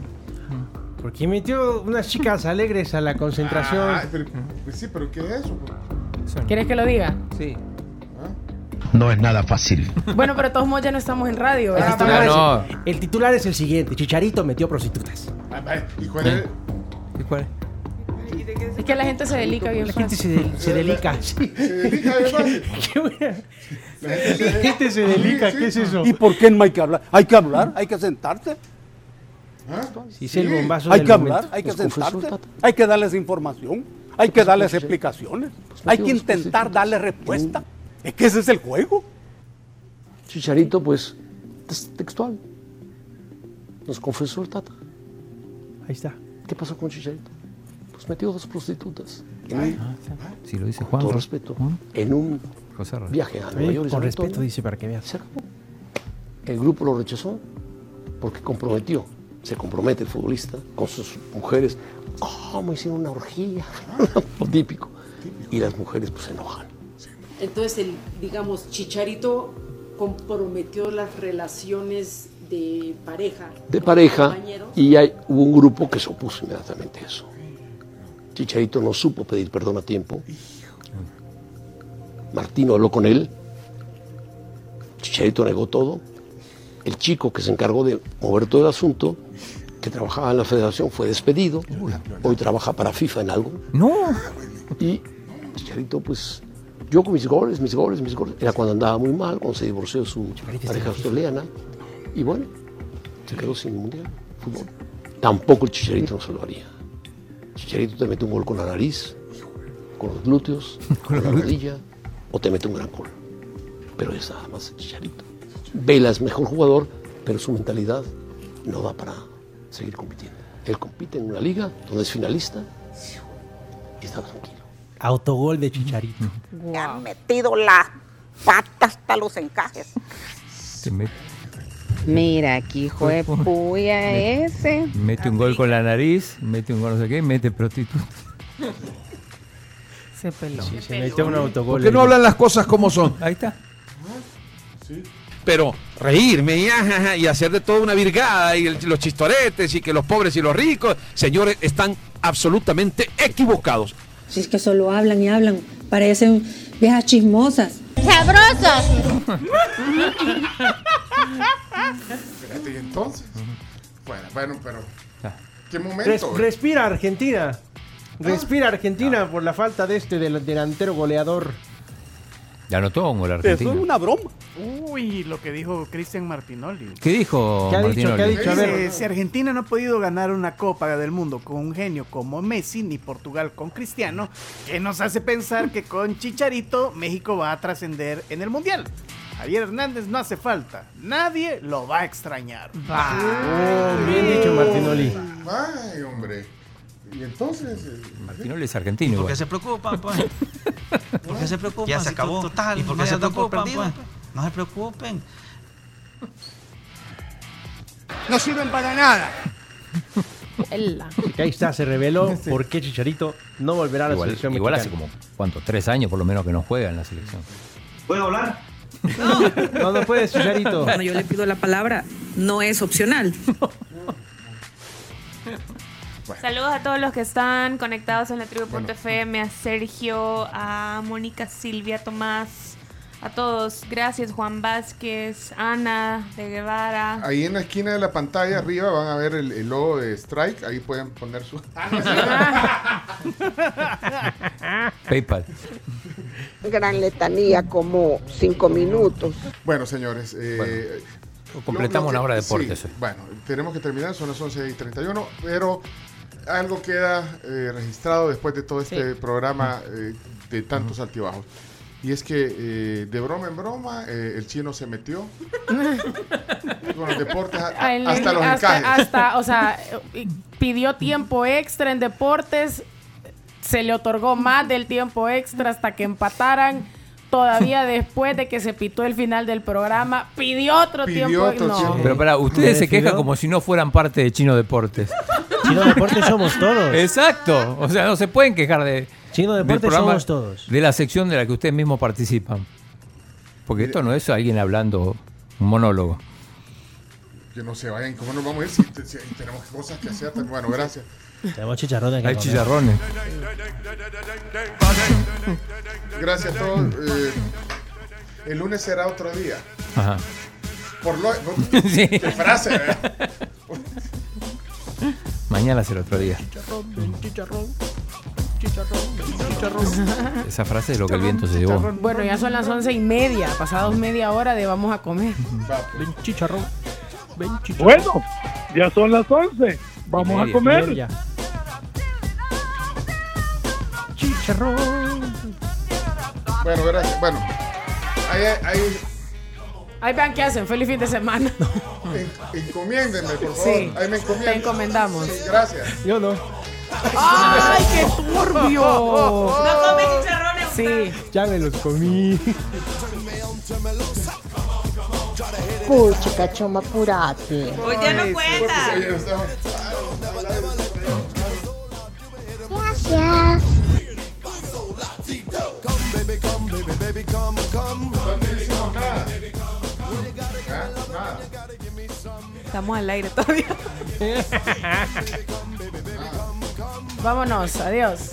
Porque metió unas chicas alegres a la concentración. Ah, pero- pues sí, pero ¿qué es eso? ¿Quieres que lo diga? Sí. No es nada fácil. Bueno, pero de todos modos ya no estamos en radio. El ¿verdad? titular, no. es, el titular es el siguiente: Chicharito metió prostitutas. ¿Y cuál es? ¿Y cuál es? Es que la gente se delica bien La gente se, de- se delica. sí. Se. Qué buena. La gente se delica, Sí, ¿qué es sí. eso? ¿Y por qué no hay que hablar? Hay que hablar, hay que sentarse. ¿Ah? Sí, es el bombazo Hay del que momento. hablar, hay que Los el Tata. Hay que darles información. Hay que darles explicaciones. Hay que intentar prostitutas. darle respuesta. Es que ese es el juego. Chicharito, pues, es textual. Nos confesó el Tata. Ahí está. ¿Qué pasó con Chicharito? Pues metió dos prostitutas. En un, Si lo dice con Juan. todo Ro- respeto, ¿Mm? en un José viaje a Nueva York. con respeto, dice para que veas. Se acabó. El grupo lo rechazó porque comprometió, se compromete el futbolista con sus mujeres. ¿Cómo hicieron una orgía? Lo típico. Y las mujeres pues se enojan. Entonces, el, digamos, Chicharito comprometió las relaciones de pareja. De pareja y hay, hubo un grupo que se opuso inmediatamente a eso. Chicharito no supo pedir perdón a tiempo. Martino habló con él. Chicharito negó todo. El chico que se encargó de mover todo el asunto, que trabajaba en la federación, fue despedido. Hoy trabaja para FIFA en algo. No. Y Chicharito, pues, yo con mis goles, mis goles, mis goles. Era cuando andaba muy mal, cuando se divorció su pareja australiana. Y bueno, se quedó sin mundial, fútbol. Tampoco el Chicharito no se lo haría. Chicharito te mete un gol con la nariz, con los glúteos, con la rodilla, o te mete un gran gol. Pero es nada más el Chicharito. Vela es mejor jugador, pero su mentalidad no da para seguir compitiendo. Él compite en una liga donde es finalista y está tranquilo. Autogol de Chicharito. Me han metido las patas hasta los encajes. Met- Mira, aquí hijo de puya ese. mete un gol con la nariz, mete un gol no sé qué, mete prostituta. Se peló. Sí, se metió un autogol. ¿Por qué no hablan las cosas como son? Ahí está. Pero reírme y, ajaja, y hacer de toda una virgada y el- los chistoretes y que los pobres y los ricos, señores, están absolutamente equivocados. Si es que solo hablan y hablan, parecen viejas chismosas. ¡Sabrosos! Espérate, ¿y entonces? Bueno, bueno, pero. ¿Qué Res- momento? respira Argentina. Respira Argentina por la falta de este del delantero goleador. Ya anotó un gol Eso es una broma. Uy, lo que dijo Cristian Martinoli. ¿Qué dijo ¿Qué ha dicho? Martinoli? ¿Qué ha dicho? A ver. Si Argentina no ha podido ganar una Copa del Mundo con un genio como Messi, ni Portugal con Cristiano, ¿qué nos hace pensar que con Chicharito México va a trascender en el Mundial? Javier Hernández no hace falta. Nadie lo va a extrañar. Oh, bien dicho, Martinoli. Ay, hombre. Y entonces. eh, Martinoli es argentino. ¿Por qué se preocupan, pues? ¿Por qué se preocupan? Ya se Si acabó. Total, ¿Y por qué se preocupan, perdido, pues? No se preocupen. No sirven para nada. Ahí está, se reveló por qué Chicharito no volverá a la Igual, selección igual hace mexicana. como, ¿cuánto? Tres años por lo menos que no juega en la selección. ¿Puedo hablar? No, no puedes, Chicharito. Cuando yo le pido la palabra, no es opcional. Saludos a todos los que están conectados en la tribu.fm, a Sergio, a Mónica Silvia, Tomás, a todos. Gracias, Juan Vázquez, Ana de Guevara. Ahí en la esquina de la pantalla arriba van a ver el, el logo de Strike. Ahí pueden poner su. PayPal. Gran letanía, como cinco minutos. Bueno, señores, eh, Completamos Lo- lo que- una hora de deportes. sí, bueno, tenemos que terminar, son las 11 y 31, pero algo queda eh, registrado después de todo este programa eh, de tantos altibajos. Y es que eh, de broma en broma, eh, el chino se metió con los deportes a- A él- hasta los hasta, encajes. hasta, o sea, eh, pidió tiempo extra en deportes, se le otorgó más del tiempo extra hasta que empataran. Todavía después de que se pitó el final del programa, pidió otro Pidió tiempo. otro no. tiempo. Pero para, ustedes se quejan como si no fueran parte de Chino Deportes. Chino Deportes somos todos. Exacto. O sea, no se pueden quejar de. Chino del Deportes programa, somos todos. De la sección de la que ustedes mismos participan. Porque esto no es alguien hablando un monólogo. Que no se vayan, ¿cómo nos vamos a ir si, si tenemos cosas que hacer? Bueno, gracias. Tenemos chicharrones. Hay chicharrones. Gracias a todos. eh, el lunes será otro día. Ajá. Por lo, Sí. Qué frase, ¿verdad? Mañana será otro día. Chicharrón, chicharrón, chicharrón, chicharrón. Esa frase es lo que el viento se llevó. Bueno, ya son las once y media, pasados media hora de vamos a comer. Ven chicharrón. Ven chicharrón. Bueno, ya son las 11. Vamos a comer. Ya. Chicharrón. Bueno, gracias. Bueno, ahí, ahí Ahí vean qué hacen. Feliz fin de semana. en- encomiéndenme, por favor. Sí, Ahí me encomiendan. te encomendamos. Sí, gracias. Yo no. ¡Ay, qué turbio! No comes chicharrones. Sí. Ya me los comí. Pucha, choma, apurate. Hoy ya no cuenta. Oye, estamos- Gracias. no nada. Estamos al aire todavía. Vámonos, adiós.